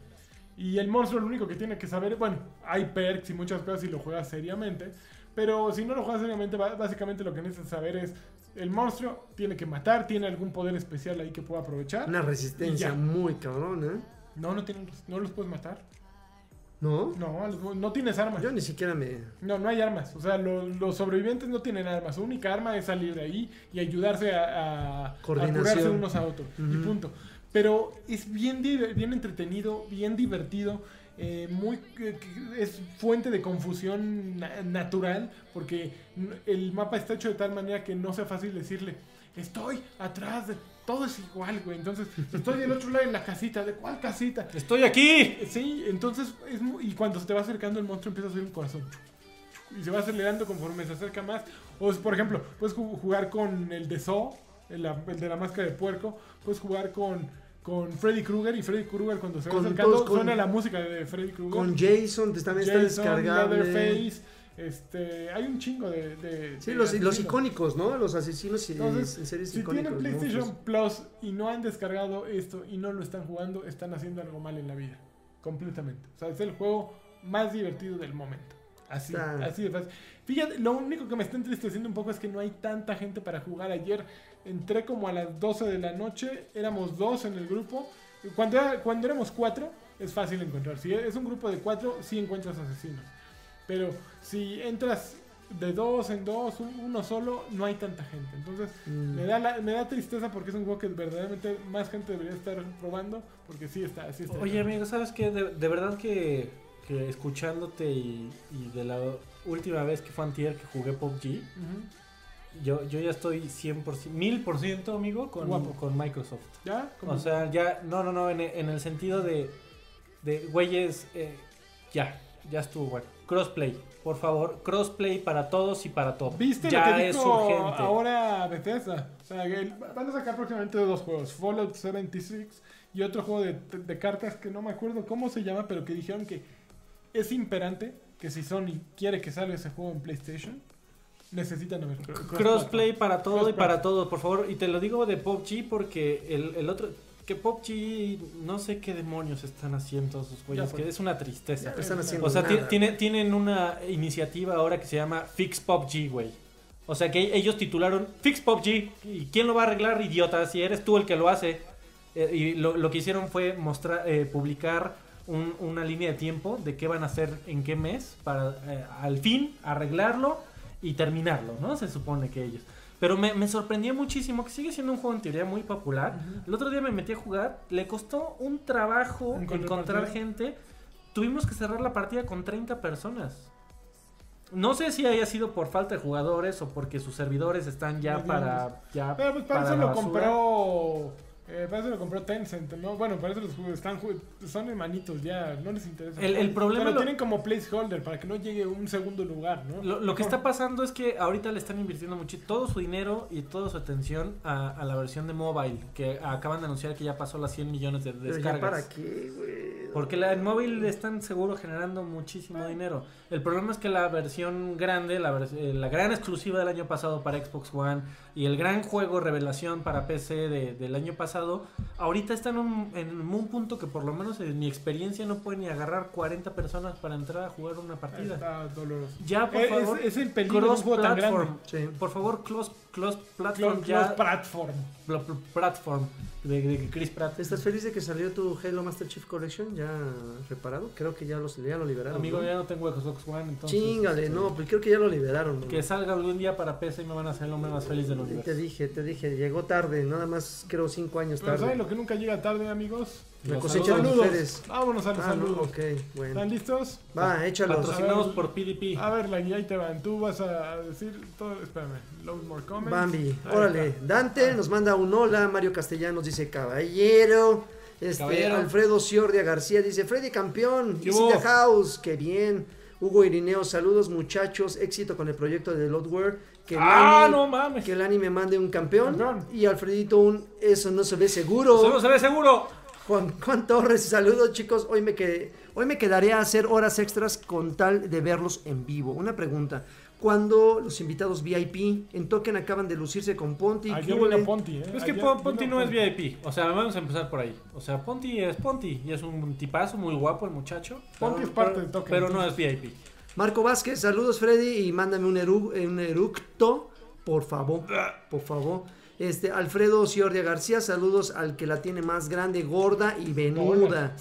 Y el monstruo lo único que tiene que saber, bueno, hay perks y muchas cosas si lo juegas seriamente, pero si no lo juegas seriamente, básicamente lo que necesitas saber es, el monstruo tiene que matar, tiene algún poder especial ahí que pueda aprovechar. Una resistencia muy cabrón, ¿eh? No, no, tienen, no los puedes matar. ¿No? No, no tienes armas. Yo ni siquiera me... No, no hay armas. O sea, lo- los sobrevivientes no tienen armas. Su única arma es salir de ahí y ayudarse a, a- curarse unos a otros. Y punto. Pero es bien, bien entretenido, bien divertido. Eh, muy es fuente de confusión na- natural porque el mapa está hecho de tal manera que no sea fácil decirle estoy atrás de todo es igual güey entonces estoy del otro lado en la casita de cuál casita ¡Estoy aquí! Sí, entonces, es y cuando se te va acercando el monstruo empieza a hacer un corazón. Y se va acelerando conforme se acerca más. O, por ejemplo, puedes ju- jugar con el de Saw, el, el de la máscara de puerco. Puedes jugar con, con Freddy Krueger. Y Freddy Krueger cuando se va Con acercando todos, con- suena la música de Freddy Krueger. Con Jason también está. Leatherface. Este, hay un chingo de... de- Sí, de los, los icónicos, ¿no? Los asesinos y- Entonces, en series Si icónicos. tienen PlayStation monstruos. Plus y no han descargado esto y no lo están jugando, están haciendo algo mal en la vida. Completamente. O sea, es el juego más divertido del momento. Así, Está- así de fácil. Fíjate, lo único que me está entristeciendo un poco es que no hay tanta gente para jugar. Ayer entré como a las 12 de la noche, éramos dos en el grupo. Cuando, era- cuando éramos cuatro, es fácil encontrar. Si es un grupo de cuatro, sí encuentras asesinos. Pero si entras de dos en dos, un- uno solo, no hay tanta gente. Entonces, Mm. me da, la- me da tristeza porque es un juego que verdaderamente más gente debería estar probando. Porque sí está, sí está. Oye, amigo, ¿sabes qué? De, de verdad que, que escuchándote y, y de la última vez que fue antier que jugué PUBG, Ujú. Yo, yo ya estoy 100%, 1000% amigo con, Guapo. con Microsoft. ¿Ya? O sea, ya, no, no, no, en, en el sentido de, de güeyes, eh, ya, ya estuvo bueno. Crossplay, por favor, crossplay para todos y para todo. ¿Viste ya lo que es dijo urgente. ahora Bethesda? O sea, que van a sacar próximamente dos juegos, Fallout 76 y otro juego de, de cartas que no me acuerdo cómo se llama, pero que dijeron que es imperante que si Sony quiere que salga ese juego en PlayStation, necesitan haber cro- Crossplay para todo y para todo, por favor. Y te lo digo de PUBG porque el, el otro, que PUBG, no sé qué demonios están haciendo sus güeyes, que es una tristeza. Haciendo O sea, tiene- tienen una iniciativa ahora que se llama Fix PUBG, güey. O sea, que ellos titularon Fix PUBG. ¿Y quién lo va a arreglar, idiota? Si eres tú el que lo hace. Eh, y lo, lo que hicieron fue mostrar, eh, publicar un- una línea de tiempo de qué van a hacer en qué mes para eh, al fin arreglarlo y terminarlo, ¿no? Se supone que ellos. Pero me, me sorprendió muchísimo que sigue siendo un juego en teoría muy popular. El otro día me metí a jugar, le costó un trabajo Encontrar gente. Tuvimos que cerrar la partida con 30 personas. No sé si haya sido por falta de jugadores o porque sus servidores están ya Medianos. para. Ya Pero pues para, para eso lo basura. compró. Eh, para eso lo compró Tencent, ¿no? Bueno, para eso los juegos están son hermanitos, ya no les interesa. El- el problema Pero lo- tienen como placeholder para que no llegue un segundo lugar, ¿no? Lo, lo que está pasando es que ahorita le están invirtiendo mucho todo su dinero y toda su atención a, a la versión de mobile, que acaban de anunciar que ya pasó las 100 millones de Pero ya descargas. para qué, güey. Porque la, en móvil le están seguro generando muchísimo dinero. El problema es que la versión grande, la, vers- eh, la gran exclusiva del año pasado para Xbox One y el gran juego revelación para PC de- del año pasado, ahorita están en un, en un punto que por lo menos en mi experiencia no pueden ni agarrar 40 personas para entrar a jugar una partida. Está doloroso. Ya, por Eh, favor, es, es el peligro de un cross juego tan grande. Sí. Por favor, close, close platform Close, ya. close platform. pl- pl- platform de, de Chris Pratt. ¿Estás feliz de que salió tu Halo Master Chief Collection ya reparado? Creo que ya, los, ya lo liberaron. Amigo, ¿no? ya no tengo Xbox One, entonces. Chingale, este, no, pues creo que ya lo liberaron. ¿no? Que salga algún día para PC y me van a hacer el hombre más feliz del Te universo. dije, te dije, llegó tarde, nada más creo cinco años Pero ¿saben tarde. lo que nunca llega tarde, amigos? La Los cosecha de Saludos. mujeres. Vámonos a los Ah, no, saludos. ok, bueno. ¿Están listos? Va, échalos. Patrocinados ver, por PDP. A ver, la guía ahí te van. Tú vas a decir todo. Espérame. Load more comments. Bambi, Ahí órale. está. Dante nos manda un hola. Mario Castellanos dice caballero. Este, Caballero. Alfredo Ciordia García dice Freddy campeón. The house. Qué bien. Hugo Irineo, saludos muchachos. Éxito con el proyecto de Loadware. Que el ¡Ah, no mames! Que el anime mande un campeón. Campeón. Y Alfredito un eso no se ve seguro. ¡Solo se ve seguro! Juan, Juan Torres, saludos chicos. Hoy me, quedé, hoy me quedaré a hacer horas extras con tal de verlos en vivo. Una pregunta. Cuando los invitados VIP en Token acaban de lucirse con Ponti, ¿qué Ayer vino le- Ponti, ¿eh? Es que Ayer vino Ponti no es. VIP. O sea, vamos a empezar por ahí. O sea, Ponti es Ponti. Y es un tipazo muy guapo el muchacho. Ponti pero- es parte pero- del token, Pero no es. VIP. Marco Vázquez, saludos Freddy y mándame un, eru- un eructo, por favor, por favor. Este, Alfredo Ciordia García, saludos al que la tiene más grande, gorda y venuda.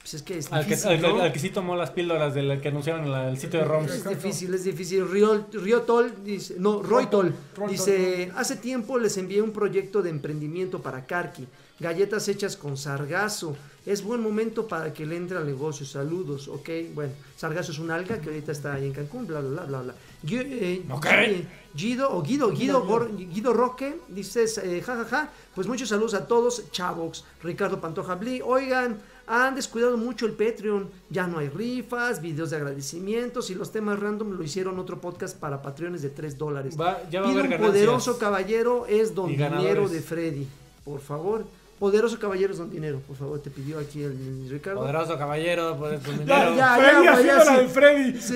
Pues es que es Al que, difícil, al que- ¿no? al que sí tomó las píldoras de la que anunciaron en la- el sitio de ROMs. Es difícil, es difícil. Riol, Riotol dice, no, Roytol Roytol, dice, hace tiempo les envié un proyecto de emprendimiento para Karki, galletas hechas con sargazo. Es buen momento para que le entre al negocio. Saludos, ok. Bueno, sargazo es un alga que ahorita está ahí en Cancún, bla, bla, bla, bla, bla. Gui- eh, Ok. Gui- Guido o Guido, Guido, Guido Roque, dices, eh, jajaja, pues muchos saludos a todos, chavox, Ricardo Pantoja Bli, oigan, han descuidado mucho el Patreon, ya no hay rifas, videos de agradecimientos y los temas random lo hicieron otro podcast para patreones de 3 dólares. Va- ya va a haber un poderoso caballero es Don Dinero de Freddy, por favor. Poderoso Caballeros Don Dinero, por favor, te pidió aquí el, el Ricardo. Poderoso caballero, Ya, dinero. ya, Freddy ya, haciendo ya, la sí. de Freddy. Sí,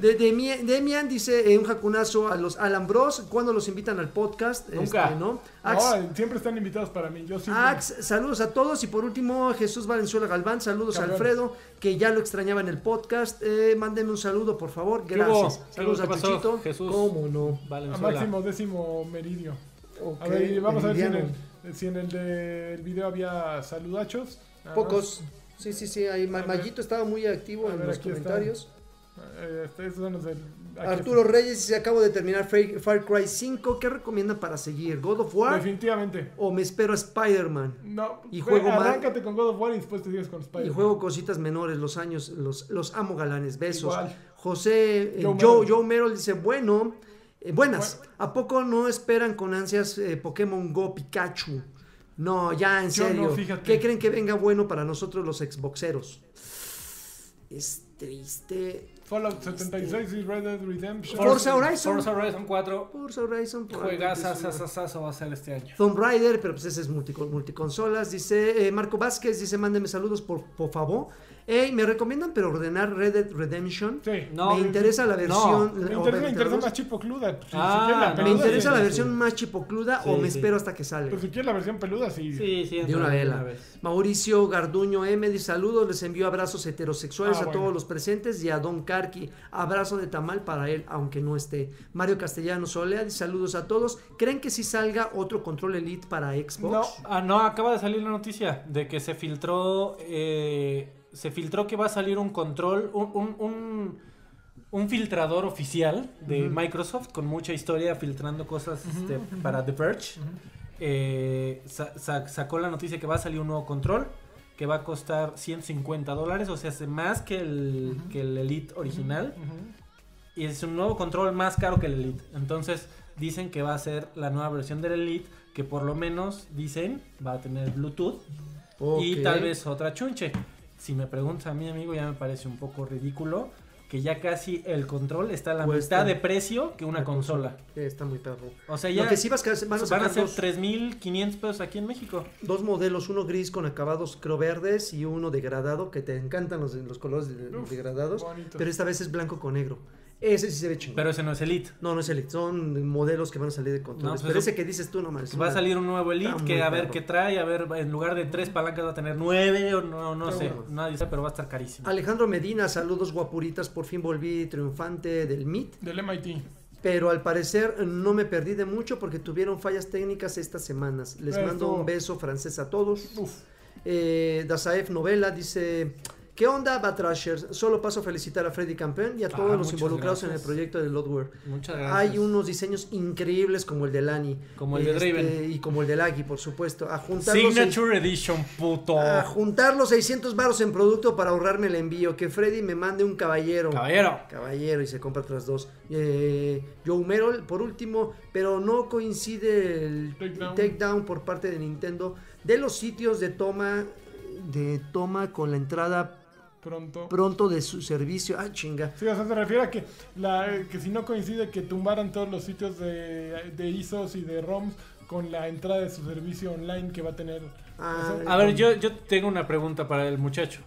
de, Demi- Demian dice eh, un jacunazo a los Alan Bros. ¿Cuándo los invitan al podcast? Nunca. Este, ¿no? Ax, No, siempre están invitados para mí. Yo siempre. Ax, saludos a todos. Y por último, Jesús Valenzuela Galván. Saludos a. Alfredo, que ya lo extrañaba en el podcast. Eh, mándenme un saludo, por favor. Gracias. ¿Qué Saludos a ¿Qué pasó, Tuchito. Jesús? ¿Cómo no? a Valenzuela. máximo décimo meridio. Ok, A ver, vamos a ver si en, Emiliano. el, si en el del video había saludachos. Pocos. Sí, sí, sí. Ahí. Mayito estaba muy activo en los comentarios. Eh, este, estos son los del. aquí Arturo está. Reyes dice: Acabo de terminar Far Cry 5. ¿Qué recomiendan para seguir? ¿God of War? Definitivamente. ¿O me espero a Spider-Man? No, Y juego arráncate con God of War y después te sigues con Spider. Y juego cositas menores, los años, los, los amo galanes, besos. Igual. José eh, Joe Joe, Merrill. Joe Merrill dice, bueno, eh, buenas, ¿a poco no esperan con ansias eh, Pokémon Go Pikachu? No, ya en no, serio. ¿Qué creen que venga bueno para nosotros los Xboxeros? Es triste. Fallout 76 y Red Dead Redemption. Forza Horizon. Forza Horizon 4. Forza Horizon. Juegazazazazo va a ser este año. Tomb Raider, pero pues ese es multicon- multiconsolas. Dice eh, Marco Vázquez, dice, mándeme saludos por, por favor. Ey, me recomiendan pero ordenar Red Dead Redemption. Sí. No, me interesa la no. versión. Me o interesa, me Venta interesa más chipocluda. Si, Ah, si quieres la no, Me interesa sí. la sí, versión sí. más chipocluda Sí, o me sí. espero hasta que salga. Pero si quieres la versión peluda, sí. Sí, sí. De una vela. Mauricio Garduño M dice saludos, les envío abrazos heterosexuales Ah, a bueno. todos los presentes y a Don Karki, abrazo de tamal para él, aunque no esté. Mario Castellanos Olea dice saludos a todos. ¿Creen que si salga otro control Elite para Xbox? No. Ah, no, acaba de salir la noticia de que se filtró. eh, se filtró que va a salir un control, un, un, un- un filtrador oficial de. Microsoft con mucha historia filtrando cosas este, para The Verge. Eh, sa- sa- sacó la noticia que va a salir un nuevo control que va a costar 150 dólares, o sea, hace más que el, que el Elite original. Y es un nuevo control más caro que el Elite. Entonces dicen que va a ser la nueva versión del Elite, que por lo menos dicen va a tener Bluetooth y tal vez otra chunche. Si me preguntas a mi amigo, ya me parece un poco ridículo que ya casi el control está a la Cuesta. mitad de precio que una La consola. Está muy perro. O sea, Lo ya que sí vas a- van a van a ser dos, 3.500 pesos aquí en México. dos modelos, uno gris con acabados creo verdes y uno degradado, que te encantan los, los colores de- Uf, degradados, bonito. pero esta vez es blanco con negro. Ese sí se ve chingón. Pero ese no es Elite. no, no es Elite, son modelos que van a salir de controles. No, pues pero eso- ese que dices tú, no mames. Va a salir un nuevo Elite que a ver qué trae, a ver, en lugar de tres palancas va a tener nueve o no, no sé, bueno. nadie sabe, pero va a estar carísimo. Alejandro Medina, saludos guapuritas, por fin volví triunfante del MIT, Del MIT. pero al parecer no me perdí de mucho porque tuvieron fallas técnicas estas semanas. Les mando un beso francés a todos. Uf. Eh, Dazaef Novela dice, ¿qué onda Batrashers? Solo paso a felicitar a Freddy Campeón y a Ah, todos los involucrados en el proyecto de Lodware. Muchas gracias. Hay unos diseños increíbles como el de Lani. Como el de Este, Draven. Y como el de Lagi, por supuesto. A juntar los seis- Signature Edition, puto. a juntar los 600 baros en producto para ahorrarme el envío. Que Freddy me mande un caballero. Caballero. Caballero y se compra otras dos. Eh, Joe Merrill, por último, pero no coincide el Takedown. takedown por parte de Nintendo de los sitios de toma de toma con la entrada Pronto. pronto de su servicio. Ah, chinga. Sí, o sea, se refiere a que, la, que si no coincide que tumbaran todos los sitios de, de ISOs y de ROMs con la entrada de su servicio online que va a tener. Ah, A ver, yo, yo tengo una pregunta para el muchacho.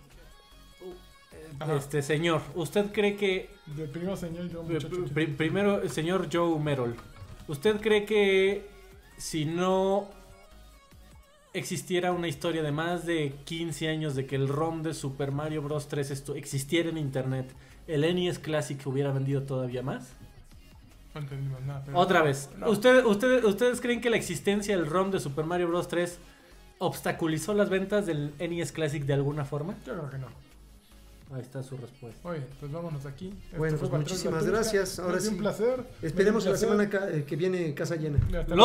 Ajá. Este señor, ¿usted cree que De primero señor yo, Eh, muchacho. primero, el señor Joe Merrill, ¿usted cree que si no existiera una historia de más de 15 años de que el ROM de Super Mario Bros. 3 estu- existiera en internet, el NES Classic hubiera vendido todavía más? No entendimos nada. pero- Otra vez, No. ¿Usted, usted- ¿ustedes creen que la existencia del ROM de Super Mario Bros. 3 obstaculizó las ventas del NES Classic de alguna forma? Yo creo que no. Ahí está su respuesta. Oye, pues vámonos aquí. Bueno, pues muchísimas gracias. Ahora sí. un placer. Esperemos Me la un semana placer. eh, que viene casa llena. Va.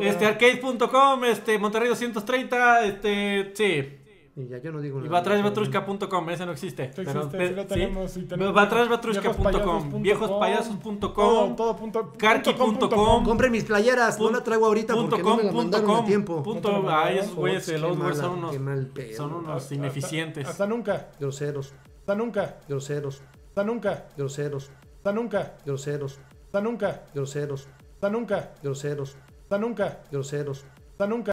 este arcade.com, este Monterrey 230, este sí. Y ya yo no digo Y nada. batrashbatrushka.com, ese no existe. Sí pero, existe, pe- sí lo tenemos, sí tenemos. Batrashbatrushka.com, viejospayasos.com, viejospayasos.com, todo, todo punto- Karki.com, punto com. Compren mis playeras, no Pun- la traigo ahorita punto porque no me la com, mandaron punto a tiempo. com, No punto, ay, mandaron. esos güeyes de Loadware mala- son unos, son unos Hasta- ineficientes. Hasta nunca, Groseros, hasta nunca, groseros, hasta nunca, groseros, hasta nunca, groseros, hasta nunca, groseros, hasta nunca, groseros, hasta nunca, groseros. hasta nunca.